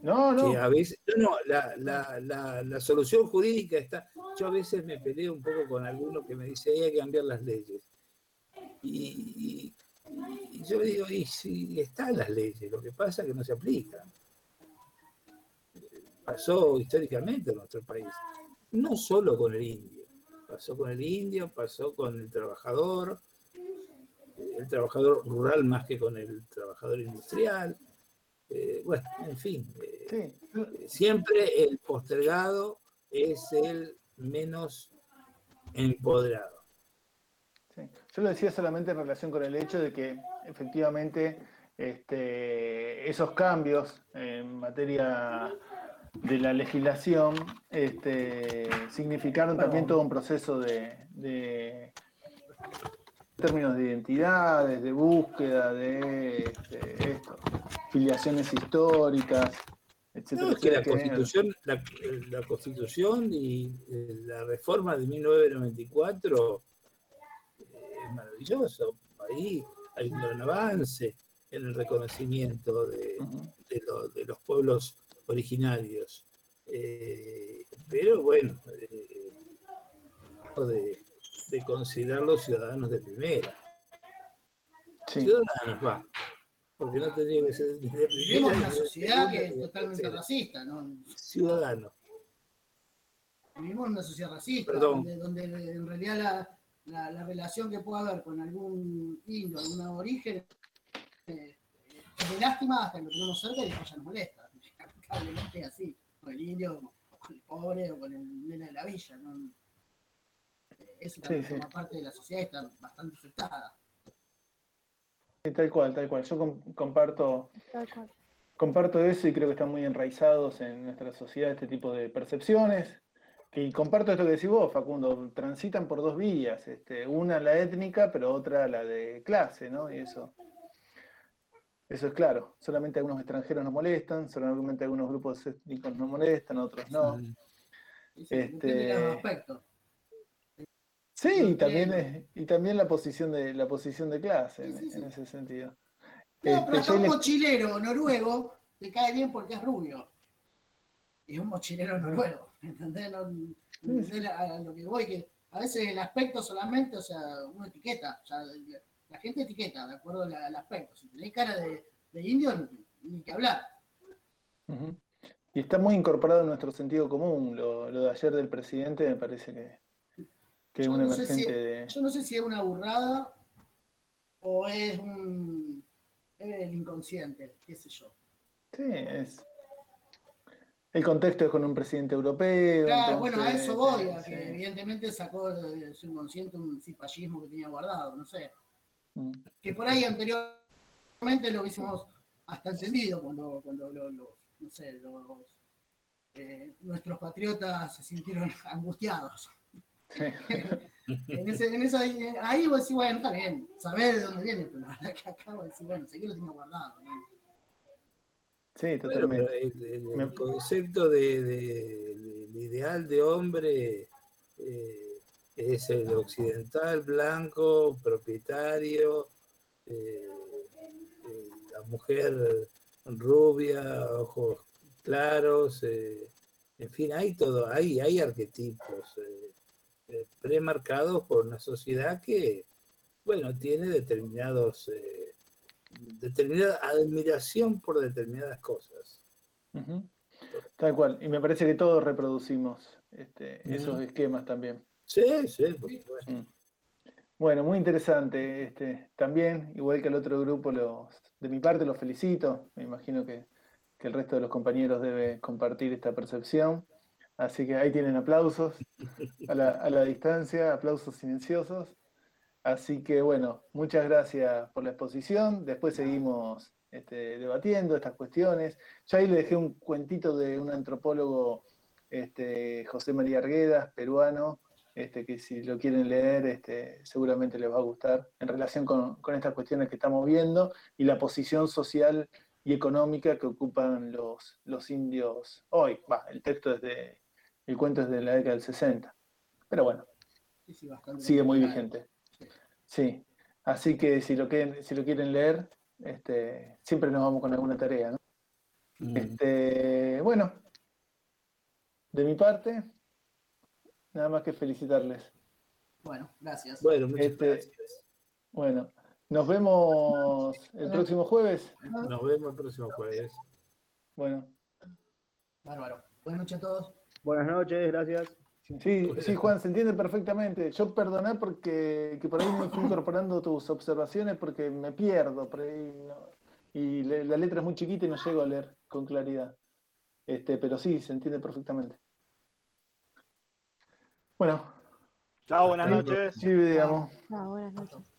No, no. a veces, no, la, la, la, solución jurídica está. Yo a veces me peleo un poco con alguno que me dice hay que cambiar las leyes. y, y yo digo, y si están las leyes, lo que pasa es que no se aplican. Pasó históricamente en nuestro país, no solo con el indio, pasó con el indio, pasó con el trabajador, el trabajador rural más que con el trabajador industrial. Eh, bueno, en fin, eh, siempre el postergado es el menos empoderado. Yo lo decía solamente en relación con el hecho de que efectivamente este, esos cambios en materia de la legislación este, significaron también todo un proceso de, términos de identidades, de búsqueda, de este, filiaciones históricas, etc. que la, constitución, la Constitución y la reforma de 1994 maravilloso. Ahí hay un gran avance. en el reconocimiento de, los pueblos originarios. Eh, pero bueno, eh, de, de considerarlos ciudadanos de primera. Ciudadanos, va. Porque no tendría que ser de primera. Vivimos una sociedad que es totalmente racista, ¿no? Ciudadano. Vivimos en una sociedad racista, donde, donde, en realidad la, la, relación que pueda haber con algún indio, algún origen, eh, es de lástima hasta que lo tenemos cerca y después ya nos molesta. Lamentablemente es así, con el indio, con el pobre o con el nene de la villa. ¿no? Eso también forma parte de la sociedad está bastante afectada. tal cual, tal cual. Yo comparto, comparto eso y creo que están muy enraizados en nuestra sociedad este tipo de percepciones. Y comparto esto que decís vos, Facundo, transitan por dos vías, este, una la étnica, pero otra la de clase, ¿no? Y eso, eso es claro. Solamente algunos extranjeros nos molestan, solamente algunos grupos étnicos nos molestan, otros no. Sí, este, sí y también, y también la posición de, la posición de clase en, ese sentido. No, pero este, un mochilero noruego te cae bien porque es rubio. Y es un mochilero noruego. ¿Entendés? No, a lo que voy, que a veces el aspecto solamente, o sea, una etiqueta, o sea, la gente etiqueta de acuerdo al, aspecto. Si tenéis cara de, indio, ni que hablar. Y está muy incorporado en nuestro sentido común. Lo, de ayer del presidente me parece que, que es un emergente de... Yo no sé si es una burrada o es un... es el inconsciente, qué sé yo. Sí, es, el contexto es con un presidente europeo. Claro, bueno, a eso voy, a que evidentemente sacó de su inconsciente un cipallismo que tenía guardado, no sé. Mm. Que por ahí anteriormente lo hubiésemos hasta encendido cuando, cuando no sé, eh, nuestros patriotas se sintieron angustiados. en ese, en esa, ahí vos decís, bueno, está bien, saber de dónde viene, pero la verdad que acá vos decís, bueno, sé que lo tenía guardado. Sí, totalmente. el, concepto de, ideal de hombre eh, es el occidental, blanco, propietario, eh, eh, la mujer rubia, ojos claros, en fin, hay todo, hay, hay arquetipos premarcados por una sociedad que, bueno, tiene determinados determinada admiración por determinadas cosas. Tal cual. Y me parece que todos reproducimos este, esos esquemas también. Sí, sí, mm. Bueno, muy interesante. Este, también, igual que el otro grupo, los, de mi parte los felicito. Me imagino que, el resto de los compañeros debe compartir esta percepción. Así que ahí tienen aplausos a la, a la distancia, aplausos silenciosos. Así que bueno, muchas gracias por la exposición. Después seguimos este, debatiendo estas cuestiones. Ya ahí le dejé un cuentito de un antropólogo, este, José María Arguedas, peruano, este, que si lo quieren leer este, seguramente les va a gustar, en relación con, estas cuestiones que estamos viendo y la posición social y económica que ocupan los, los indios hoy. el texto es de, el cuento es de la década del 60. Pero bueno, sigue muy vigente. Sí, así que si lo quieren, si lo quieren leer, este, siempre nos vamos con alguna tarea, ¿no? Mm. Este, bueno, de mi parte, nada más que felicitarles. Bueno, gracias. Bueno, muchas este, gracias. Bueno, nos vemos el próximo jueves. Nos vemos el próximo jueves. Bueno. Bárbaro. Buenas noches a todos. Buenas noches, gracias. Sí, sí, Juan, se entiende perfectamente. Yo perdoné porque que por ahí me fui incorporando tus observaciones porque me pierdo por ahí, y la letra es muy chiquita y no llego a leer con claridad. Este, pero sí, se entiende perfectamente. Bueno. Chao, buenas noches. Sí, digamos. Chao, buenas noches.